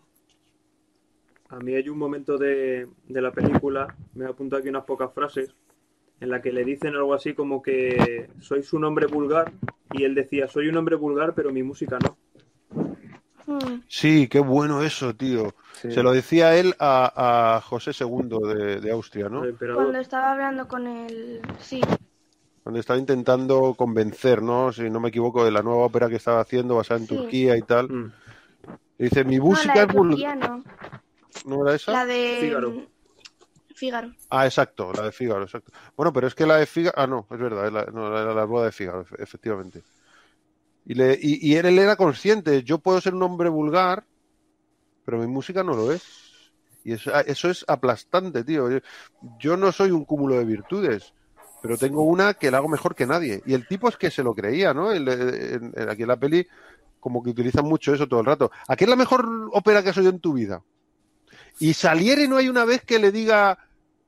A mí hay un momento de, de la película, me he apuntado aquí unas pocas frases, en la que le dicen algo así como que sois un hombre vulgar, y él decía, soy un hombre vulgar, pero mi música no. Sí, qué bueno eso, tío. Sí. Se lo decía él a, a José II de, de Austria, ¿no? Cuando estaba hablando con el... Sí, Donde estaba intentando convencer, ¿no? Si no me equivoco, de la nueva ópera que estaba haciendo basada en Sí. Turquía y tal. Mm. Y dice, mi no, música la es de vulgar. Turquía no, ¿No era esa? la de... Fígaro. Fígaro. Ah, exacto, la de Fígaro, exacto. Bueno, pero es que la de Fígaro... Ah, no, es verdad, es la, no, era la boda de Fígaro, efe- efectivamente. Y, le, y, y él, él era consciente, yo puedo ser un hombre vulgar, pero mi música no lo es. Y eso, ah, eso es aplastante, tío. Yo, yo no soy un cúmulo de virtudes, pero tengo una que la hago mejor que nadie. Y el tipo es que se lo creía, ¿no? El- aquí en la peli como que utilizan mucho eso todo el rato. ¿A qué es la mejor ópera que has oído en tu vida? Y Salieri no hay una vez que le diga,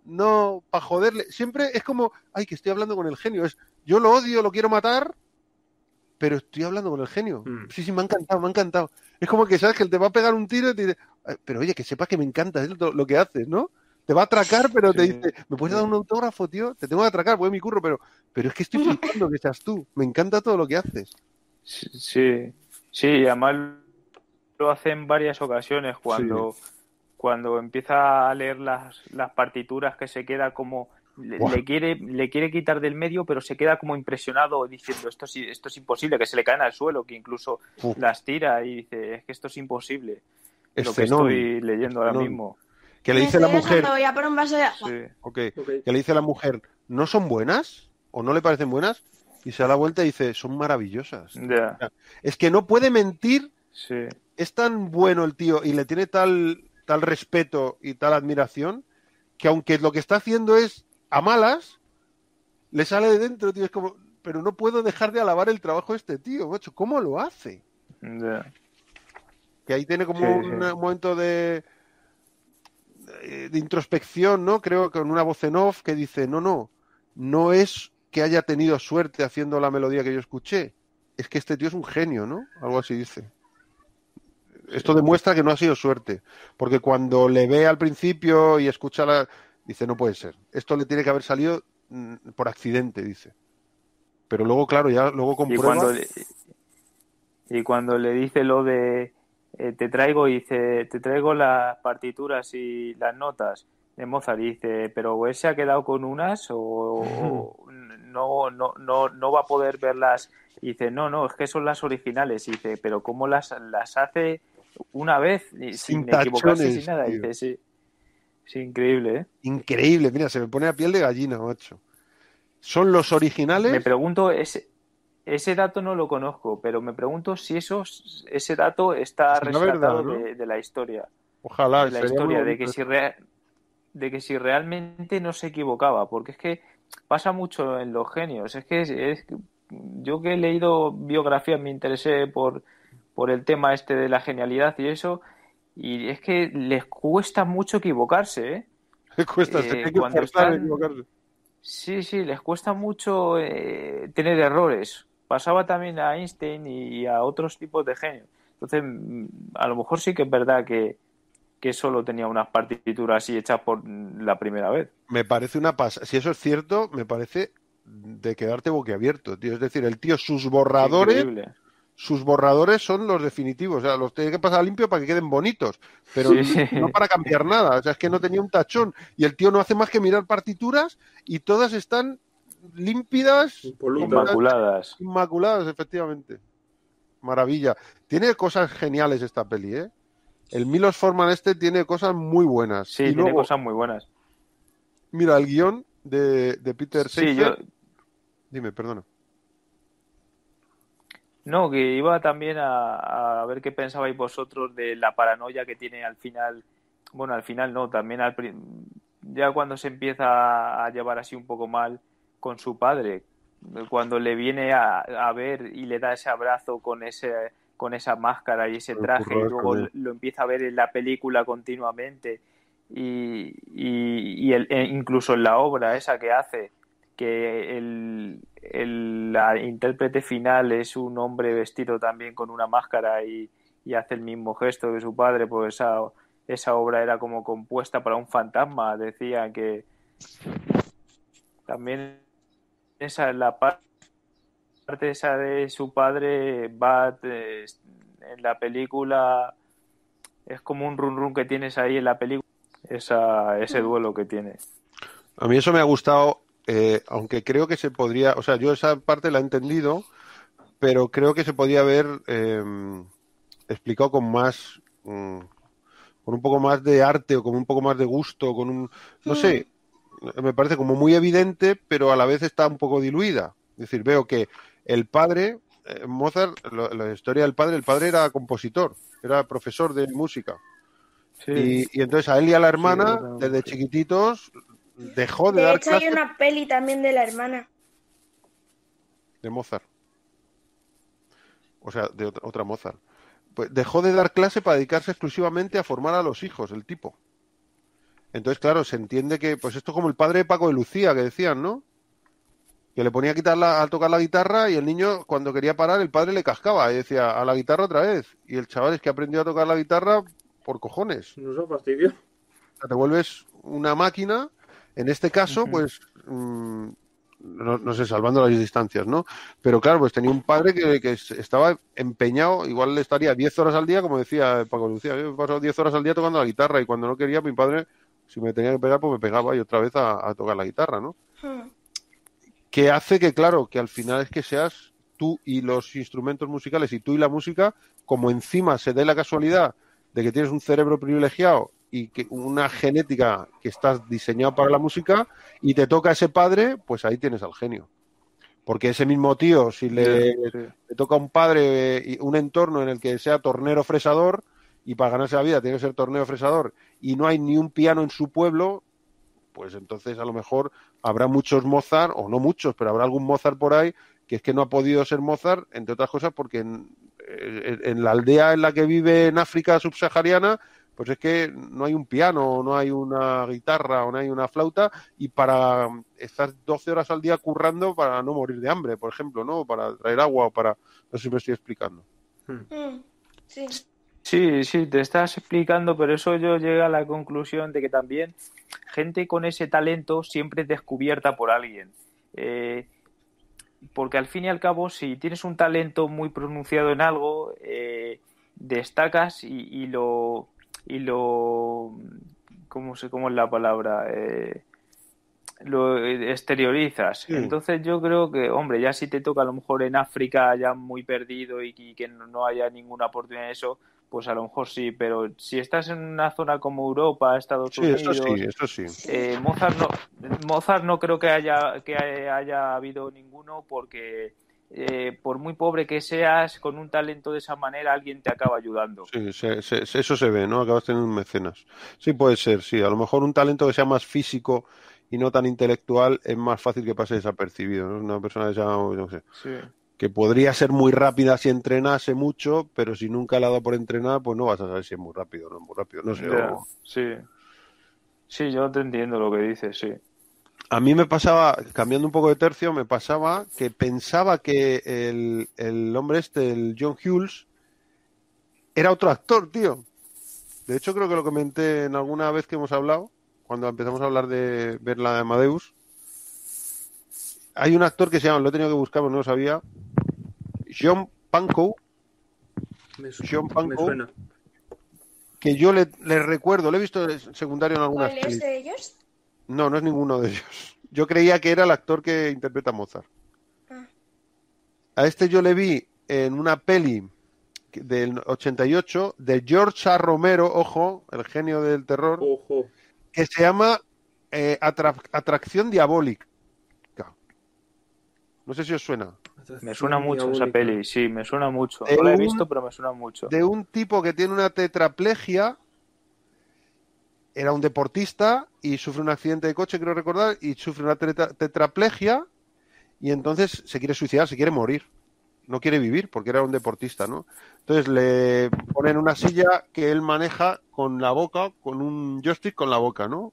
no, para joderle. Siempre es como, ay, que estoy hablando con el genio. Es, yo lo odio, lo quiero matar, pero estoy hablando con el genio. Mm. Sí, sí, me ha encantado, me ha encantado. Es como que sabes que él te va a pegar un tiro y te dice, "Ay, pero oye, que sepas que me encanta lo que haces, ¿no? Te va a atracar, pero te dice, ¿me puedes dar un autógrafo, tío? Te tengo que atracar, voy a mi curro, pero, pero es que estoy flipando que seas tú. Me encanta todo lo que haces. Sí, sí, además lo hace en varias ocasiones cuando, cuando empieza a leer las, las partituras que se queda como le, quiere le quiere quitar del medio pero se queda como impresionado diciendo esto es, esto es imposible que se le caen al suelo que incluso Uf. las tira y dice es que esto es imposible Es lo que estoy leyendo ahora mismo Que le dice la mujer, dejando, voy a por un vaso de agua. sí que le dice la mujer, ¿no son buenas? ¿O no le parecen buenas? Y se da la vuelta y dice, son maravillosas. ya Es que no puede mentir sí es tan bueno el tío y le tiene tal, tal respeto y tal admiración que aunque lo que está haciendo es a malas, le sale de dentro, tío. Es como, pero no puedo dejar de alabar el trabajo de este tío, macho. ¿Cómo lo hace? ya. Que ahí tiene como Sí, un, sí. un momento de, de, de introspección, ¿no? Creo que con una voz en off que dice, no, no, no es que haya tenido suerte haciendo la melodía que yo escuché, es que este tío es un genio, ¿no? Algo así dice. Esto demuestra que no ha sido suerte, porque cuando le ve al principio y escucha la... Dice, no puede ser. Esto le tiene que haber salido mm, por accidente, dice. Pero luego, claro, ya luego y comprueba... cuando le, y cuando le dice lo de eh, te traigo dice te traigo las partituras y las notas de Mozart y dice pero él se ha quedado con unas o, o no no no no va a poder verlas y dice no no es que son las originales y dice pero cómo las las hace una vez y Sin sin, equivocarse sin nada tío. dice sí es increíble ¿eh? Increíble, mira, se me pone a piel de gallina, macho. Son los originales. Me pregunto, ese, ese dato no lo conozco, pero me pregunto si eso, ese dato está Será rescatado verdad, ¿no? de, de la historia. Ojalá, de la historia, de que, si de que si realmente no se equivocaba, porque es que pasa mucho en los genios. Es que es- es- yo que he leído biografías me interesé por, por el tema este de la genialidad y eso, y es que les cuesta mucho equivocarse, ¿eh? Le cuesta, se eh, tiene que cuando forzar a están- equivocarse. Sí, sí, les cuesta mucho eh, tener errores. Pasaba también a Einstein y a otros tipos de genios. Entonces, mm, a lo mejor sí que es verdad que, que solo tenía unas partituras así hechas por la primera vez. Me parece una pasa. Si eso es cierto, me parece de quedarte boquiabierto, tío. Es decir, el tío, sus borradores, Increíble. sus borradores son los definitivos. O sea, los tiene que pasar limpio para que queden bonitos. Pero Sí, sí. no para cambiar nada. O sea, es que no tenía un tachón. Y el tío no hace más que mirar partituras y todas están límpidas. Inmaculadas. inmaculadas, efectivamente. Maravilla. Tiene cosas geniales esta peli, ¿eh? El Milos Forman este tiene cosas muy buenas. Sí, y tiene luego, cosas muy buenas. mira, el guion de, de Peter Sí, Seifer. yo, Dime, perdona. No, que iba también a, a ver qué pensabais vosotros de la paranoia que tiene al final. Bueno, al final no, también al ya cuando se empieza a llevar así un poco mal con su padre, cuando le viene a, a ver y le da ese abrazo con ese con esa máscara y ese traje y luego lo empieza a ver en la película continuamente y, y, y el- e incluso en la obra esa que hace que el, el la intérprete final es un hombre vestido también con una máscara y, y hace el mismo gesto que su padre, pues esa, esa obra era como compuesta para un fantasma, decía que también esa la par- parte esa de su padre va eh, en la película es como un run run que tienes ahí en la película esa, ese duelo que tiene. A mí eso me ha gustado, eh, aunque creo que se podría, o sea, yo esa parte la he entendido, pero creo que se podía haber eh, explicado con más, mm, con un poco más de arte o con un poco más de gusto, con un, no sé, me parece como muy evidente, pero a la vez está un poco diluida. Es decir, veo que el padre, eh, Mozart, lo- la historia del padre, el padre era compositor, era profesor de música. Y, y entonces a él y a la hermana, desde sí. chiquititos, dejó de, De dar hecho, hay una peli también de la hermana. de Mozart. O sea, de otra, otra Mozart. Pues dejó de dar clase para dedicarse exclusivamente a formar a los hijos, el tipo. Entonces, claro, se entiende que, pues esto es como el padre de Paco de Lucía, que decían, ¿no? Que le ponía a, quitar la- a tocar la guitarra y el niño, cuando quería parar, el padre le cascaba y decía, a la guitarra otra vez. Y el chaval es que aprendió a tocar la guitarra por cojones. Nos ha fastidiado. O sea, te vuelves una máquina. En este caso, pues, mm, no, no sé, salvando las distancias, ¿no? Pero claro, pues tenía un padre que, que estaba empeñado, igual le estaría 10 horas al día, como decía Paco Lucía, yo he pasado 10 horas al día tocando la guitarra y cuando no quería, mi padre, si me tenía que pegar, pues me pegaba y otra vez a, a tocar la guitarra, ¿no? Hmm. que hace que, claro, que al final es que seas tú y los instrumentos musicales y tú y la música, como encima se dé la casualidad de que tienes un cerebro privilegiado y que una genética que estás diseñado para la música y te toca ese padre, pues ahí tienes al genio. Porque ese mismo tío, si le, Sí. le toca a un padre y un entorno en el que sea tornero fresador y para ganarse la vida tiene que ser tornero fresador y no hay ni un piano en su pueblo, pues entonces a lo mejor habrá muchos Mozart, o no muchos, pero habrá algún Mozart por ahí que es que no ha podido ser Mozart, entre otras cosas porque en, eh, en la aldea en la que vive en África subsahariana, pues es que no hay un piano, no hay una guitarra, o no hay una flauta, y para estar 12 horas al día currando para no morir de hambre, por ejemplo, ¿no? Para traer agua o para... No sé si me estoy explicando. Hmm. Sí. Sí, sí, te estás explicando, pero eso yo llego a la conclusión de que también gente con ese talento siempre es descubierta por alguien. Eh, porque al fin y al cabo, si tienes un talento muy pronunciado en algo, eh, destacas y, y lo y lo ¿cómo sé cómo es la palabra? Eh, lo exteriorizas. Sí. Entonces yo creo que, hombre, ya si te toca a lo mejor en África ya muy perdido y, y que no, no haya ninguna oportunidad de eso, pues a lo mejor sí, pero si estás en una zona como Europa, Estados Sí, Unidos, eso sí, eso sí. eh, Mozart no Mozart no creo que haya que haya habido ninguno porque eh, por muy pobre que seas con un talento de esa manera alguien te acaba ayudando Sí, se- se- eso se ve, ¿no? Acabas teniendo un mecenas. Sí, puede ser, sí. A lo mejor un talento que sea más físico y no tan intelectual es más fácil que pase desapercibido, ¿no? Una persona que sea, no sé, sí que podría ser muy rápida si entrenase mucho, pero si nunca le ha dado por entrenar, pues no vas a saber si es muy rápido o no es muy rápido. No sé. O- sí sí yo te entiendo lo que dices sí A mí me pasaba, cambiando un poco de tercio, me pasaba que pensaba que el, el hombre este, el John Hughes, era otro actor, tío. De hecho, creo que lo comenté en alguna vez que hemos hablado, cuando empezamos a hablar de ver la de Amadeus. Hay un actor que se llama, lo he tenido que buscar, pero no lo sabía, John Pankow, Me, John me Pankow. suena. que yo le, le recuerdo, le he visto secundario en algunas ¿Cuál es de ellos? No, no es ninguno de ellos. yo creía que era el actor que interpreta a Mozart. Ah. A este yo le vi en una peli del 88 de George A. Romero, ojo, el genio del terror, Ojo. que se llama eh, Atra- Atracción Diabólica. No sé si os suena. Me suena mucho esa peli, sí, me suena mucho. De No la he un- visto, pero me suena mucho. de un tipo que tiene una tetraplegia. Era un deportista y sufre un accidente de coche, creo recordar, y sufre una tetra- tetraplegia y entonces se quiere suicidar, se quiere morir. No quiere vivir porque era un deportista, ¿no? Entonces le ponen una silla que él maneja con la boca, con un joystick con la boca, ¿no?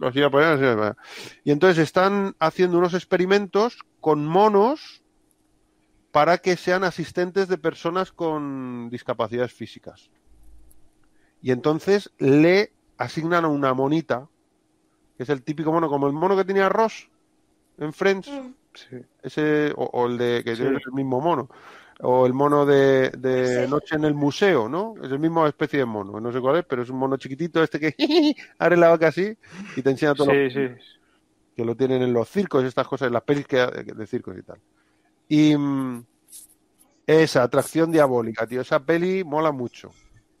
La silla para allá, la silla. Y entonces están haciendo unos experimentos con monos para que sean asistentes de personas con discapacidades físicas. Y entonces le asignan a una monita, que es el típico mono, como el mono que tenía Ross en Friends, Mm. Ese, o, o el de que Sí. es el mismo mono, o el mono de, de Sí. Noche en el Museo, ¿no? Es el mismo especie de mono, no sé cuál es, pero es un mono chiquitito este que abre la boca así y te enseña todo Sí, sí. que lo tienen en los circos, estas cosas, en las pelis que, de circos y tal. Y mm, esa atracción diabólica, tío, esa peli mola mucho.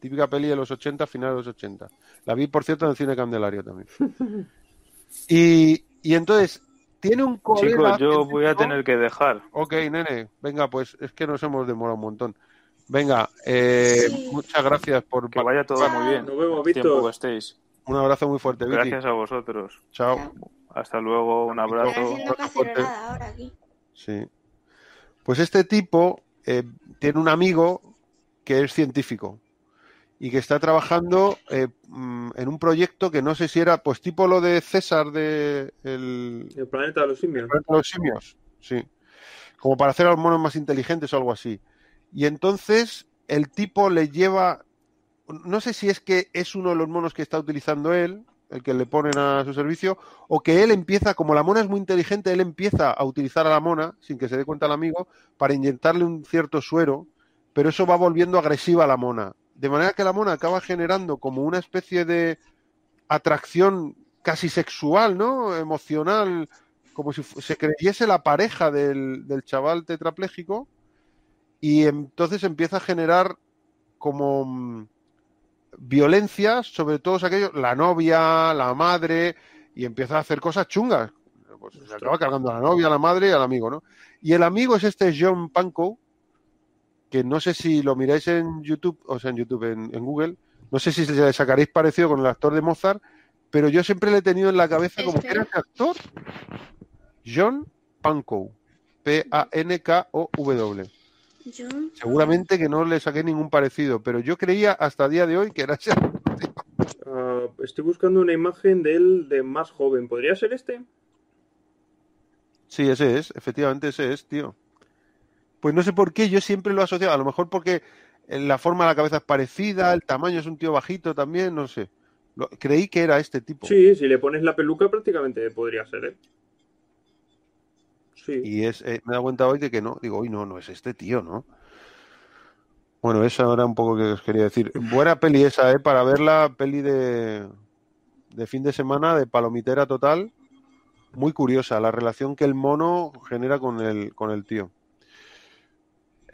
Típica peli de los 80, final de los 80. La vi, por cierto, en el cine Candelario también. Y, y entonces, tiene un colega... Chicos, yo voy a tener que dejar. Ok, nene, venga, pues es que nos hemos demorado un montón. Venga, eh, Sí. muchas gracias por... Que vaya todo muy bien. Nos vemos, Víctor. que estéis. Un abrazo muy fuerte, Vicky. Gracias a vosotros. Chao. Hasta luego, un abrazo. ahora aquí. Sí. Pues este tipo eh, tiene un amigo que es científico y que está trabajando eh, mm, en un proyecto que no sé si era, pues tipo lo de César de el, El planeta de los simios. planeta de los simios, sí, como para hacer a los monos más inteligentes o algo así. Y entonces el tipo le lleva, no sé si es que es uno de los monos que está utilizando él, el que le ponen a su servicio, o que él empieza, como la mona es muy inteligente, él empieza a utilizar a la mona, sin que se dé cuenta el amigo, para inyectarle un cierto suero, pero eso va volviendo agresiva a la mona. De manera que la mona acaba generando como una especie de atracción casi sexual, ¿no? Emocional, como si se creyese la pareja del, del chaval tetrapléjico, y entonces empieza a generar como mm, violencia sobre todos aquellos, la novia, la madre, y empieza a hacer cosas chungas. Pues se acaba cargando a la novia, a la madre y al amigo, ¿no? Y el amigo es este John Pankow, que no sé si lo miráis en YouTube, o sea, en YouTube, en, en Google, no sé si le sacaréis parecido con el actor de Mozart, pero yo siempre le he tenido en la cabeza como que era ese actor. John Pankow. P-A-N-K-O-W. John. Seguramente que no le saqué ningún parecido, pero yo creía hasta el día de hoy que era ese. Ah, estoy buscando una imagen de él de más joven. ¿Podría ser este? Sí, ese es, efectivamente ese es, tío. Pues no sé por qué, yo siempre lo he asociado, a lo mejor porque la forma de la cabeza es parecida, el tamaño es un tío bajito también, no sé. Creí que era este tipo. Sí, si le pones la peluca prácticamente podría ser, ¿eh? Sí. Y es, eh, me he dado cuenta hoy de que no. Digo, hoy no, no es este tío, ¿no? Bueno, eso era un poco que os quería decir. Buena peli esa, ¿eh? Para verla, peli de, de fin de semana, de palomitera total. Muy curiosa, la relación que el mono genera con el, con el tío.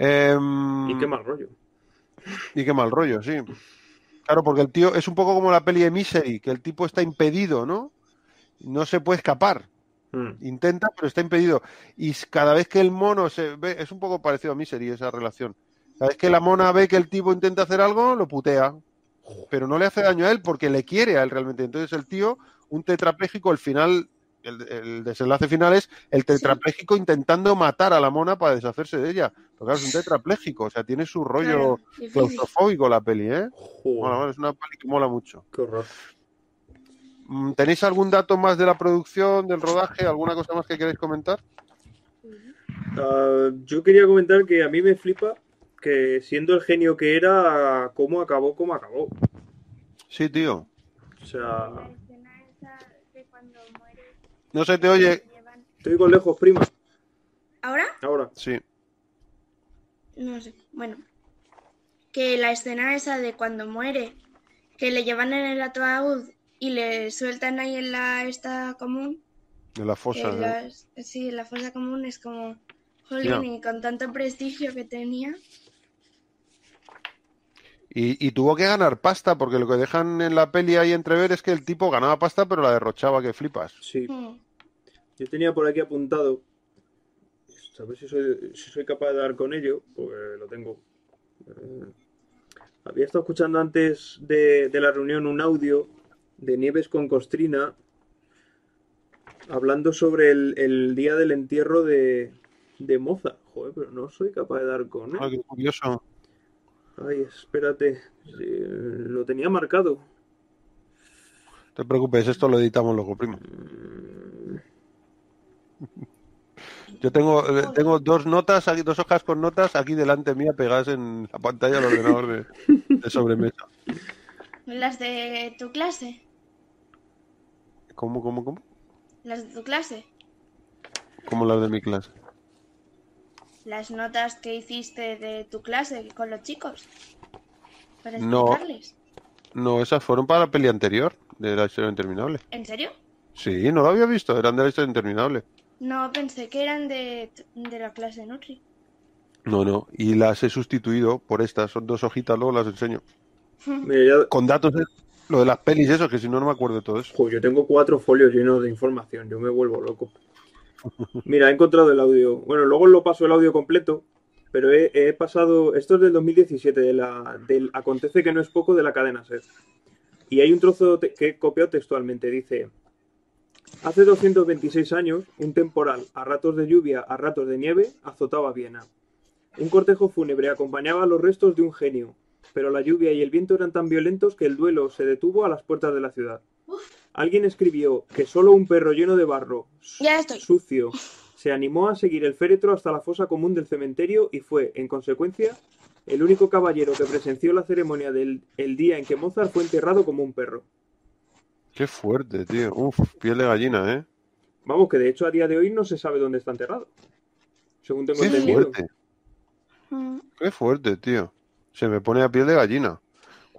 Em, Y qué mal rollo. y qué mal rollo, sí. Claro, porque el tío es un poco como la peli de Misery, que el tipo está impedido, ¿no? No se puede escapar. Mm. Intenta, pero está impedido. Y cada vez que el mono se ve, es un poco parecido a Misery esa relación. Cada vez que la mona ve que el tipo intenta hacer algo, lo putea. Pero no le hace daño a él porque le quiere a él realmente. Entonces el tío, un tetrapléjico, al final, el, el desenlace final es el tetrapléjico intentando matar a la mona para deshacerse de ella. Pero claro, es un tetrapléjico, o sea, tiene su rollo Claro, claustrofóbico la peli, ¿eh? Es una peli que mola mucho. qué horror. Mm, ¿Tenéis algún dato más de la producción, del rodaje, alguna cosa más que queréis comentar? Ah, yo quería comentar que a mí me flipa que siendo el genio que era, cómo acabó, cómo acabó. Sí, tío. O sea, La escena esa de cuando muere. No se te oye. estoy con lejos, prima. ¿Ahora? Ahora. Sí. No sé. Bueno. Que la escena esa de cuando muere, que le llevan en el ataúd y le sueltan ahí en la esta común, De la fosa. ¿eh? sí, la fosa común es como, jolín, y con tanto prestigio que tenía. Y, y tuvo que ganar pasta, porque lo que dejan en la peli ahí entrever es que el tipo ganaba pasta, pero la derrochaba que flipas. Sí, Mm. yo tenía por aquí apuntado. A ver si soy, si soy capaz de dar con ello, pues lo tengo. Eh, había estado escuchando antes de, de la reunión un audio de Nieves con Costrina hablando sobre el, el día del entierro de, de Mozart. Joder, pero no soy capaz de dar con Ah, él. qué curioso. Ay, espérate. Lo tenía marcado. No te preocupes, esto lo editamos luego, primo. Mm, Yo tengo, eh, tengo dos notas, aquí, dos hojas con notas aquí delante mía pegadas en la pantalla del ordenador de, de sobremesa. Las de tu clase, ¿Cómo, cómo, cómo? las de tu clase, Como las de mi clase. Las notas que hiciste de tu clase con los chicos. Para No. explicarles. No, esas fueron para la peli anterior, de la historia interminable. ¿En serio? Sí, no lo había visto, eran de la historia interminable. No, pensé que eran de, de la clase Nutri. No, no, y las he sustituido por estas, son dos hojitas, luego las enseño. Con datos de lo de las pelis, eso, que si no, no me acuerdo de todo eso. Joder, yo tengo cuatro folios llenos de información, yo me vuelvo loco. Mira, he encontrado el audio. Bueno, luego lo paso el audio completo, pero he, pasado. Esto es del 2017, de la, del Acontece que no es poco de la cadena SER. Y hay un trozo que he copiado textualmente. Dice: Hace 226 años, un temporal, a ratos de lluvia, a ratos de nieve, azotaba Viena. Un cortejo fúnebre acompañaba los restos de un genio, pero la lluvia y el viento eran tan violentos que el duelo se detuvo a las puertas de la ciudad. Alguien escribió que solo un perro lleno de barro, Ya estoy. sucio, se animó a seguir el féretro hasta la fosa común del cementerio y fue, en consecuencia, el único caballero que presenció la ceremonia del el día en que Mozart fue enterrado como un perro. Qué fuerte, tío. Uf, piel de gallina, ¿eh? Vamos, que de hecho a día de hoy no se sabe dónde está enterrado. Según tengo Qué entendido. fuerte, Mm. qué fuerte, tío. Se me pone a piel de gallina.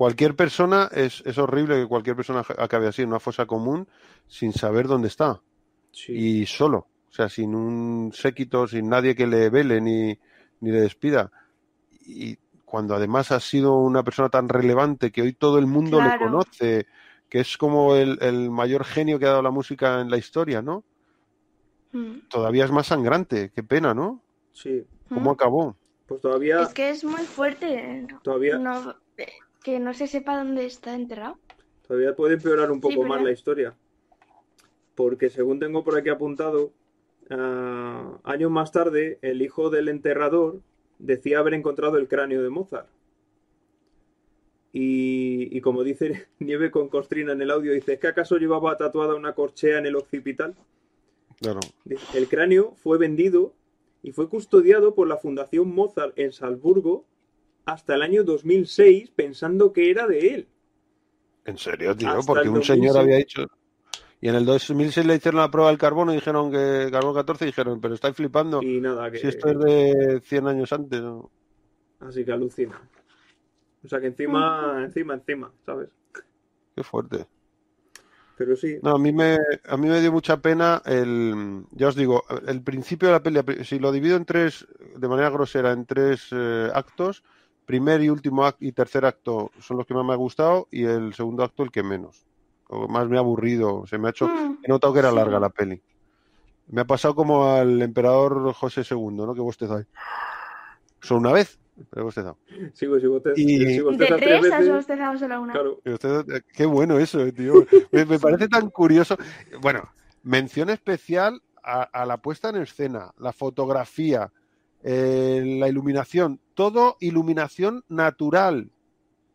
Cualquier persona, es, es horrible que cualquier persona acabe así en una fosa común sin saber dónde está. Sí. y solo, o sea, sin un séquito, sin nadie que le vele ni, ni le despida. Y cuando además ha sido una persona tan relevante que hoy todo el mundo le Claro. conoce, que es como el, el mayor genio que ha dado la música en la historia, ¿no? Mm. Todavía es más sangrante, qué pena, ¿no? Sí. ¿Cómo Mm. acabó? Pues todavía, Es que es muy fuerte todavía, no, eh, que no se sepa dónde está enterrado. todavía puede empeorar un Sí, poco más la historia. Porque según tengo por aquí apuntado, ah, años más tarde, el hijo del enterrador decía haber encontrado el cráneo de Mozart. Y, y como dice Nieve con Costrina en el audio, dice, ¿es que acaso llevaba tatuada una corchea en el occipital? Claro. El cráneo fue vendido y fue custodiado por la Fundación Mozart en Salzburgo hasta el año 2006 pensando que era de él. En serio, tío, Hasta porque un señor 2006. había dicho. Y en el 2006 le hicieron la prueba del carbono y dijeron que carbono 14 y dijeron, pero estáis flipando. Y nada, que... Si esto es de 100 años antes. ¿no? Así que alucina. O sea que encima, encima, encima, ¿sabes? Qué fuerte. Pero sí, No, a mí me, a mí me dio mucha pena el, ya os digo, el principio de la peli, si lo divido en tres, de manera grosera, en tres eh, actos, primer y último acto y tercer acto son los que más me ha gustado y el segundo acto el que menos. O más me ha aburrido, se me ha hecho, Mm. he notado que era Sí. larga la peli. Me ha pasado como al emperador José II, ¿no? Que bostezado. Solo una vez, pero he bostezado. sigo, sigo, te, Y- sigo De tres has bostezado solo una. Claro, Y usted- eh, qué bueno eso, eh, tío. Me, me parece tan curioso. Bueno, mención especial a, a la puesta en escena, la fotografía, eh, la iluminación, todo iluminación natural.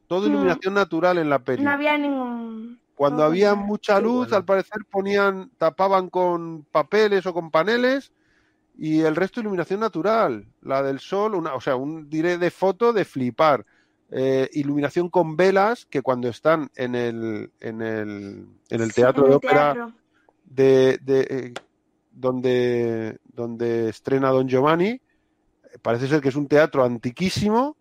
Todo Mm. iluminación natural en la peli. No había ningún. Cuando no, había mucha luz, bueno. al parecer ponían, tapaban con papeles o con paneles y el resto iluminación natural. La del sol, una, o sea, un diré de foto de flipar. Eh, iluminación con velas que cuando están en el, en el, en el Sí, teatro de ópera teatro. de, de, eh, donde, donde estrena Don Giovanni, parece ser que es un teatro antiquísimo.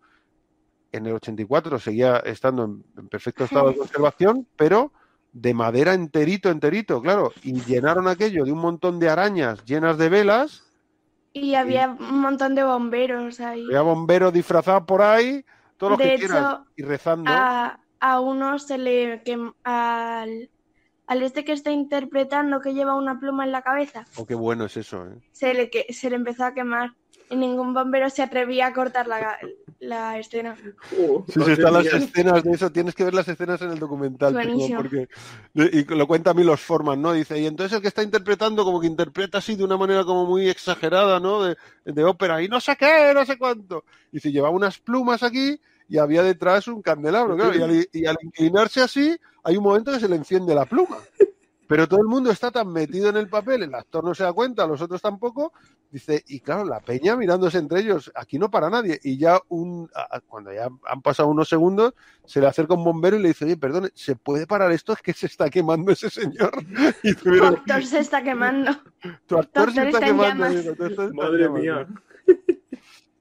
En el 84 seguía estando en, en perfecto estado de conservación, pero de madera enterito, enterito, claro, y llenaron aquello de un montón de arañas llenas de velas, Y había un montón de bomberos ahí. había bomberos disfrazados por ahí, todo lo De que hecho, quieras, y rezando. A, a uno se le quem- al, al este que está interpretando que lleva una pluma en la cabeza, Oh, qué bueno es eso, ¿eh? se le, que- se le empezó a quemar. Y ningún bombero se atrevía a cortar la, la escena. Oh, Sí, sí, están las escenas de eso, tienes que ver las escenas en el documental, tío, Buenísimo. porque y lo cuenta a mí los forman, ¿no? Dice, y entonces el que está interpretando como que interpreta así de una manera como muy exagerada, ¿no? De, de ópera, y no sé qué, no sé cuánto. Y se llevaba unas plumas aquí y había detrás un candelabro, claro, y al, y al inclinarse así, hay un momento que se le enciende la pluma. Pero todo el mundo está tan metido en el papel, el actor no se da cuenta, los otros tampoco, dice, y claro, la peña mirándose entre ellos, aquí no para nadie, y ya un, cuando ya han pasado unos segundos, se le acerca un bombero y le dice, oye, perdone, ¿se puede parar esto? Es que se está quemando ese señor. Y Tu actor se está quemando. tu actor se está quemando. Madre mía.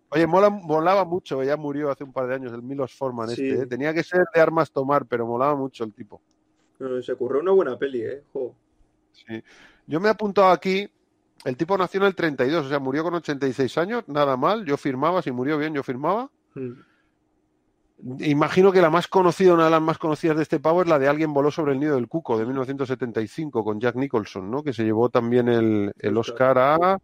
Oye, mola, molaba mucho, ya murió hace un par de años, el Milos Forman Sí. este, ¿eh? tenía que ser de armas tomar, pero molaba mucho el tipo. Se curró una buena peli, ¿eh? Jo. Sí. Yo me he apuntado aquí, el tipo nació en el 32, o sea, murió con 86 años, nada mal, yo firmaba, si murió bien, yo firmaba. Mm. Imagino que la más conocida, una de las más conocidas de este pavo es la de Alguien voló sobre el nido del cuco, de 1975, con Jack Nicholson, ¿no? Que se llevó también el, el Oscar a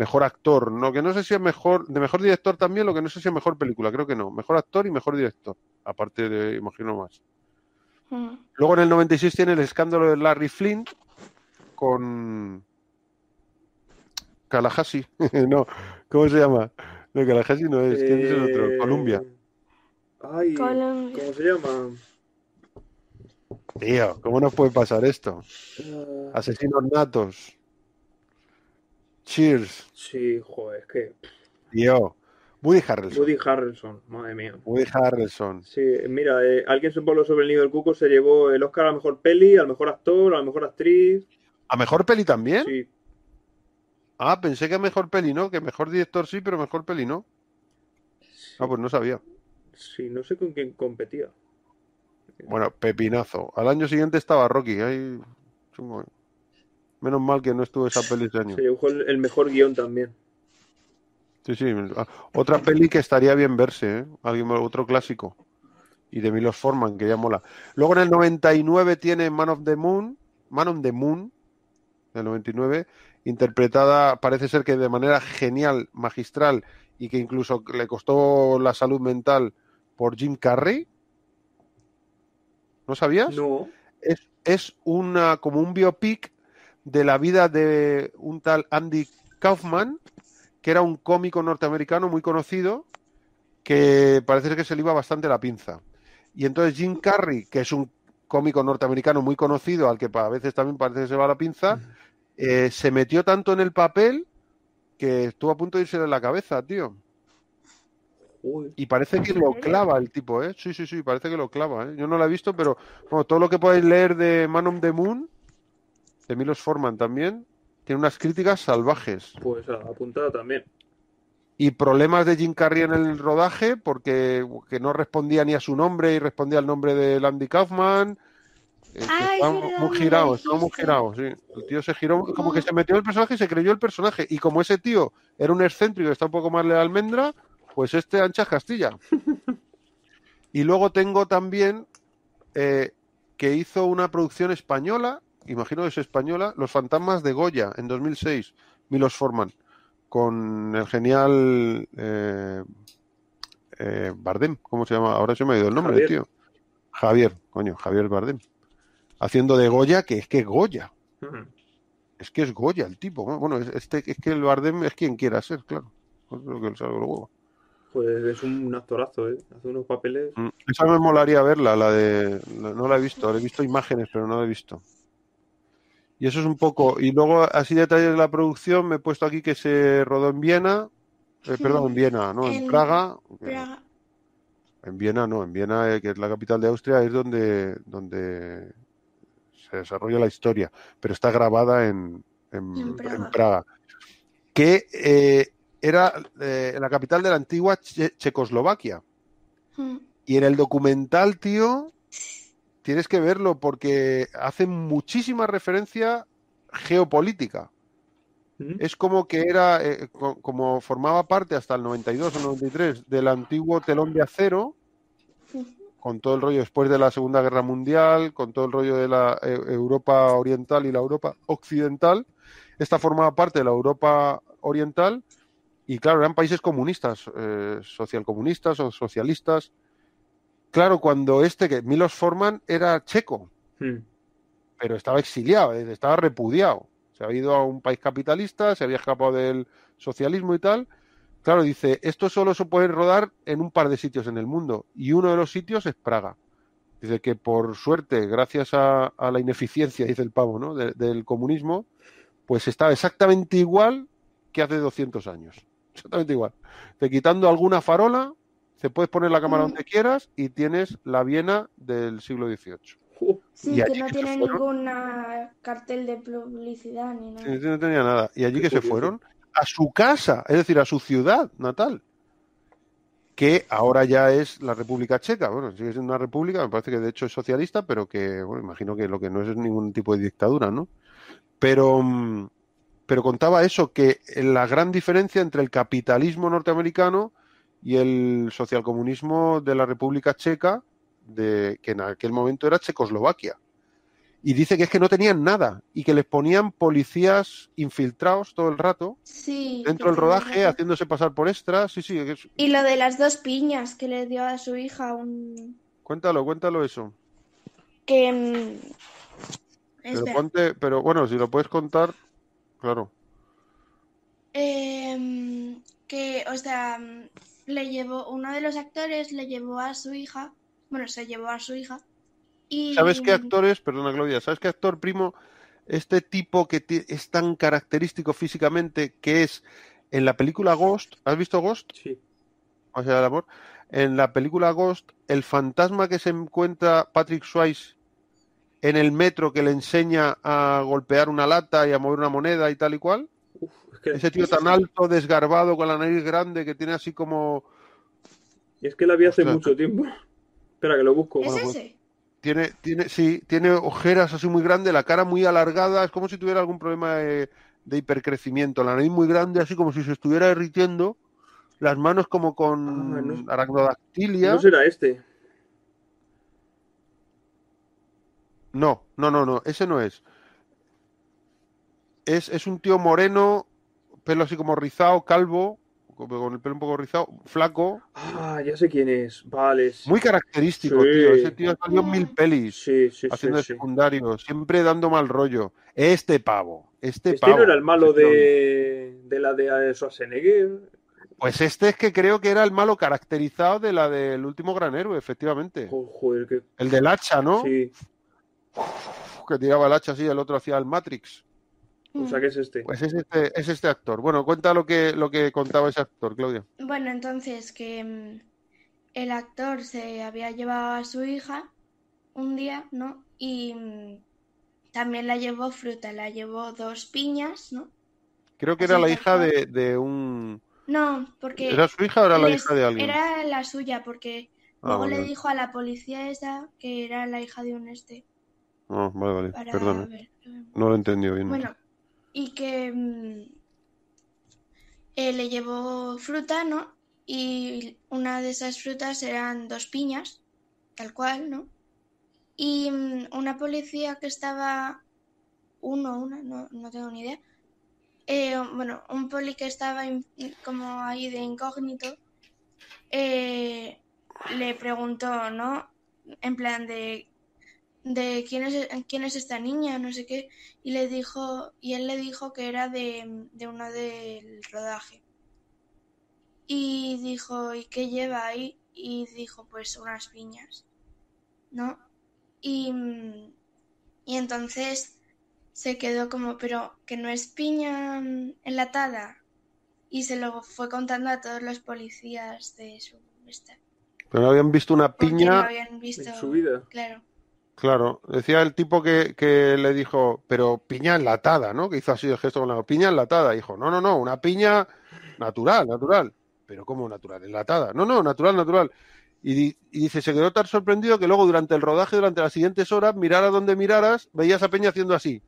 mejor actor, ¿no? Que no sé si es mejor, de mejor director también, lo que no sé si es mejor película, creo que no. Mejor actor y mejor director, aparte de, imagino más. Mm. Luego en el 96 tiene el escándalo de Larry Flint con Kalahasi. no, ¿cómo se llama? No, Kalahasi no es, ¿quién es el otro? Eh, Columbia. Ay, Colombia. ¿cómo se llama? Tío, ¿cómo nos puede pasar esto? Ah, Asesinos natos. Cheers. sí, joder, es que. Tío. Woody Harrelson. Woody Harrelson, madre mía. Woody Harrelson. Sí, mira, eh, alguien se voló sobre el nido del cuco, se llevó el Oscar a la mejor peli, al mejor actor, a la mejor actriz. ¿A mejor peli también? Sí, Ah, pensé que a mejor peli no, que mejor director sí, pero mejor peli no. Ah, pues no sabía. sí, no sé con quién competía. Bueno, pepinazo. Al año siguiente estaba Rocky. Ahí... Menos mal que no estuvo esa peli ese año. Se el, el mejor guion también. Sí, sí. Ah, Otra peli que estaría bien verse, ¿eh? Alguien, otro clásico. Y de Milos Forman, que ya mola. Luego en el 99 tiene Man of the Moon, Man on the Moon, del 99, interpretada, parece ser que de manera genial, magistral, y que incluso le costó la salud mental por Jim Carrey. ¿No sabías? No, es, es una, como un biopic de la vida de un tal Andy Kaufman, que era un cómico norteamericano muy conocido, que parece que se le iba bastante la pinza. Y entonces Jim Carrey, que es un cómico norteamericano muy conocido, al que a veces también parece que se va la pinza, eh, se metió tanto en el papel que estuvo a punto de irse de la cabeza, tío. Uy, Y parece que lo clava el tipo, ¿eh? Sí, sí, sí, parece que lo clava, ¿eh? Yo no lo he visto, pero bueno, todo lo que podáis leer de Man on the Moon, de Milos Forman también, tiene unas críticas salvajes. pues apuntada también. Y problemas de Jim Carrey en el rodaje, porque que no respondía ni a su nombre y respondía al nombre de Andy Kaufman. Eh, que es estaban verdad, muy me girado, lo estaba muy dijiste. girado, sí. El tío se giró, como que se metió en el personaje y se creyó el personaje. Y como ese tío era un excéntrico que está un poco más de almendra, pues este anchas Castilla. y luego tengo también eh, que hizo una producción española, imagino que es española, Los fantasmas de Goya, en 2006, Milos Forman, con el genial eh, eh, Bardem, ¿cómo se llama? Ahora se me ha ido el nombre, Javier. tío. Javier, coño, Javier Bardem. Haciendo de Goya, que es que es Goya. Es que es Goya el tipo. ¿no? Bueno, es, este, es que el Bardem es quien quiera ser, claro. Es lo que. Pues es un actorazo, ¿eh? Hace unos papeles. Mm, Esa me molaría verla, la de. la- No la he visto, he visto imágenes, pero no la he visto. Y eso es un poco. Y luego, así detalles de la producción, me he puesto aquí que se rodó en Viena. eh, perdón, en Viena, no, en En Praga. Praga. En Viena no, en Viena, eh, que es la capital de Austria, es donde, donde se desarrolla la historia, pero está grabada en, en, En Praga. Que eh, era la capital de la antigua Che- Checoslovaquia. Mm. Y en el documental, tío, tienes que verlo porque hace muchísima referencia geopolítica. ¿Mm? Es como que era, eh, co- como formaba parte hasta el 92 o 93 del antiguo telón de acero, con todo el rollo después de la Segunda Guerra Mundial, con todo el rollo de la eh, Europa Oriental y la Europa Occidental. Esta formaba parte de la Europa Oriental y, claro, eran países comunistas, eh, socialcomunistas o socialistas. Claro, cuando este, que Milos Forman era checo, Mm. pero estaba exiliado, estaba repudiado. Se había ido a un país capitalista, se había escapado del socialismo y tal. Claro, dice, esto solo se puede rodar en un par de sitios en el mundo y uno de los sitios es Praga. Dice que por suerte, gracias a, a la ineficiencia, dice el pavo, ¿no? de- del comunismo, pues estaba exactamente igual que hace 200 años. Exactamente igual. Te quitando alguna farola, te puedes poner la cámara Mm. donde quieras y tienes la Viena del siglo XVIII. Sí, Y que no que se tiene ninguna cartel de publicidad ni nada. Sí, no tenía nada. Y allí Qué que se fueron a su casa, es decir, a su ciudad natal, que ahora ya es la República Checa. Bueno, sigue siendo una república, me parece que de hecho es socialista, pero que, bueno, imagino que lo que no es es ningún tipo de dictadura, ¿no? Pero, mm, pero contaba eso, que la gran diferencia entre el capitalismo norteamericano y el socialcomunismo de la República Checa, de, que en aquel momento era Checoslovaquia. Y dice que es que no tenían nada y que les ponían policías infiltrados todo el rato Sí. dentro del rodaje, haciéndose pasar por extras. Sí, sí, es- Y lo de las dos piñas que le dio a su hija un... cuéntalo, cuéntalo eso. que... mm, Pero ponte, pero bueno, si lo puedes contar, claro. Em, que, o sea, le llevó, uno de los actores le llevó a su hija, bueno, se llevó a su hija, y ¿Sabes qué actor es? Perdona, Claudia, ¿sabes qué actor, primo? Este tipo que es tan característico físicamente que es en la película Ghost, ¿has visto Ghost? sí. O sea, el amor. En la película Ghost, el fantasma que se encuentra Patrick Swayze en el metro que le enseña a golpear una lata y a mover una moneda y tal y cual. Uf, es que, Ese tío ¿Ese tan alto, desgarbado, con la nariz grande, que tiene así como... es que la vi hace Ostras. mucho tiempo. Espera, que lo busco. ¿Es Bueno, pues- ese? Tiene, tiene, sí, tiene ojeras así muy grandes, la cara muy alargada, es como si tuviera algún problema de, de hipercrecimiento, la nariz muy grande, así como si se estuviera derritiendo, las manos como con Ah, no- aracnodactilia. No será este. No, no, no, no, ese no es. Es, es un tío moreno, pelo así como rizado, calvo, con el pelo un poco rizado, flaco, Ah, ya sé quién es. Vale. sí. muy característico, Sí. tío. Ese tío salió en mil pelis. Sí, haciendo sí. secundario, siempre dando mal rollo. Este pavo, este, Este pavo. no era el malo Este no. de, de la de Schwarzenegger. Pues este es que creo que era el malo caracterizado de la del último gran héroe, efectivamente. Jo- Joder, que. El del hacha, ¿no? Sí, Que tiraba el hacha así, el otro hacía el Matrix. O sea que es este. Pues es este, es este actor. Bueno, cuenta lo que, lo que contaba ese actor, Claudia. Bueno, entonces que mm, el actor se había llevado a su hija un día, ¿no? Y mm, también la llevó fruta, la llevó dos piñas, ¿no? Creo que Así era la hija de, de un... No, porque ¿Era su hija o era la hija de alguien? era la suya, porque Ah, luego vale, le dijo a la policía esa que era la hija de un este, Ah, vale, vale, ver. eh, No lo he entendido bien. Bueno, y que mm, eh, le llevó fruta, ¿no? Y una de esas frutas eran dos piñas, tal cual, ¿no? Y mm, una policía que estaba, uno, una, no, no tengo ni idea. eh, bueno, un poli que estaba como ahí de incógnito, eh, le preguntó, ¿no? En plan de, de quién es, quién es esta niña, no sé qué, y le dijo, y él le dijo que era de, de uno del rodaje. Y dijo, ¿y qué lleva ahí? Y dijo, pues unas piñas, ¿no? Y, mm, y entonces se quedó como, pero que no es piña enlatada. Y se lo fue contando a todos los policías de su esta, Pero no habían visto una porque no piña... habían visto, En su vida. claro. Claro, decía el tipo que, que le dijo, pero piña enlatada, ¿no? Que hizo así el gesto con la piña enlatada. Dijo, no, no, no, una piña natural, natural. Pero ¿cómo natural? Enlatada. No, no, natural, natural. Y, y dice, se quedó tan sorprendido que luego durante el rodaje, durante las siguientes horas, miraras donde miraras, veías a Peña haciendo así.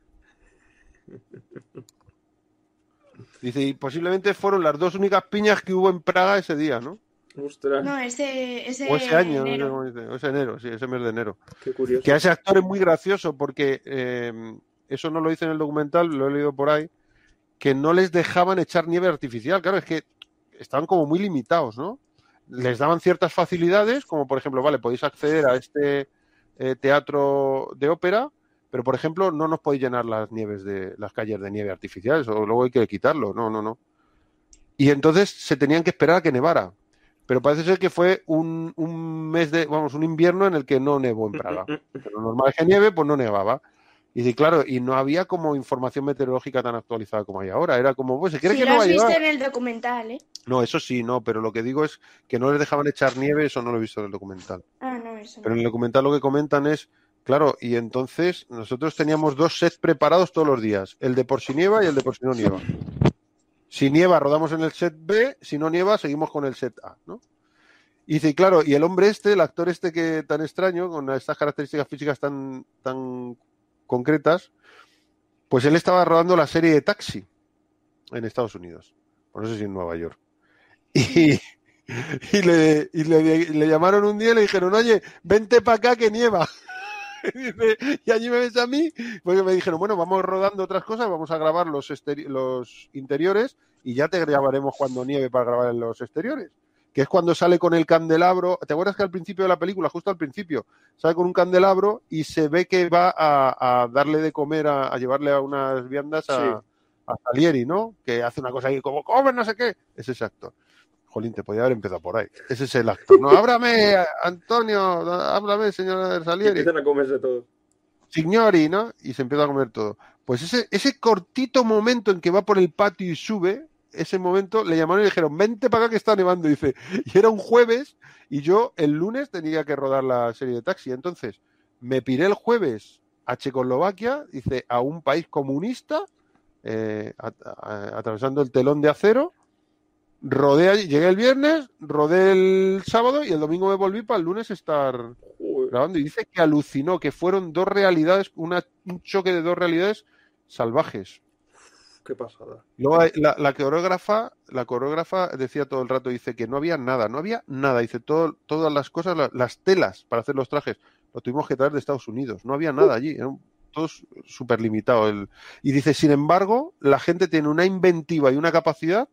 Dice, y posiblemente fueron las dos únicas piñas que hubo en Praga ese día, ¿no? Ostras, No, ese, ese, O ese año, no sé enero. cómo dice, o ese enero, sí, ese mes de enero. qué curioso. Que a ese actor es muy gracioso porque eh, eso no lo dice en el documental, lo he leído por ahí, que no les dejaban echar nieve artificial. Claro, es que estaban como muy limitados, ¿no? Les daban ciertas facilidades, como por ejemplo, vale, podéis acceder a este eh, teatro de ópera, pero por ejemplo, no nos podéis llenar las nieves de las calles de nieve artificiales, o luego hay que quitarlo. No, no, no. Y entonces se tenían que esperar a que nevara. Pero parece ser que fue un, un mes de, vamos, un invierno en el que no nevó en Praga. Pero lo normal es que nieve, pues no nevaba. Y sí, claro, y no había como información meteorológica tan actualizada como hay ahora. Era como, pues se cree Sí, que lo no has visto en el documental, ¿eh? No, eso sí, no, pero lo que digo es que no les dejaban echar nieve, eso no lo he visto en el documental. Ah, no, eso no. Pero en el documental lo que comentan es, claro, y entonces nosotros teníamos dos sets preparados todos los días, el de por si nieva y el de por si no nieva. Si nieva, rodamos en el set B, si no nieva, seguimos con el set A, ¿no? Y dice, claro, y el hombre este, el actor este que tan extraño, con estas características físicas tan, tan concretas, pues él estaba rodando la serie de Taxi en Estados Unidos. Por no sé si en Nueva York. Y, y, le, y le, le llamaron un día y le dijeron, oye, vente para acá que nieva. Y allí me ves a mí, porque me dijeron, bueno, vamos rodando otras cosas, vamos a grabar los, los interiores y ya te grabaremos cuando nieve para grabar en los exteriores. Que es cuando sale con el candelabro. ¿Te acuerdas que al principio de la película, justo al principio, sale con un candelabro y se ve que va a, a darle de comer, a, a llevarle a unas viandas a, Sí. a Salieri, ¿no? Que hace una cosa ahí como, come, no sé qué. Es ese actor. Jolín, te podía haber empezado por ahí. Ese es el actor. No, ábrame, Antonio, háblame, señor Y Salieri. empiezan a comerse todo. Signori, ¿no? Y se empieza a comer todo. Pues ese, ese cortito momento en que va por el patio y sube, ese momento le llamaron y le dijeron, vente para acá que está nevando. Dice, y era un jueves y yo el lunes tenía que rodar la serie de taxi. Entonces, me piré el jueves a Checoslovaquia, dice, a un país comunista, eh, a- a- atravesando el telón de acero. Rodé allí, llegué el viernes, rodé el sábado y el domingo me volví para el lunes estar Joder, grabando y dice que alucinó, que fueron dos realidades, una- un choque de dos realidades salvajes. qué pasada. Luego hay- la, la coreógrafa, la coreógrafa decía todo el rato, dice que no había nada, no había nada, dice todo, todas las cosas, la- las telas para hacer los trajes, lo tuvimos que traer de Estados Unidos, no había nada allí, era un- todo súper limitado. El, y dice, sin embargo, la gente tiene una inventiva y una capacidad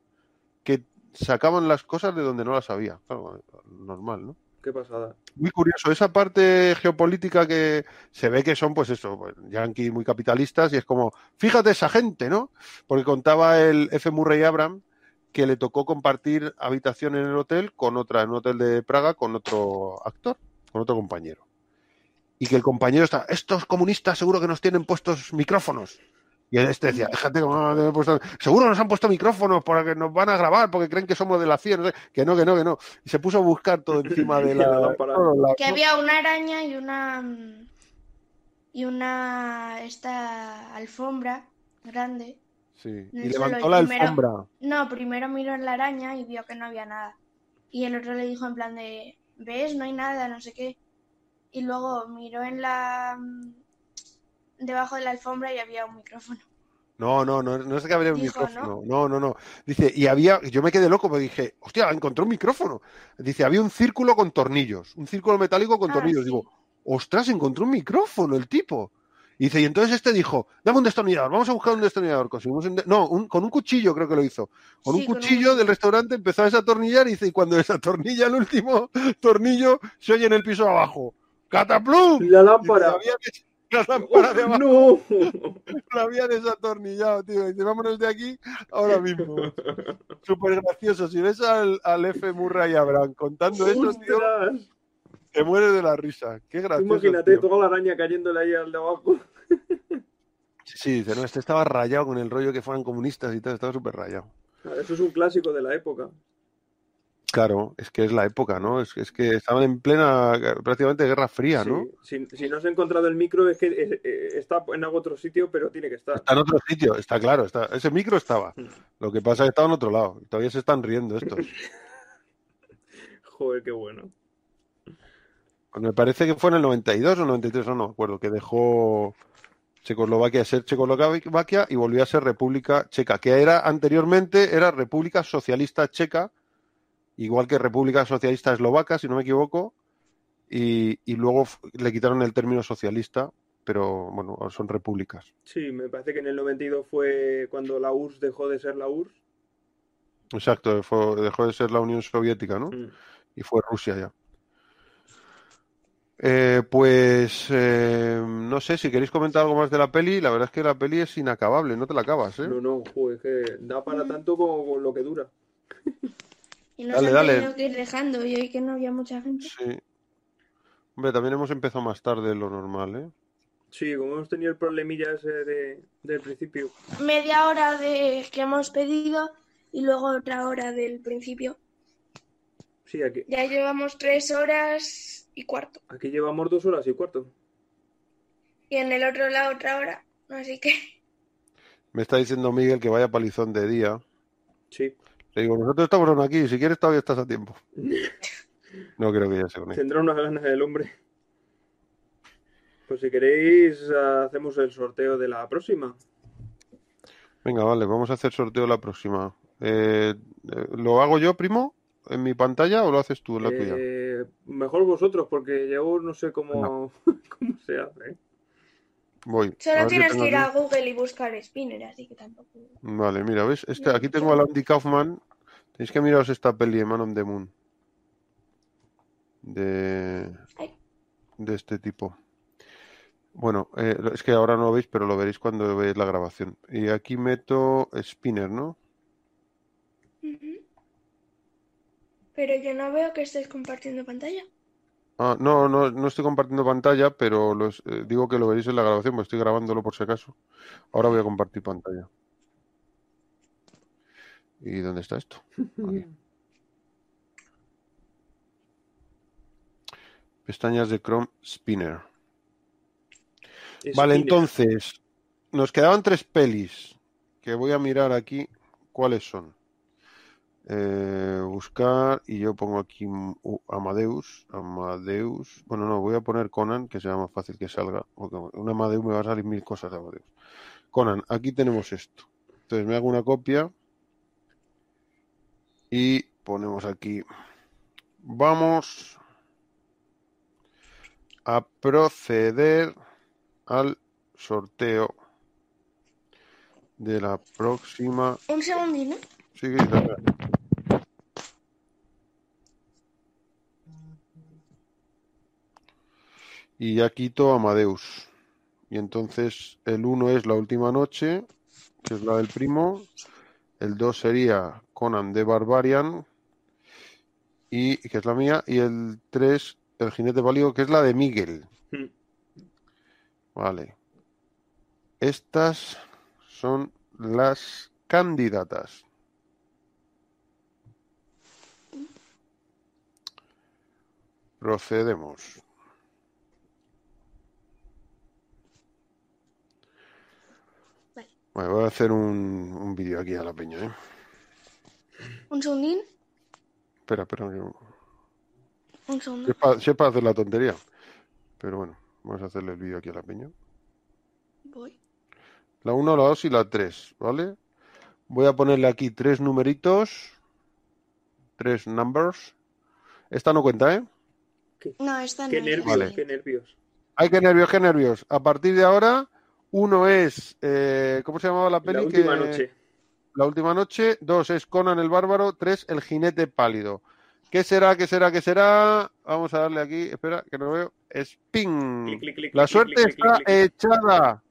sacaban las cosas de donde no las había. Claro, normal, ¿no? Qué pasada. Muy curioso, esa parte geopolítica que se ve que son, pues eso, pues, yanquis muy capitalistas y es como, fíjate esa gente, ¿no? Porque contaba el F. Murray Abram que le tocó compartir habitación en el hotel con otra, en un hotel de Praga, con otro actor, con otro compañero. Y que el compañero está, estos comunistas seguro que nos tienen puestos micrófonos. Y él este decía, déjate, que puesto- seguro nos han puesto micrófonos porque nos van a grabar, porque creen que somos de la CIA, no sé. que no, que no, que no. Y se puso a buscar todo encima de La la, Que había una araña y una. mm, Y una. Esta alfombra grande. Sí. Y el levantó la primero- alfombra. No, primero miró en la araña y vio que no había nada. Y el otro le dijo en plan de. ¿Ves? No hay nada, no sé qué. Y luego miró en la. Debajo de la alfombra y había un micrófono. No, no, no, no es que habría un Dijo, micrófono. No, no, no. Dice, y había, yo me quedé loco porque dije, hostia, encontré un micrófono. Dice, había un círculo con tornillos, un círculo metálico con Ah, tornillos. sí. Digo, ostras, encontró un micrófono el tipo. Y dice, y entonces este dijo, dame un destornillador, vamos a buscar un destornillador. Conseguimos un de- no, un- con un cuchillo creo que lo hizo. Con un Sí, con un cuchillo del restaurante empezó a desatornillar y dice, y cuando desatornilla el último tornillo, se oye en el piso abajo. ¡Cataplum! La Y lámpara. había la lámpara de abajo No. la había desatornillado, tío. Dice, vámonos de aquí ahora mismo. Súper gracioso. Si ves al, al F. Murray Abraham contando esto, tío, te mueres de la risa. Qué gracioso. Imagínate tío. toda la araña cayéndole ahí al de abajo. Sí, dice, no, este estaba rayado con el rollo que fueran comunistas y todo, estaba súper rayado. Eso es un clásico de la época. Claro, es que es la época, ¿no? Es, es que estaban en plena, prácticamente, guerra fría, ¿no? Sí. Si, si no has encontrado el micro es que eh, está en algún otro sitio, pero tiene que estar. Está en otro sitio, está claro, está, ese micro estaba. Mm. Lo que pasa es que estaba en otro lado. Todavía se están riendo estos. Joder, qué bueno. Pues me parece que fue en el 92 o 93, no, no me acuerdo, que dejó Checoslovaquia de ser Checoslovaquia y volvió a ser República Checa, que era anteriormente era República Socialista Checa, igual que República Socialista Eslovaca, si no me equivoco, y, y luego le quitaron el término socialista, pero bueno, son repúblicas. Sí, me parece que en el 92 fue cuando la URSS dejó de ser la URSS. Exacto, fue- dejó de ser la Unión Soviética, ¿no? Mm. y fue Rusia ya. Eh, pues eh, no sé si queréis comentar algo más de la peli. La verdad es que la peli es inacabable, no te la acabas, ¿eh? No, no, joder, es que da para tanto como con lo que dura. Y nos Dale, han dale. tenido que ir dejando y hoy que no había mucha gente. Sí. Hombre, también hemos empezado más tarde de lo normal, ¿eh? Sí, como hemos tenido el problemilla ese de, del principio. Media hora de que hemos pedido y luego otra hora del principio. Sí, aquí, Ya llevamos tres horas y cuarto. aquí llevamos dos horas y cuarto. Y en el otro lado otra hora. Así que Me está diciendo Miguel que vaya palizón de día. Sí, Le digo, nosotros estamos aquí, si quieres todavía estás a tiempo. No creo que ya se conecte. tendrá unas ganas el hombre. Pues si queréis, hacemos el sorteo de la próxima. Venga, vale, vamos a hacer sorteo la próxima. Eh, eh, ¿Lo hago yo, primo, en mi pantalla o lo haces tú en la tuya? Eh, mejor vosotros, porque yo no sé cómo, cómo se hace. Voy. solo tienes que ir aquí. a Google y buscar spinner, así que tampoco. Vale, mira, ¿ves? Este, aquí tengo a Andy Kaufman. Tenéis que miraros esta peli, Man on the Moon. De, Ay. de este tipo. Bueno, eh, es que ahora no lo veis, pero lo veréis cuando veáis la grabación. Y aquí meto Spinner, ¿no? Pero yo no veo que estés compartiendo pantalla. Ah, no, no, no estoy compartiendo pantalla, pero lo es- eh, digo que lo veréis en la grabación, porque estoy grabándolo por si acaso. Ahora voy a compartir pantalla. ¿Y dónde está esto? Aquí. Pestañas de Chrome Spinner. Vale, Spinner. entonces, nos quedaban tres pelis que voy a mirar aquí cuáles son. Eh, buscar y yo pongo aquí mm, uh, Amadeus, Amadeus. Bueno, no, voy a poner Conan, que sea más fácil que salga. Porque un Amadeus me va a salir mil cosas de Amadeus. Conan, aquí tenemos esto. Entonces me hago una copia y ponemos aquí. Vamos a proceder al sorteo de la próxima. Un segundino. Sigue, dale. Y ya quito Amadeus. Y entonces el 1 es la última noche, que es la del primo. El 2 sería Conan de Barbarian, y que es la mía. Y el 3, el jinete pálido, que es la de Miguel. Mm. Vale. Estas son las candidatas. Procedemos. Vale, voy a hacer un, un vídeo aquí a la peña, ¿eh? Un segundín. Espera, espera. que- Un segundo. Sepa, sepa hacer la tontería. Pero bueno, vamos a hacerle el vídeo aquí a la peña. Voy. La 1, la 2 y la 3, ¿vale? Voy a ponerle aquí tres numeritos. Tres numbers. Esta no cuenta, ¿eh? No, esta no Qué nervios, Vale. qué nervios. Ay, qué nervios, qué nervios. A partir de ahora, uno es. eh, ¿Cómo se llamaba la peli? La última que- noche. La última noche. Dos es Conan el Bárbaro. Tres, el jinete pálido. ¿Qué será? ¿Qué será? ¿Qué será? Vamos a darle aquí. Espera, que no veo. Spin. Clic, clic, clic, La clic, suerte clic, clic, está echada.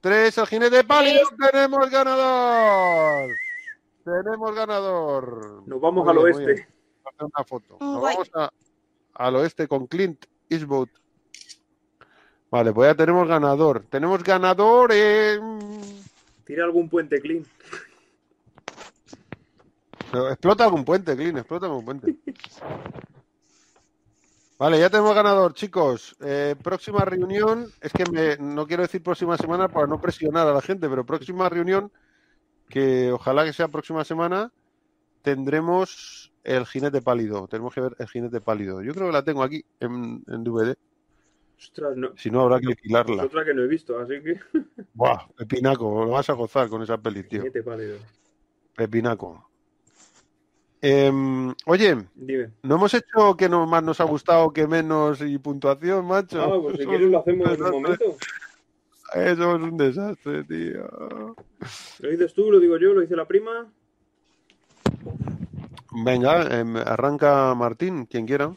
Tres, el jinete pálido. Tenemos ganador. Tenemos ganador. Nos vamos Muy al bien, oeste. una foto. Nos vamos a- al oeste con Clint Eastwood. Vale, pues ya tenemos ganador. Tenemos ganador en... Tira algún puente clean. Explota algún puente, Clint, explota algún puente. Vale, ya tenemos ganador, chicos. Eh, próxima reunión, es que me- no quiero decir próxima semana para no presionar a la gente, pero próxima reunión, que ojalá que sea próxima semana, tendremos El jinete pálido. Tenemos que ver el jinete pálido. Yo creo que la tengo aquí en, en DVD. Ostras, no. Si no, habrá que Es alquilarla. otra que no he visto, así que. Buah, pepinaco. Lo vas a gozar con esa peli, tío. Pepinaco. Em, oye, Dime. no hemos hecho que no más nos ha gustado, que menos y puntuación, macho. Ah, pues si Eso quieres es lo hacemos en un momento. Eso es un desastre, tío. Lo dices tú, lo digo yo, lo dice la prima. Venga, em, arranca Martín, quien quiera.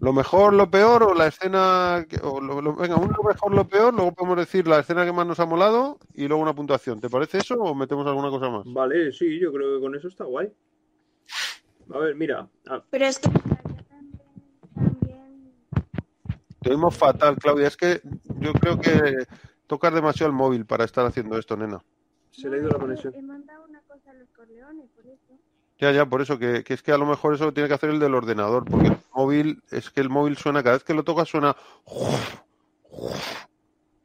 Lo mejor, lo peor o la escena. que- o lo- lo- venga, uno lo mejor, lo peor, luego podemos decir la escena que más nos ha molado y luego una puntuación. ¿Te parece eso o metemos alguna cosa más? Vale, sí, yo creo que con eso está guay. A ver, mira. ah, Pero es que también, también Te oímos fatal, Claudia. Es que yo creo que tocas demasiado el móvil para estar haciendo esto, nena. se le ha ido la conexión. He mandado una cosa a los corleones, por eso. Ya, ya, por eso, que, que es que a lo mejor eso lo tiene que hacer el del ordenador, porque el móvil, es que el móvil suena, cada vez que lo tocas suena...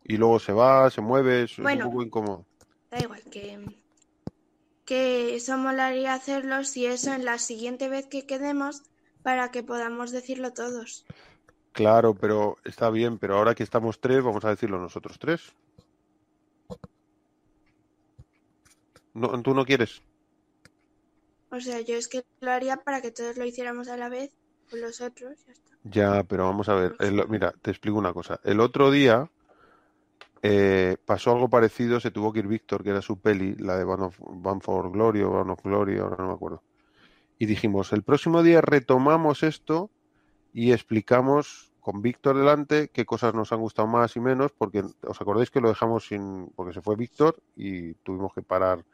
Y luego se va, se mueve, es, Bueno. un poco incómodo. Da igual, que, que eso molaría hacerlo si eso en la siguiente vez que quedemos para que podamos decirlo todos. Claro, pero está bien, pero ahora que estamos tres, vamos a decirlo nosotros tres. No, ¿Tú no quieres? O sea, yo es que lo haría para que todos lo hiciéramos a la vez con los otros, ya está. Ya, pero vamos a ver. el- mira, te explico una cosa. El otro día eh, pasó algo parecido, se tuvo que ir Víctor, que era su peli, la de Van, of, Van for Glory o Van of Glory, ahora no me acuerdo. Y dijimos, el próximo día retomamos esto y explicamos con Víctor delante qué cosas nos han gustado más y menos, porque os acordáis que lo dejamos sin, porque se fue Víctor y tuvimos que parar.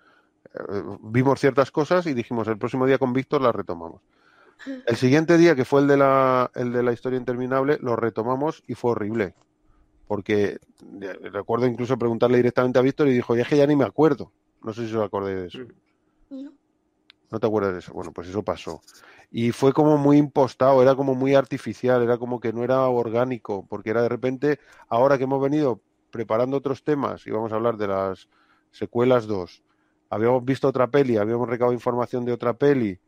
Eh, vimos ciertas cosas y dijimos, el próximo día con Víctor las retomamos. El siguiente día, que fue el de la, el de la historia interminable, lo retomamos y fue horrible. Porque recuerdo incluso preguntarle directamente a Víctor y dijo, ya es que ya ni me acuerdo. No sé si os acordáis de eso. ¿No? ¿No te acuerdas de eso? Bueno, pues eso pasó. Y fue como muy impostado, era como muy artificial, era como que no era orgánico, porque era de repente, ahora que hemos venido preparando otros temas y vamos a hablar de las secuelas 2, habíamos visto otra peli, habíamos recabado información de otra peli,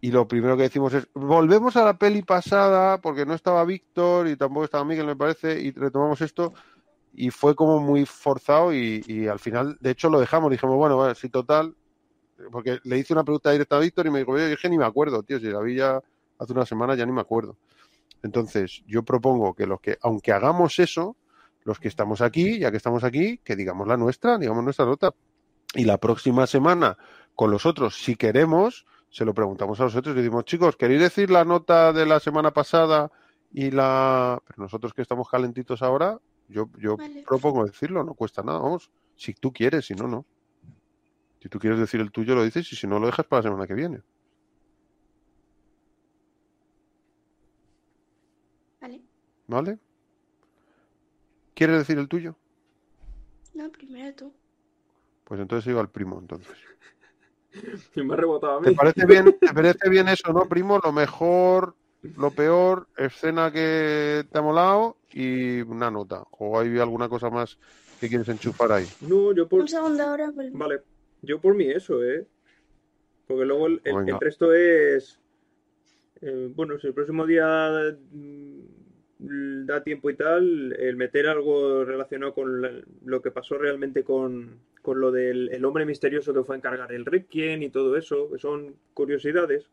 y lo primero que decimos es, volvemos a la peli pasada, porque no estaba Víctor y tampoco estaba Miguel, me parece, y retomamos esto, y fue como muy forzado y, al final, de hecho, lo dejamos, dijimos, bueno, bueno, sí, total, porque le hice una pregunta directa a Víctor y me dijo, es que ni me acuerdo, tío, si la vi ya hace una semana ya ni me acuerdo. Entonces, yo propongo que los que, aunque hagamos eso, los que estamos aquí, ya que estamos aquí, que digamos la nuestra, digamos nuestra nota. Y la próxima semana, con los otros, si queremos, se lo preguntamos a los otros y decimos, chicos, ¿queréis decir la nota de la semana pasada y la... Pero nosotros que estamos calentitos ahora, yo, yo Vale. propongo decirlo, no cuesta nada, vamos. Si tú quieres, si no, no. Si tú quieres decir el tuyo, lo dices y si no, lo dejas para la semana que viene. Vale. ¿Vale? ¿Quieres decir el tuyo? No, primero tú. Pues entonces iba al primo, entonces. Y me ha rebotado a ¿Te mí. parece bien, te parece bien eso, no, primo? Lo mejor, lo peor, escena que te ha molado y una nota. ¿O hay alguna cosa más que quieres enchufar ahí? No, yo por. Un segundo ahora. vuelvo. Vale, yo por mí eso, ¿eh? Porque luego el, el- resto es. eh, bueno, si el próximo día mm, da tiempo y tal, el meter algo relacionado con la- lo que pasó realmente con, con lo del el hombre misterioso que fue a encargar el Requiem y todo eso, que son curiosidades.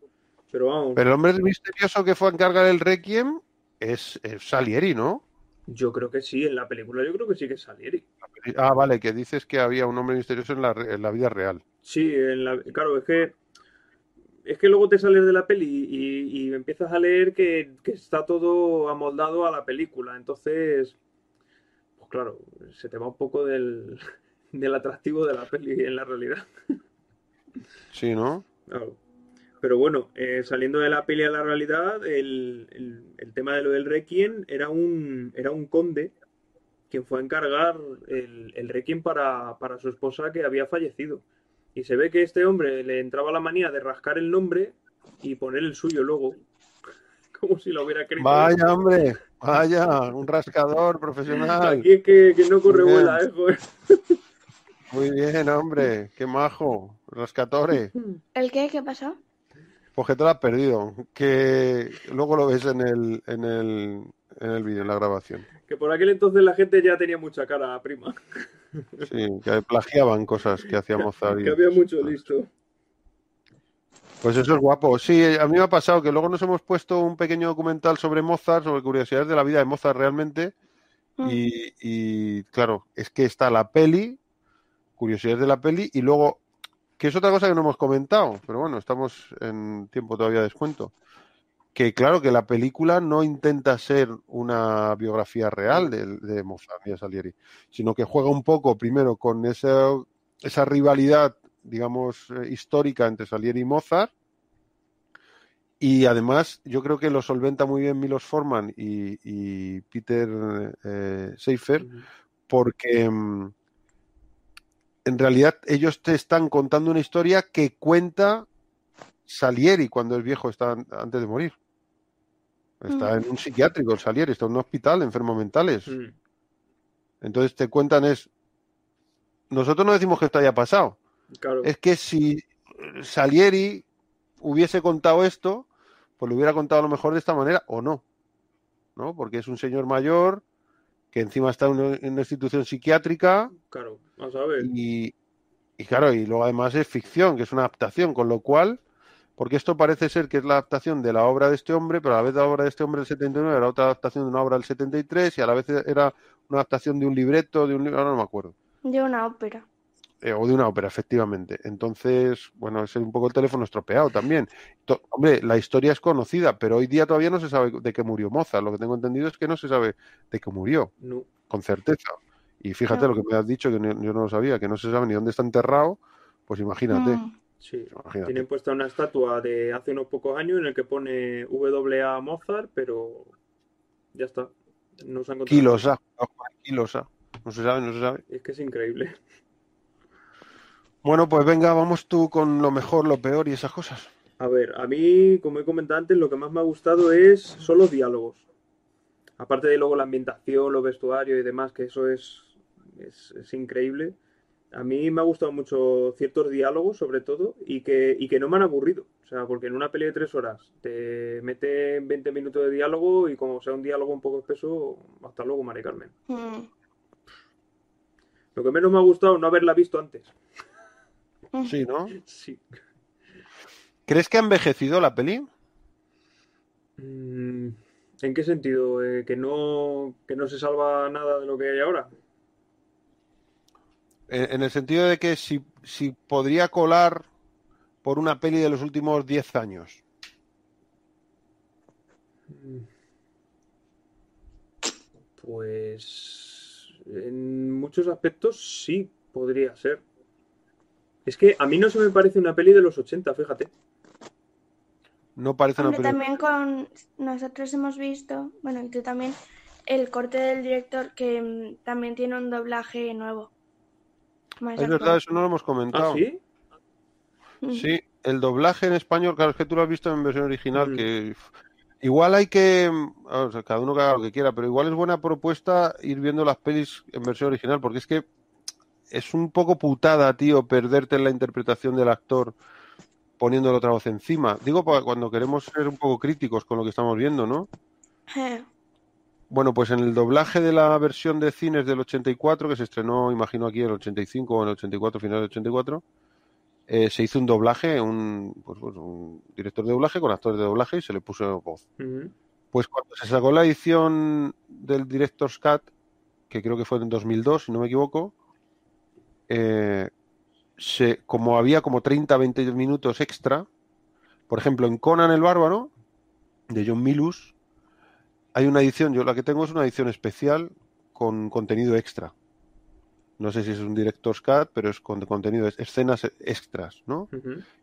Pero vamos, Pero el hombre misterioso que fue a encargar el Requiem es, es Salieri, ¿no? yo creo que sí, en la película yo creo que sí que es Salieri. Ah, vale, que dices que había un hombre misterioso en la, en la vida real. Sí, en la, claro, es que es que luego te sales de la peli y, y empiezas a leer que, que está todo amoldado a la película. Entonces, pues claro, se te va un poco del, del atractivo de la peli en la realidad. Sí, ¿no? Claro. Pero bueno, eh, saliendo de la peli a la realidad, el, el- el tema de lo del Requiem era un, era un conde quien fue a encargar el, el Requiem para, para su esposa que había fallecido. Y se ve que este hombre le entraba la manía de rascar el nombre y poner el suyo luego. Como si lo hubiera escrito. Vaya, hombre, vaya, un rascador profesional. Aquí es que, que no corre bien. vuela, ¿eh? Joder. Muy bien, hombre, qué majo, rascatore. ¿El qué? ¿Qué pasó? Pues que te lo has perdido. Que luego lo ves en el, en el, en el vídeo, en la grabación. Que por aquel entonces la gente ya tenía mucha cara prima. Sí, que plagiaban cosas que hacía Mozart. y- Que había mucho listo. Pues eso es guapo. Sí, a mí me ha pasado que luego nos hemos puesto un pequeño documental sobre Mozart, sobre curiosidades de la vida de Mozart realmente. Mm. Y, y, claro, es que está la peli, curiosidades de la peli, y luego, que es otra cosa que no hemos comentado, pero bueno, estamos en tiempo todavía de descuento. Que claro, que la película no intenta ser una biografía real de, de Mozart y de Salieri, sino que juega un poco primero con esa, esa rivalidad, digamos, eh, histórica entre Salieri y Mozart. Y además, yo creo que lo solventa muy bien Milos Forman y, y Peter eh, Seifer, porque mm, en realidad ellos te están contando una historia que cuenta Salieri cuando el viejo está an- antes de morir. Está en un psiquiátrico, Salieri, está en un hospital, enfermos mentales. Mm. Entonces te cuentan es. Nosotros no decimos que esto haya pasado. Claro. Es que si Salieri hubiese contado esto, pues lo hubiera contado a lo mejor de esta manera o no. ¿No? Porque es un señor mayor que encima está en una, en una institución psiquiátrica Claro. Vamos a ver. y, y claro, y luego además es ficción, que es una adaptación, con lo cual, porque esto parece ser que es la adaptación de la obra de este hombre, pero a la vez la obra de este hombre del 79 era otra adaptación de una obra del 73 y a la vez era una adaptación de un libreto, de un libro, ahora no me acuerdo. De una ópera. Eh, o de una ópera, efectivamente. Entonces, bueno, es un poco el teléfono estropeado también. To- hombre, la historia es conocida, pero hoy día todavía no se sabe de qué murió Mozart. Lo que tengo entendido es que no se sabe de qué murió, No. con certeza. Y fíjate No. lo que me has dicho, que no- yo no lo sabía, que no se sabe ni dónde está enterrado, pues imagínate. Sí. imagínate. Tienen puesta una estatua de hace unos pocos años en el que pone WA Mozart, pero ya está. No se han encontrado. Kilosa, kilosa. No se sabe, no se sabe. Es que es increíble. Bueno, pues venga, vamos tú con lo mejor, lo peor y esas cosas. A ver, a mí, como he comentado antes, lo que más me ha gustado es son los diálogos. Aparte de luego la ambientación, los vestuarios y demás, que eso es, es, es increíble. A mí me ha gustado mucho ciertos diálogos, sobre todo, y que, y que no me han aburrido. O sea, porque en una peli de tres horas te meten 20 minutos de diálogo y como sea un diálogo un poco espeso, hasta luego, Mari Carmen. Mm. Lo que menos me ha gustado no haberla visto antes. Sí, ¿no? Sí. ¿Crees que ha envejecido la peli? Mm, ¿En qué sentido? Eh, ¿Que no, que no se salva nada de lo que hay ahora? En, en el sentido de que si, si podría colar por una peli de los últimos 10 años. Pues en muchos aspectos sí podría ser. Es que a mí no se me parece una peli de los 80, fíjate. No parece una peli. también con nosotros hemos visto, bueno, y tú también, el corte del director que mm, también tiene un doblaje nuevo. Más Es verdad, eso no lo hemos comentado. ¿Ah, sí? Mm. Sí, el doblaje en español, claro, es que tú lo has visto en versión original, Ujú. que igual hay que, mm, o sea, cada uno que haga lo que quiera, pero igual es buena propuesta ir viendo las pelis en versión original, porque es que es un poco putada, tío, perderte en la interpretación del actor poniéndole otra voz encima. Digo, cuando queremos ser un poco críticos con lo que estamos viendo, ¿no? Bueno, pues en el doblaje de la versión de cines del 84, que se estrenó, imagino, aquí en el 85 o en el 84, final del 84, eh, se hizo un doblaje, un, pues, pues, un director de doblaje con actores de doblaje y se le puso voz. Pues cuando se sacó la edición del Director's Cut, que creo que fue en 2002, si no me equivoco, eh, se, como había como 30, 20 minutos extra, por ejemplo, en Conan el Bárbaro, de John Milus, hay una edición, yo la que tengo es una edición especial con contenido extra. No sé si es un Director's Cut, pero es con contenido, escenas extras, ¿no?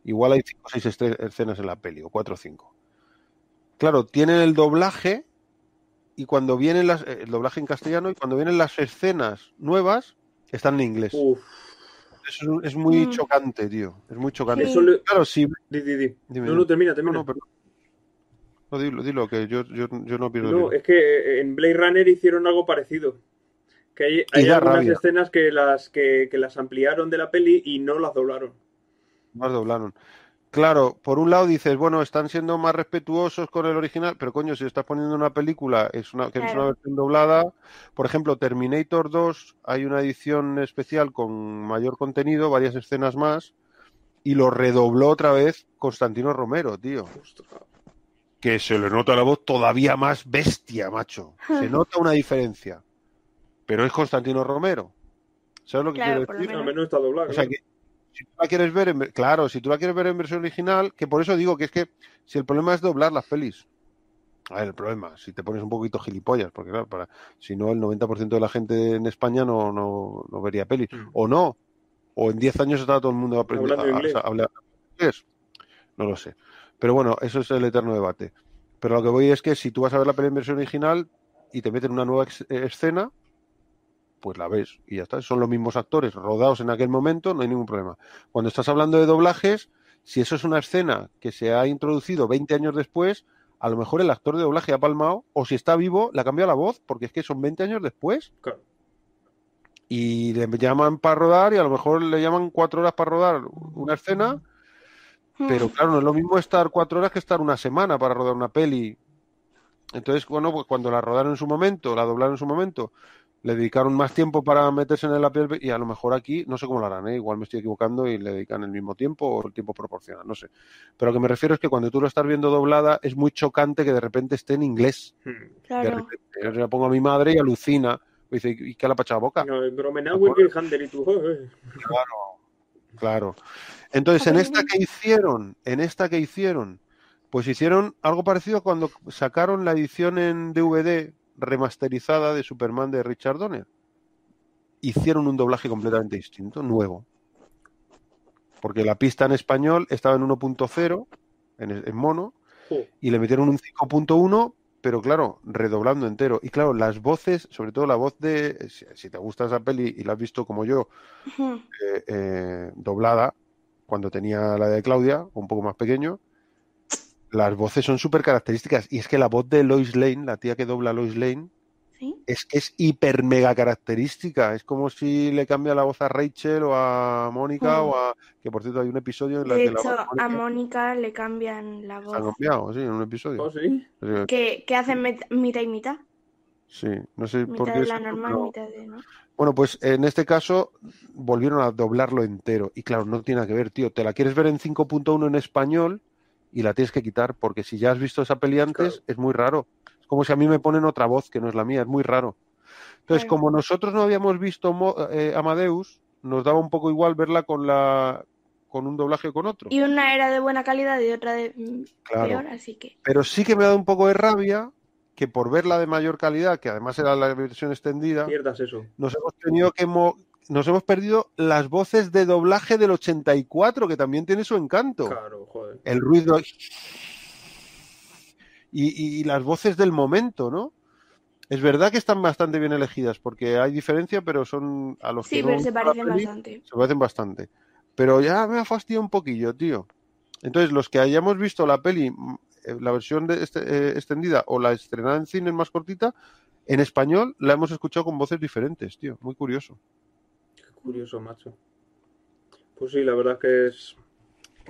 Igual hay cinco o seis estre- escenas en la peli, o cuatro o cinco. Claro, tienen el doblaje y cuando vienen las, eh, el doblaje en castellano y cuando vienen las escenas nuevas están en inglés. Uf, Eso es, es muy Mm. chocante, tío. Es muy chocante. Sí. eso le... Claro, sí. Di, di, di. Dime, No, no, termina, No, termina. no, perdón. No, dilo, dilo, que yo, yo, yo no pierdo No, es que eh, en Blade Runner hicieron algo parecido. Que hay, hay algunas rabia. escenas que las, que, que las ampliaron de la peli y no las doblaron. Más doblaron. Claro, por un lado dices, bueno, están siendo más respetuosos con el original, pero coño, si estás poniendo una película es una, que es una versión doblada, por ejemplo, Terminator 2, hay una edición especial con mayor contenido, varias escenas más, y lo redobló otra vez Constantino Romero, tío. Ostras. Que se le nota la voz todavía más bestia, macho. Se nota una diferencia. Pero es Constantino Romero. ¿Sabes lo que Claro, quiero por lo decir? Al menos está doblado. O sea que si tú la quieres ver, en, claro, si tú la quieres ver en versión original, que por eso digo que es que si el problema es doblar las pelis. A ver, el problema, si te pones un poquito gilipollas, porque claro, para, si no el 90% de la gente en España no, no, no vería pelis. Mm. O no, o en 10 años está todo el mundo aprendiendo Hablando inglés. a, a hablar inglés. No lo sé. Pero bueno, eso es el eterno debate. Pero lo que voy es que si tú vas a ver la peli en versión original y te meten una nueva escena, pues la ves y ya está. Son los mismos actores rodados en aquel momento, no hay ningún problema. Cuando estás hablando de doblajes, si eso es una escena que se ha introducido 20 años después, a lo mejor el actor de doblaje ha palmado, o si está vivo, le ha cambiado la voz, porque es que son 20 años después. Claro. Y le llaman para rodar y a lo mejor le llaman cuatro horas para rodar una escena, pero claro, no es lo mismo estar cuatro horas que estar una semana para rodar una peli. Entonces, bueno, pues cuando la rodaron en su momento, la doblaron en su momento, le dedicaron más tiempo para meterse en la piel y a lo mejor aquí, no sé cómo lo harán, ¿eh? igual me estoy equivocando y le dedican el mismo tiempo o el tiempo proporcional, no sé. Pero lo que me refiero es que cuando tú lo estás viendo doblada es muy chocante que de repente esté en inglés. De Claro. repente, yo se la pongo a mi madre y alucina. Y dice, ¿y qué le ha pachado a boca? No, y tú. eh. Claro. Entonces, en esta que hicieron, en esta que hicieron, pues hicieron algo parecido a cuando sacaron la edición en DVD remasterizada de Superman de Richard Donner. Hicieron un doblaje completamente distinto, nuevo. Porque la pista en español estaba en 1.0, en, en mono, y le metieron un 5.1, pero claro, redoblando entero. Y claro, las voces, sobre todo la voz de, si, si te gusta esa peli y la has visto como yo, eh, eh, doblada, cuando tenía la de Claudia, un poco más pequeño, las voces son súper características. Y es que la voz de Lois Lane, la tía que dobla a Lois Lane, ¿Sí? es que es hiper mega característica. Es como si le cambia la voz a Rachel o a Mónica o a. Que por cierto hay un episodio en la De que la hecho, voz a Mónica le cambian la se ha voz. cambiado, sí, en un episodio. Oh, sí. Que, que hacen mitad y mitad. Sí, no sé por Mitad qué de la normal, mitad de no. Bueno, pues en este caso volvieron a doblarlo entero. Y claro, no tiene nada que ver, tío. Te la quieres ver en 5.1 en español y la tienes que quitar, porque si ya has visto esa peli antes, Claro. es muy raro. Es como si a mí me ponen otra voz que no es la mía, es muy raro. Entonces, Claro. como nosotros no habíamos visto Mo- eh, Amadeus, nos daba un poco igual verla con la con un doblaje o con otro. Y una era de buena calidad y otra de mm, Claro. peor, así que. Pero sí que me ha dado un poco de rabia que por verla de mayor calidad, que además era la versión extendida, Pierdas eso. nos hemos tenido que mo- nos hemos perdido las voces de doblaje del 84, que también tiene su encanto. Claro, joder. El ruido y, y- y las voces del momento, ¿no? Es verdad que están bastante bien elegidas, porque hay diferencia, pero son a los Sí, que no pero se parecen peli, bastante. se parecen bastante. Pero ya me ha fastidiado un poquillo, tío. Entonces, los que hayamos visto la peli, mm, eh, la versión de este- eh, extendida o la estrenada en cine más cortita, en español la hemos escuchado con voces diferentes, tío. Muy curioso. Curioso, macho. Pues sí, la verdad es que es...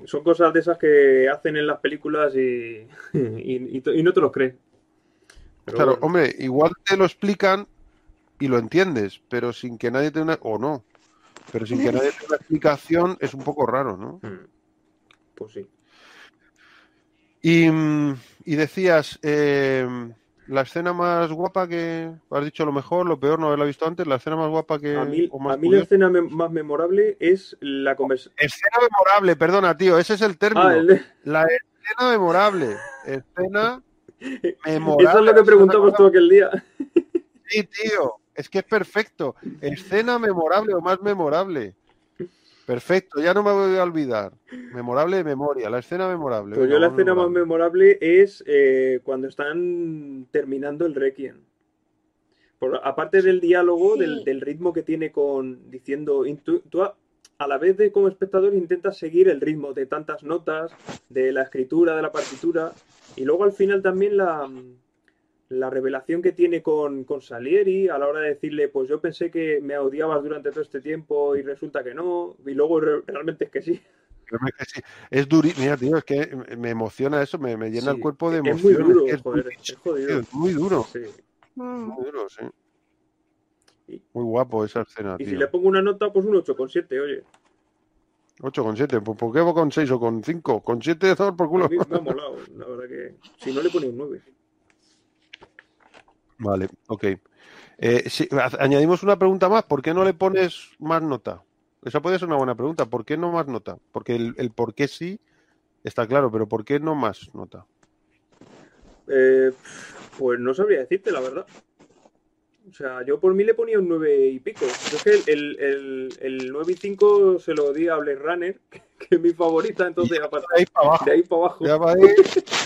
son cosas de esas que hacen en las películas y, y, y to- y no te los crees. Pero claro, bueno. hombre, igual te lo explican y lo entiendes, pero sin que nadie te una... o no, pero sin que nadie te dé una explicación es un poco raro, ¿no? Mm. Pues sí. Y, y decías, eh, la escena más guapa que has dicho lo mejor, lo peor, no haberla visto antes, la escena más guapa que A mí, o más a mí la escena me- más memorable es la conversación. Escena memorable, perdona, tío, ese es el término. Ah, el de- La escena memorable, escena memorable. Eso es lo que preguntamos tú aquel día. Sí, tío, es que es perfecto. Escena memorable o más memorable. Perfecto, ya no me voy a olvidar. Memorable de memoria, la escena memorable. Pues yo la escena más memorable. es eh, cuando están terminando el Requiem. Por, aparte del diálogo, Sí. del, del ritmo que tiene con diciendo, tú a, a la vez de como espectador intentas seguir el ritmo de tantas notas, de la escritura, de la partitura, y luego al final también la, la revelación que tiene con, con Salieri a la hora de decirle, pues yo pensé que me odiabas durante todo este tiempo y resulta que no, y luego re- realmente es que sí. Créeme que sí. Es duri, mira, tío, es que me emociona eso, me, me llena Sí, el cuerpo de es emoción. muy duro, que es joder, es jodido. es muy duro, Sí. Muy duro, sí. Y- Muy guapo esa escena, Y si tío. le pongo una nota, pues un 8,7, oye. 8 con 7, pues ¿por qué con 6 o con 5? Con 7 por A culo. mí me ha molado, la verdad que. Si no le ponía un 9. Vale, ok. Eh, a- añadimos una pregunta más. ¿Por qué no le pones más nota? Esa puede ser una buena pregunta. ¿Por qué no más nota? Porque el, el por qué sí está claro, pero ¿por qué no más nota? Eh, pues no sabría decirte, la verdad. O sea, yo por mí le ponía un 9 y pico. Yo es que el, el, el 9 y 5 se lo di a Blade Runner, que es mi favorita, entonces De ahí para abajo. de ahí para abajo. Ya va ahí.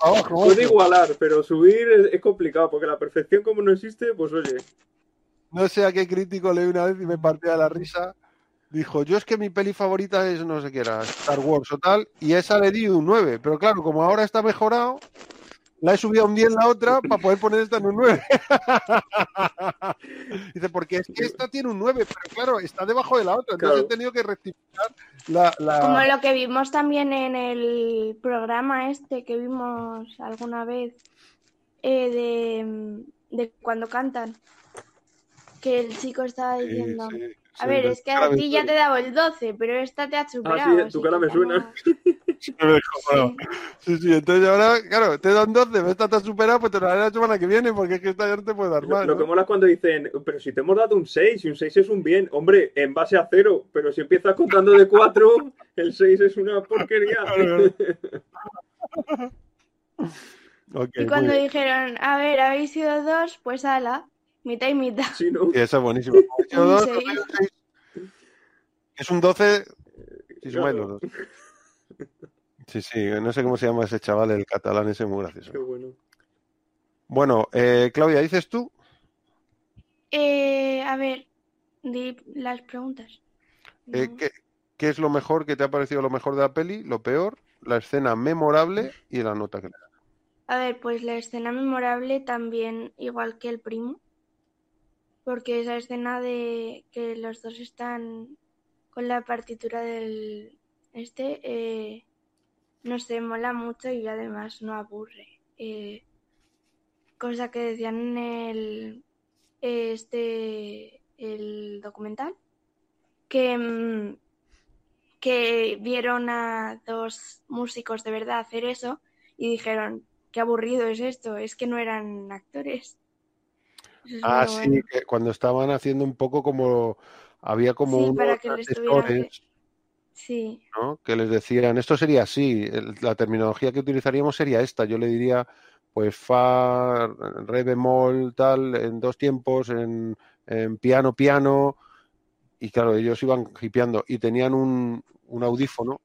Abajo. Puede igualar, pero subir es, es complicado, porque la perfección como no existe, pues oye, No sé a qué crítico leí una vez y me partía la risa. Dijo, yo es que mi peli favorita es no sé qué era, Star Wars o tal, y a esa le di un 9. Pero claro, como ahora está mejorado, la he subido a un 10 la otra para poder poner esta en un 9. Dice, porque es que esta tiene un 9, pero claro, está debajo de la otra. Entonces Claro. he tenido que rectificar la... la- Como lo que vimos también en el programa este que vimos alguna vez eh, de, de cuando cantan. Que el chico estaba Sí, diciendo, sí, a sí, ver, es que cara a me ti ya te he dado el 12, pero esta te ha superado. tu así cara que me suena. Sí. Sí, sí, entonces ahora, claro, te dan 12, esta te has superado, pues te la daré la semana que viene, porque es que esta ya no te puede dar lo, más. lo ¿no? que mola es cuando dicen, pero si te hemos dado un 6, y un 6 es un bien, hombre, en base a cero, pero si empiezas contando de 4, el 6 es una porquería. Y cuando dijeron, a ver, habéis sido dos, pues ala, mitad y mitad. Sí, ¿no? Sí, eso es buenísimo. Dos. Es un 12 si sumáis los Claro. dos. Sí, sí, no sé cómo se llama ese chaval, el catalán ese, muy gracioso. Qué bueno. Bueno, eh, Claudia, ¿dices tú? Eh, a ver, di las preguntas. Eh, No. ¿qué, qué es lo mejor que te ha parecido lo mejor de la peli, lo peor, la escena memorable y la nota que le das? A ver, pues la escena memorable también, igual que el primo, porque esa escena de que los dos están con la partitura del este, eh, no sé, mola mucho y además no aburre. Eh, cosa que decían en el este el documental que mm, que vieron a dos músicos de verdad hacer eso y dijeron qué aburrido es esto, es que no eran actores. Ah, sí, bueno. que cuando estaban haciendo un poco como, había como Sí, unos para que asesores, Sí, ¿no? que les decían, esto sería así, la terminología que utilizaríamos sería esta, yo le diría, pues fa, re bemol, tal, en dos tiempos, en, en piano, piano, y claro, ellos iban hipeando y tenían un, un audífono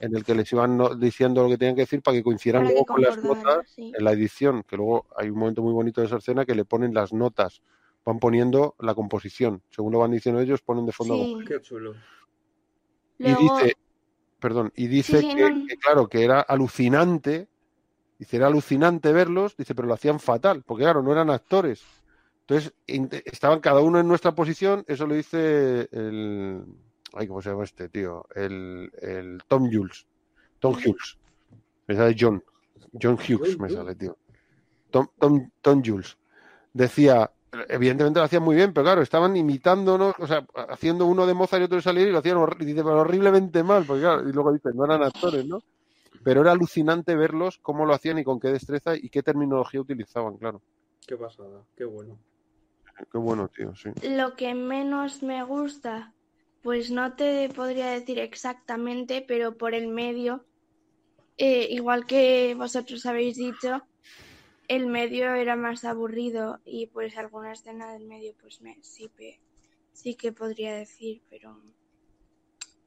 en el que les iban no- diciendo lo que tenían que decir para que coincidieran para que luego con las notas sí. en la edición, que luego hay un momento muy bonito de esa escena que le ponen las notas, van poniendo la composición, según lo van diciendo ellos, ponen de fondo Sí. Qué chulo. y dice, perdón, y dice Sí, sí, que, no. que, claro, que era alucinante, dice, era alucinante verlos, dice, pero lo hacían fatal, porque claro, no eran actores. Entonces, estaban cada uno en nuestra posición, eso lo dice el, ay, ¿cómo se llama este tío? El, el Tom Jules, Tom Hughes, me sale John, John Hughes me sale, tío. Tom, Tom, Tom Jules. Decía, evidentemente lo hacían muy bien, pero claro, estaban imitándonos, o sea, haciendo uno de Mozart y otro de Salieri y lo hacían horri- dice, pero horriblemente mal, porque claro, y luego dice, no eran actores, ¿no? Pero era alucinante verlos cómo lo hacían y con qué destreza y qué terminología utilizaban, claro. Qué pasada. Qué bueno. Qué bueno, tío, sí. lo que menos me gusta, pues no te podría decir exactamente, pero por el medio, eh, igual que vosotros habéis dicho, el medio era más aburrido y pues alguna escena del medio pues me, sí, sí que podría decir, pero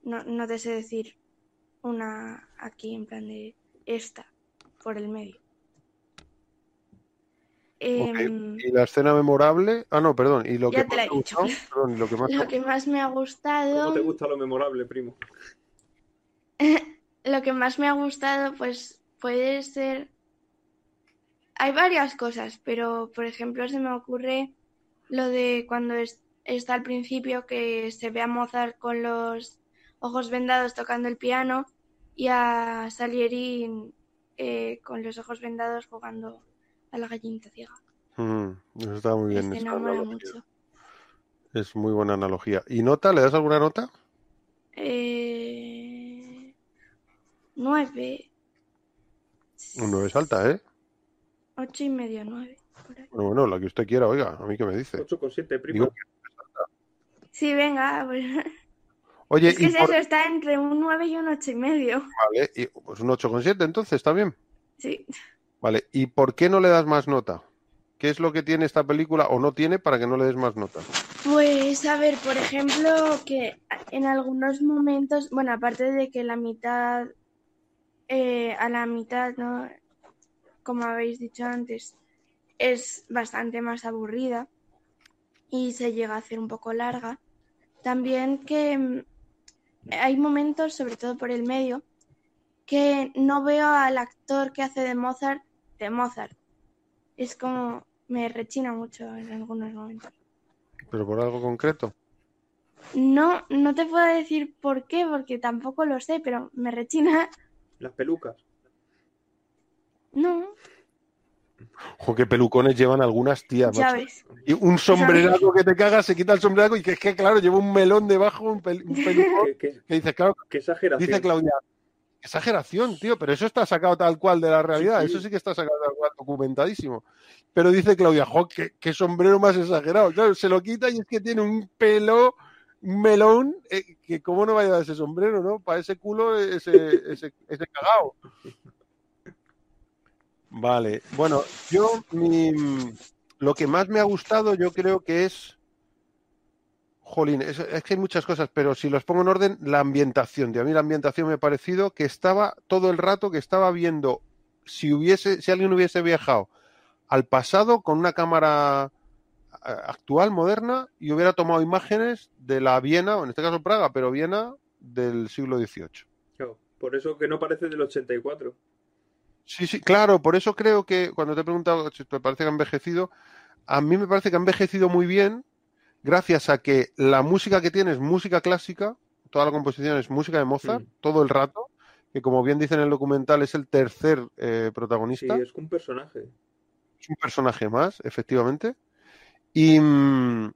no, no te sé decir una aquí en plan de esta por el medio. Em, Y la escena memorable, ah, no, perdón, y lo Ya que te la más he dicho. perdón, lo que más te lo que más me ha gustado... ¿Cómo te gusta lo memorable, primo? Lo que más me ha gustado, pues puede ser. Hay varias cosas, pero por ejemplo se me ocurre lo de cuando es- está al principio que se ve a Mozart con los ojos vendados tocando el piano y a Salieri eh, con los ojos vendados jugando a la gallinita ciega. Mm, eso está muy bien. Me esa enamora mucho. Es muy buena analogía. ¿Y nota? ¿Le das alguna nota? Eh, nueve, Un 9 es alta, ¿eh? ocho y medio, nueve. por ahí. Bueno, bueno, la que usted quiera, oiga, a mí que me dice. 8,7, primo. Digo, Sí, venga, pues, Oye, es que y es por- eso, está entre un nueve y un ocho y medio. Vale, y, pues un 8,7 entonces, ¿está bien? Sí. Vale, ¿y por qué no le das más nota? ¿Qué es lo que tiene esta película o no tiene para que no le des más nota? Pues a ver, por ejemplo, que en algunos momentos, bueno, aparte de que la mitad, eh, a la mitad, ¿no? Como habéis dicho antes, es bastante más aburrida y se llega a hacer un poco larga. También que mm, hay momentos, sobre todo por el medio, que no veo al actor que hace de Mozart de Mozart. Es como me rechina mucho en algunos momentos. ¿Pero por algo concreto? No, no te puedo decir por qué, porque tampoco lo sé, pero me rechina. Las pelucas. No, Ojo, qué pelucones llevan algunas tías, ya macho. ves. Y un sombreraco que te cagas, se quita el sombreraco y que es que, claro, lleva un melón debajo, un, pel- un pelucón, Qué, qué- que dices, claro, qué exageración. dice Claudia, exageración, tío, pero eso está sacado tal cual de la realidad, Sí, sí. eso sí que está sacado tal cual, documentadísimo. Pero dice Claudia, jo, qué, qué sombrero más exagerado. Claro, se lo quita y es que tiene un pelo, un melón, eh, que cómo no va a llevar ese sombrero, ¿no? Para ese culo, ese, ese, ese cagao. Vale, bueno, yo mi, lo que más me ha gustado yo creo que es, jolín, es, es que hay muchas cosas, pero si los pongo en orden, la ambientación, tío. A mí la ambientación me ha parecido que estaba todo el rato que estaba viendo si hubiese, si alguien hubiese viajado al pasado con una cámara eh, actual, moderna, y hubiera tomado imágenes de la Viena, o en este caso Praga, pero Viena del siglo XVIII. Claro, por eso que no parece del 84. Sí, sí, claro, por eso creo que cuando te he preguntado si te parece que ha envejecido, a mí me parece que ha envejecido muy bien gracias a que la música que tiene es música clásica, toda la composición es música de Mozart, todo el rato, que como bien dice en el documental es el tercer eh, Sí, protagonista, es un personaje. es un personaje más, efectivamente, y, mm,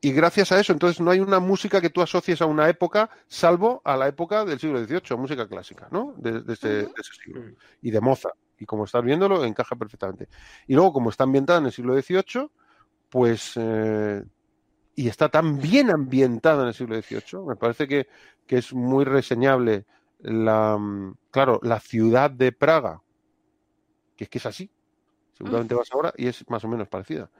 y gracias a eso, entonces no hay una música que tú asocies a una época, salvo a la época del siglo XVIII, música clásica, ¿no? De, de ese, de ese siglo Mm. y de Mozart. Y como estás viéndolo, encaja perfectamente. Y luego, como está ambientada en el siglo XVIII, pues. eh, y está tan bien ambientada en el siglo XVIII, me parece que, que es muy reseñable la. mm, Claro, la ciudad de Praga, que es que es así. Seguramente vas ahora y es más o menos parecida.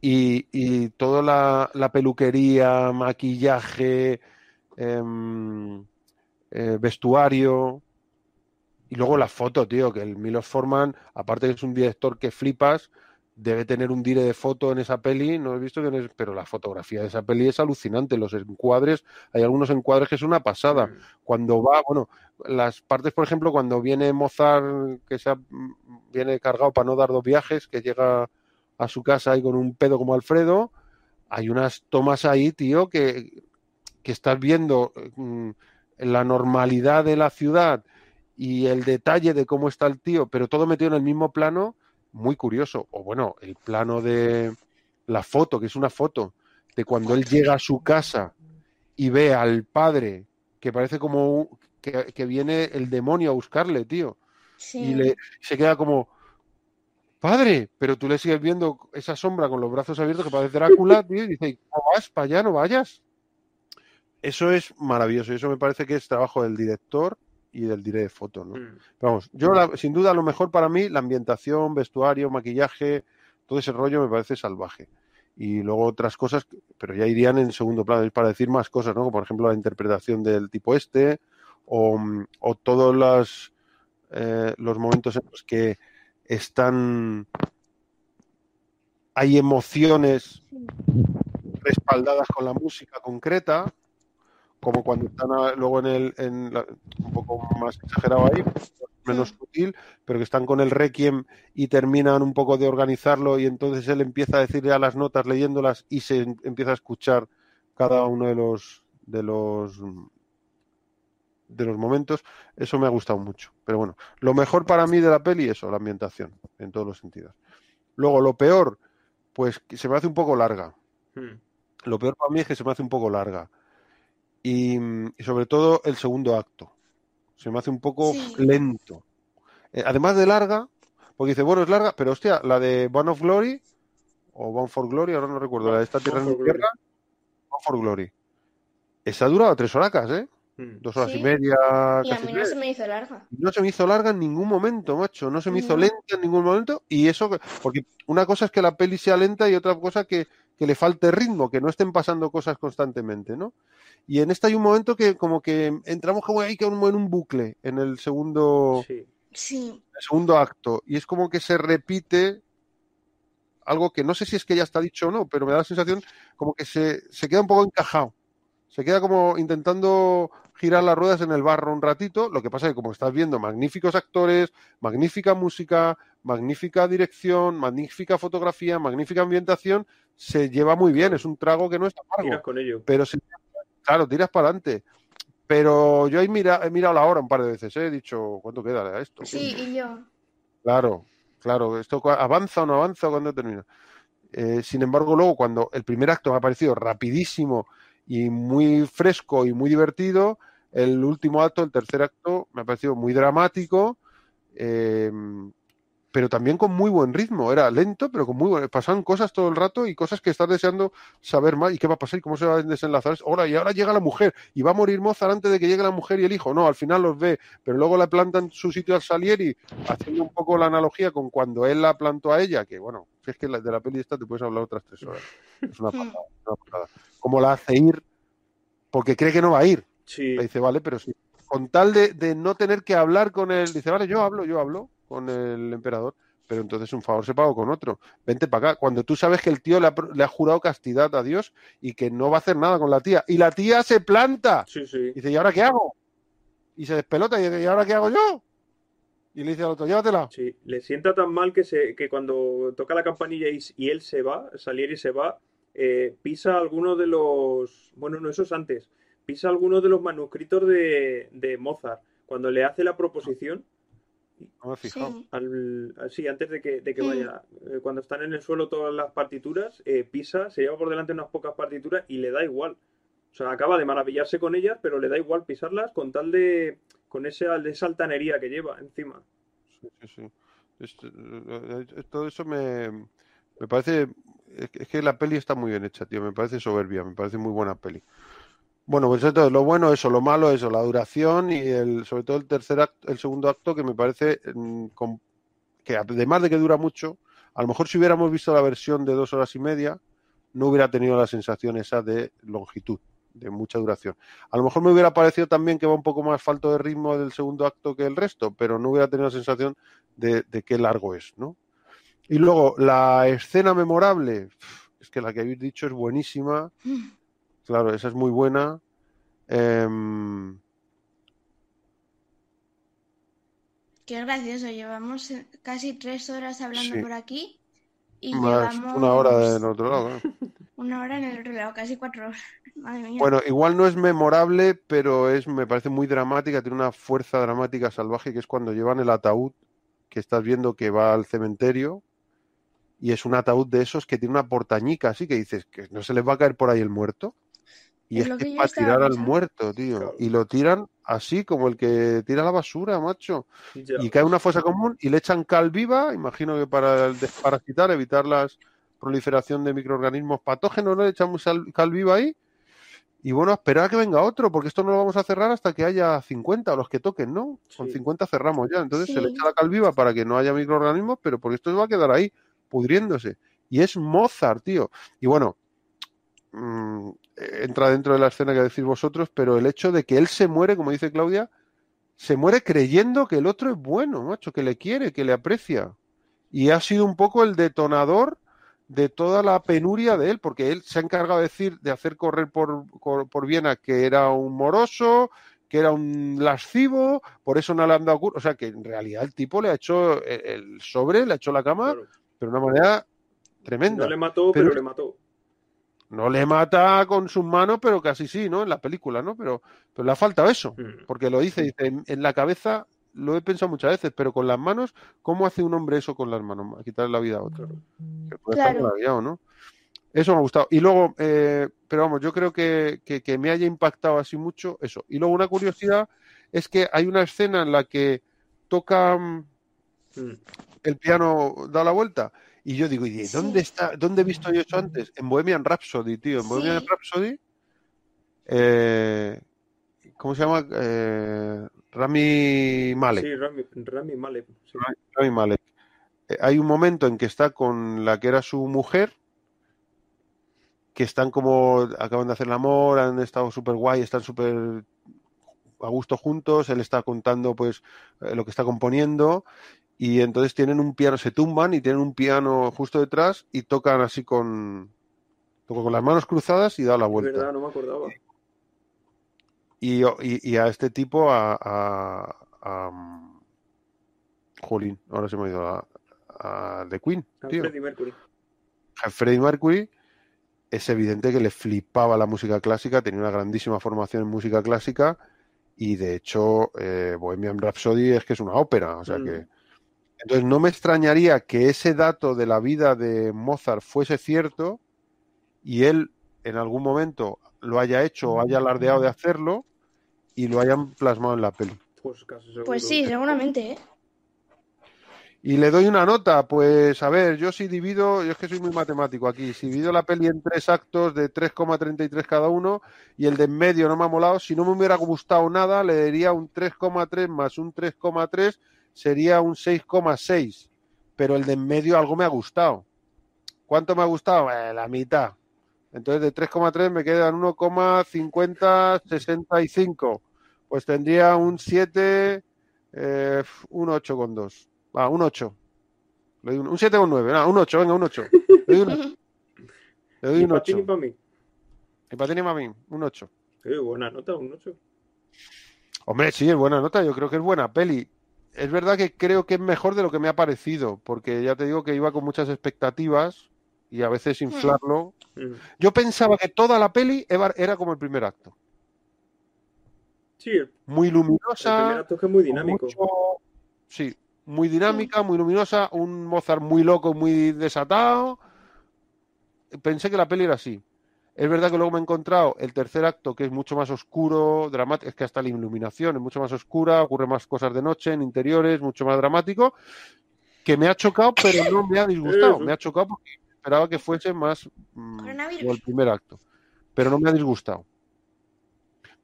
Y, y toda la, la peluquería, maquillaje, em, eh, vestuario, y luego la foto, tío, que el Milos Forman, aparte que es un director que flipas, debe tener un dire de foto en esa peli, no he visto que no es- pero la fotografía de esa peli es alucinante, los encuadres, hay algunos encuadres que es una pasada. Mm. Cuando va, bueno, las partes, por ejemplo, cuando viene Mozart, que se ha- viene cargado para no dar dos viajes, que llega a su casa ahí con un pedo como Alfredo, hay unas tomas ahí, tío, que, que estás viendo mm, la normalidad de la ciudad y el detalle de cómo está el tío, pero todo metido en el mismo plano, muy curioso. O bueno, el plano de la foto, que es una foto de cuando él llega a su casa y ve al padre, que parece como un- que, que viene el demonio a buscarle, tío. Sí. Y le, se queda como, padre, pero tú le sigues viendo esa sombra con los brazos abiertos que parece Drácula, tío, y dice, no vas para allá, no vayas. Eso es maravilloso, y eso me parece que es trabajo del director y del diré de foto, ¿no? Mm. Vamos, yo la- sin duda lo mejor para mí, la ambientación, vestuario, maquillaje, todo ese rollo me parece salvaje. Y luego otras cosas, pero ya irían en segundo plano, es para decir más cosas, ¿no? Como por ejemplo la interpretación del tipo este, o, mm, o todos los, eh, los momentos en los que están hay emociones respaldadas con la música concreta, como cuando están a- luego en el en la- un poco más exagerado ahí, menos sutil, pero que están con el requiem y terminan un poco de organizarlo y entonces él empieza a decir ya las notas leyéndolas y se em- empieza a escuchar cada uno de los de los de los momentos, eso me ha gustado mucho. Pero bueno, lo mejor para mí de la peli, eso, la ambientación, en todos los sentidos. Luego, lo peor, pues que se me hace un poco larga. Hmm. Lo peor para mí es que se me hace un poco larga. Y, y sobre todo el segundo acto. Se me hace un poco Sí. lento. Eh, además de larga, porque dice, bueno, es larga, pero hostia, la de Bound of Glory, o Bound for Glory, ahora no recuerdo, la de esta tierra en mi for Glory. tierra, Bound for Glory. Esa ha durado tres horacas, ¿eh? Hmm. Dos horas Sí. y media, Y a mí no tres. se me hizo larga. No se me hizo larga en ningún momento, macho. No se me hizo lenta en ningún momento. Y eso, que- porque una cosa es que la peli sea lenta y otra cosa que, que le falte ritmo, que no estén pasando cosas constantemente, ¿no? Y en esta hay un momento que como que entramos como ahí como en un bucle, en el segundo, Sí. Sí, el segundo acto. Y es como que se repite algo que no sé si es que ya está dicho o no, pero me da la sensación como que se, se queda un poco encajado. Se queda como intentando girar las ruedas en el barro un ratito. Lo que pasa es que como estás viendo magníficos actores, magnífica música, magnífica dirección, magnífica fotografía, magnífica ambientación, se lleva muy bien. Es un trago que no es Tiras amargo. con ello. Pero claro, tiras para adelante. Pero yo he, mira, he mirado la hora un par de veces, ¿eh? he dicho, ¿cuánto queda esto? sí, y yo. Claro, claro, esto avanza o no avanza cuando termina. Eh, sin embargo, luego cuando el primer acto me ha parecido rapidísimo y muy fresco y muy divertido, el último acto, el tercer acto, me ha parecido muy dramático, eh, pero también con muy buen ritmo. Era lento, pero con muy buen... Pasaban cosas todo el rato y cosas que estás deseando saber más y qué va a pasar y cómo se va a desenlazar. Ahora, y ahora llega la mujer y va a morir Mozart antes de que llegue la mujer y el hijo. No, al final los ve, pero luego la plantan su sitio al Salieri, haciendo un poco la analogía con cuando él la plantó a ella, que bueno, si es que de la peli esta te puedes hablar otras tres horas. Es una pasada, una pasada. Cómo la hace ir porque cree que no va a ir. Sí. Le dice, vale, pero sí. Con tal de, de no tener que hablar con él, dice, vale, yo hablo, yo hablo con el emperador, pero entonces un favor se paga con otro. Vente para acá. Cuando tú sabes que el tío le ha, le ha jurado castidad a Dios y que no va a hacer nada con la tía. Y la tía se planta. Sí, sí. Dice, ¿y ahora qué hago? Y se despelota y dice, ¿y ahora qué hago yo? Y le dice al otro, llévatela. Sí, le sienta tan mal que, se, que cuando toca la campanilla y, y él se va, Salieri se va, eh, pisa alguno de los. Bueno, no, eso es antes. Pisa alguno de los manuscritos de, de Mozart. Cuando le hace la proposición, No me he fijado. Sí. al, al- sí, antes de que, de que Mm. vaya, eh, cuando están en el suelo todas las partituras, eh, pisa, se lleva por delante unas pocas partituras y le da igual. O sea, acaba de maravillarse con ellas, pero le da igual pisarlas con tal de. con esa, de esa altanería que lleva encima. Sí, sí, sí. Esto- eh, todo eso me, me parece. Es que- es que la peli está muy bien hecha, tío. Me parece soberbia, me parece muy buena peli. Bueno, pues entonces lo bueno eso, lo malo eso, la duración y el, sobre todo el tercer acto, el segundo acto que me parece mm, que además de que dura mucho, a lo mejor si hubiéramos visto la versión de dos horas y media, no hubiera tenido la sensación esa de longitud, de mucha duración. A lo mejor me hubiera parecido también que va un poco más falto de ritmo del segundo acto que el resto, pero no hubiera tenido la sensación de, de qué largo es, ¿no? Y luego, la escena memorable, es que la que habéis dicho es buenísima, claro, esa es muy buena. Em, Qué gracioso, llevamos casi tres horas hablando Sí. por aquí y más llevamos una hora del otro lado. ¿eh? una hora en el otro lado, casi cuatro horas. Madre mía. Bueno, igual no es memorable, pero es, me parece muy dramática, tiene una fuerza dramática salvaje, que es cuando llevan el ataúd, que estás viendo que va al cementerio, y es un ataúd de esos que tiene una portañica, así que dices que no se les va a caer por ahí el muerto. Y Es que para tirar al muerto, tío. Claro. Y lo tiran así, como el que tira la basura, macho. Ya. Y cae una fosa común y le echan cal viva, imagino que para el desparasitar, evitar la proliferación de microorganismos patógenos, ¿no? Le echamos cal viva ahí. Y bueno, a esperar a que venga otro, porque esto no lo vamos a cerrar hasta que haya 50 o los que toquen, ¿no? Con Sí. 50 cerramos ya. Entonces se le echa la cal viva para que no haya microorganismos, pero porque esto va a quedar ahí, pudriéndose. Y es Mozart, tío. Y bueno, mm, entra dentro de la escena que decís vosotros, pero el hecho de que él se muere, como dice Claudia, se muere creyendo que el otro es bueno, macho, que le quiere, que le aprecia. Y ha sido un poco el detonador de toda la penuria de él, porque él se ha encargado de decir, de hacer correr por, por, Viena que era un moroso, que era un lascivo, por eso no le han dado cur- O sea que en realidad el tipo le ha hecho el, el sobre, le ha hecho la cama, Claro. pero de una manera tremenda. No le mató, Pero- pero, le mató. No le mata con sus manos, pero casi sí, ¿no? En la película, ¿no? Pero, pero le ha faltado eso, Mm. porque lo dice, dice, en, en la cabeza lo he pensado muchas veces, pero con las manos, ¿cómo hace un hombre eso con las manos? A quitarle la vida a otro. Que puede estar Claro. maravillado, ¿no? Eso me ha gustado. Y luego, eh, pero vamos, yo creo que, que, que me haya impactado así mucho eso. Y luego una curiosidad es que hay una escena en la que toca mm, Mm. el piano da la vuelta. Y yo digo, ¿y Sí. dónde está? ¿Dónde he visto yo eso antes? En Bohemian Rhapsody, tío. En Sí. Bohemian Rhapsody. eh, ¿Cómo se llama? Eh, Rami Malek. Sí, Rami, Rami Malek. sí. Rami Malek. Eh, hay un momento en que está con la que era su mujer, que están como, acaban de hacer el amor, han estado súper guay, están súper a gusto juntos, él está contando pues eh, lo que está componiendo y entonces tienen un piano, se tumban y tienen un piano justo detrás y tocan así con, con las manos cruzadas y da la Es vuelta. verdad, no me acordaba. Y, y- y a este tipo, a, a, a, um, Jolín, ahora se me ha ido a, a The Queen, A tío. Freddie Mercury. A Freddie Mercury es evidente que le flipaba la música clásica, tenía una grandísima formación en música clásica y de hecho eh, Bohemian Rhapsody es que es una ópera, o sea Mm. que entonces no me extrañaría que ese dato de la vida de Mozart fuese cierto y él en algún momento lo haya hecho o haya alardeado de hacerlo y lo hayan plasmado en la peli. Pues casi seguro. Pues sí, seguramente, ¿eh? Y le doy una nota, pues a ver, yo si divido, yo es que soy muy matemático aquí, si divido la peli en tres actos de 3,33 cada uno y el de en medio no me ha molado, si no me hubiera gustado nada, le daría un 3,3 más un 3,3 sería un 6,6, pero el de en medio algo me ha gustado. ¿Cuánto me ha gustado? Eh, la mitad. Entonces de 3,3 me quedan 1,5065. Pues tendría un 7, eh, un 8,2. Va, un 8. Le doy un, un 7 o un 9. No, un 8, venga, un 8. Le doy un, le doy un para ti 8. ni para mí. Y para ti ni para mí, un 8. Eh, buena nota, un 8. Hombre, sí, es buena nota. Yo creo que es buena peli. Es verdad que creo que es mejor de lo que me ha parecido, porque ya te digo que iba con muchas expectativas y a veces inflarlo. Mm. Yo pensaba que toda la peli era como el primer acto. Sí, el, Muy el luminosa. primer acto es que es muy dinámico. mucho- sí, muy dinámica, muy luminosa, un Mozart muy loco, muy desatado. Pensé que la peli era así. Es verdad que luego me he encontrado el tercer acto, que es mucho más oscuro, dramático, es que hasta la iluminación es mucho más oscura, ocurre más cosas de noche, en interiores, mucho más dramático, que me ha chocado, pero no me ha disgustado. Me ha chocado porque esperaba que fuese más mm, como el primer acto, pero no me ha disgustado.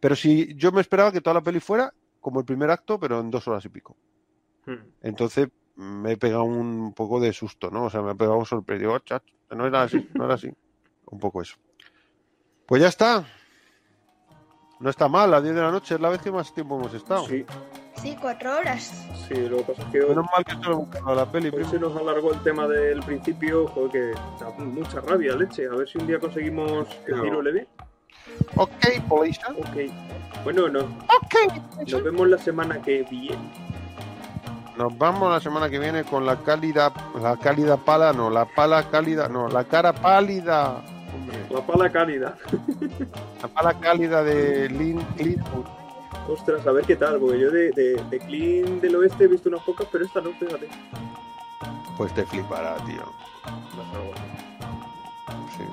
Pero si yo me esperaba que toda la peli fuera como el primer acto, pero en dos horas y pico. Mm. Entonces me he pegado un poco de susto, ¿no? O sea, me he pegado un sorpresa. Digo, "Oh, chach, no era así, no era así. Un poco eso. Pues ya está. No está mal, a las 10 de la noche es la vez que más tiempo hemos estado. Sí, Sí, cuatro horas. sí, lo que pasa es que hoy, Menos mal que solo hemos buscado la peli. hoy se nos alargó el tema del principio, joder, que da mucha rabia, leche. A ver si un día conseguimos que No. Ciro le dé. Ok, Polisa. Ok. Bueno, no, Ok. nos vemos la semana que viene. Nos vamos la semana que viene con la cálida, la cálida pala, no, la pala cálida, no, la cara pálida. Hombre, La pala cálida. la pala cálida de Lynn Clintwood. Ostras, a ver qué tal, porque yo de, de, de Clean del Oeste he visto unas pocas, pero esta no, fíjate. Pues te flipará, tío. Sí.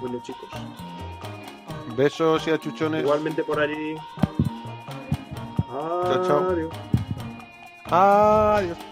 Bueno, chicos. Besos y achuchones. Igualmente por allí. Chao, chao. Adiós.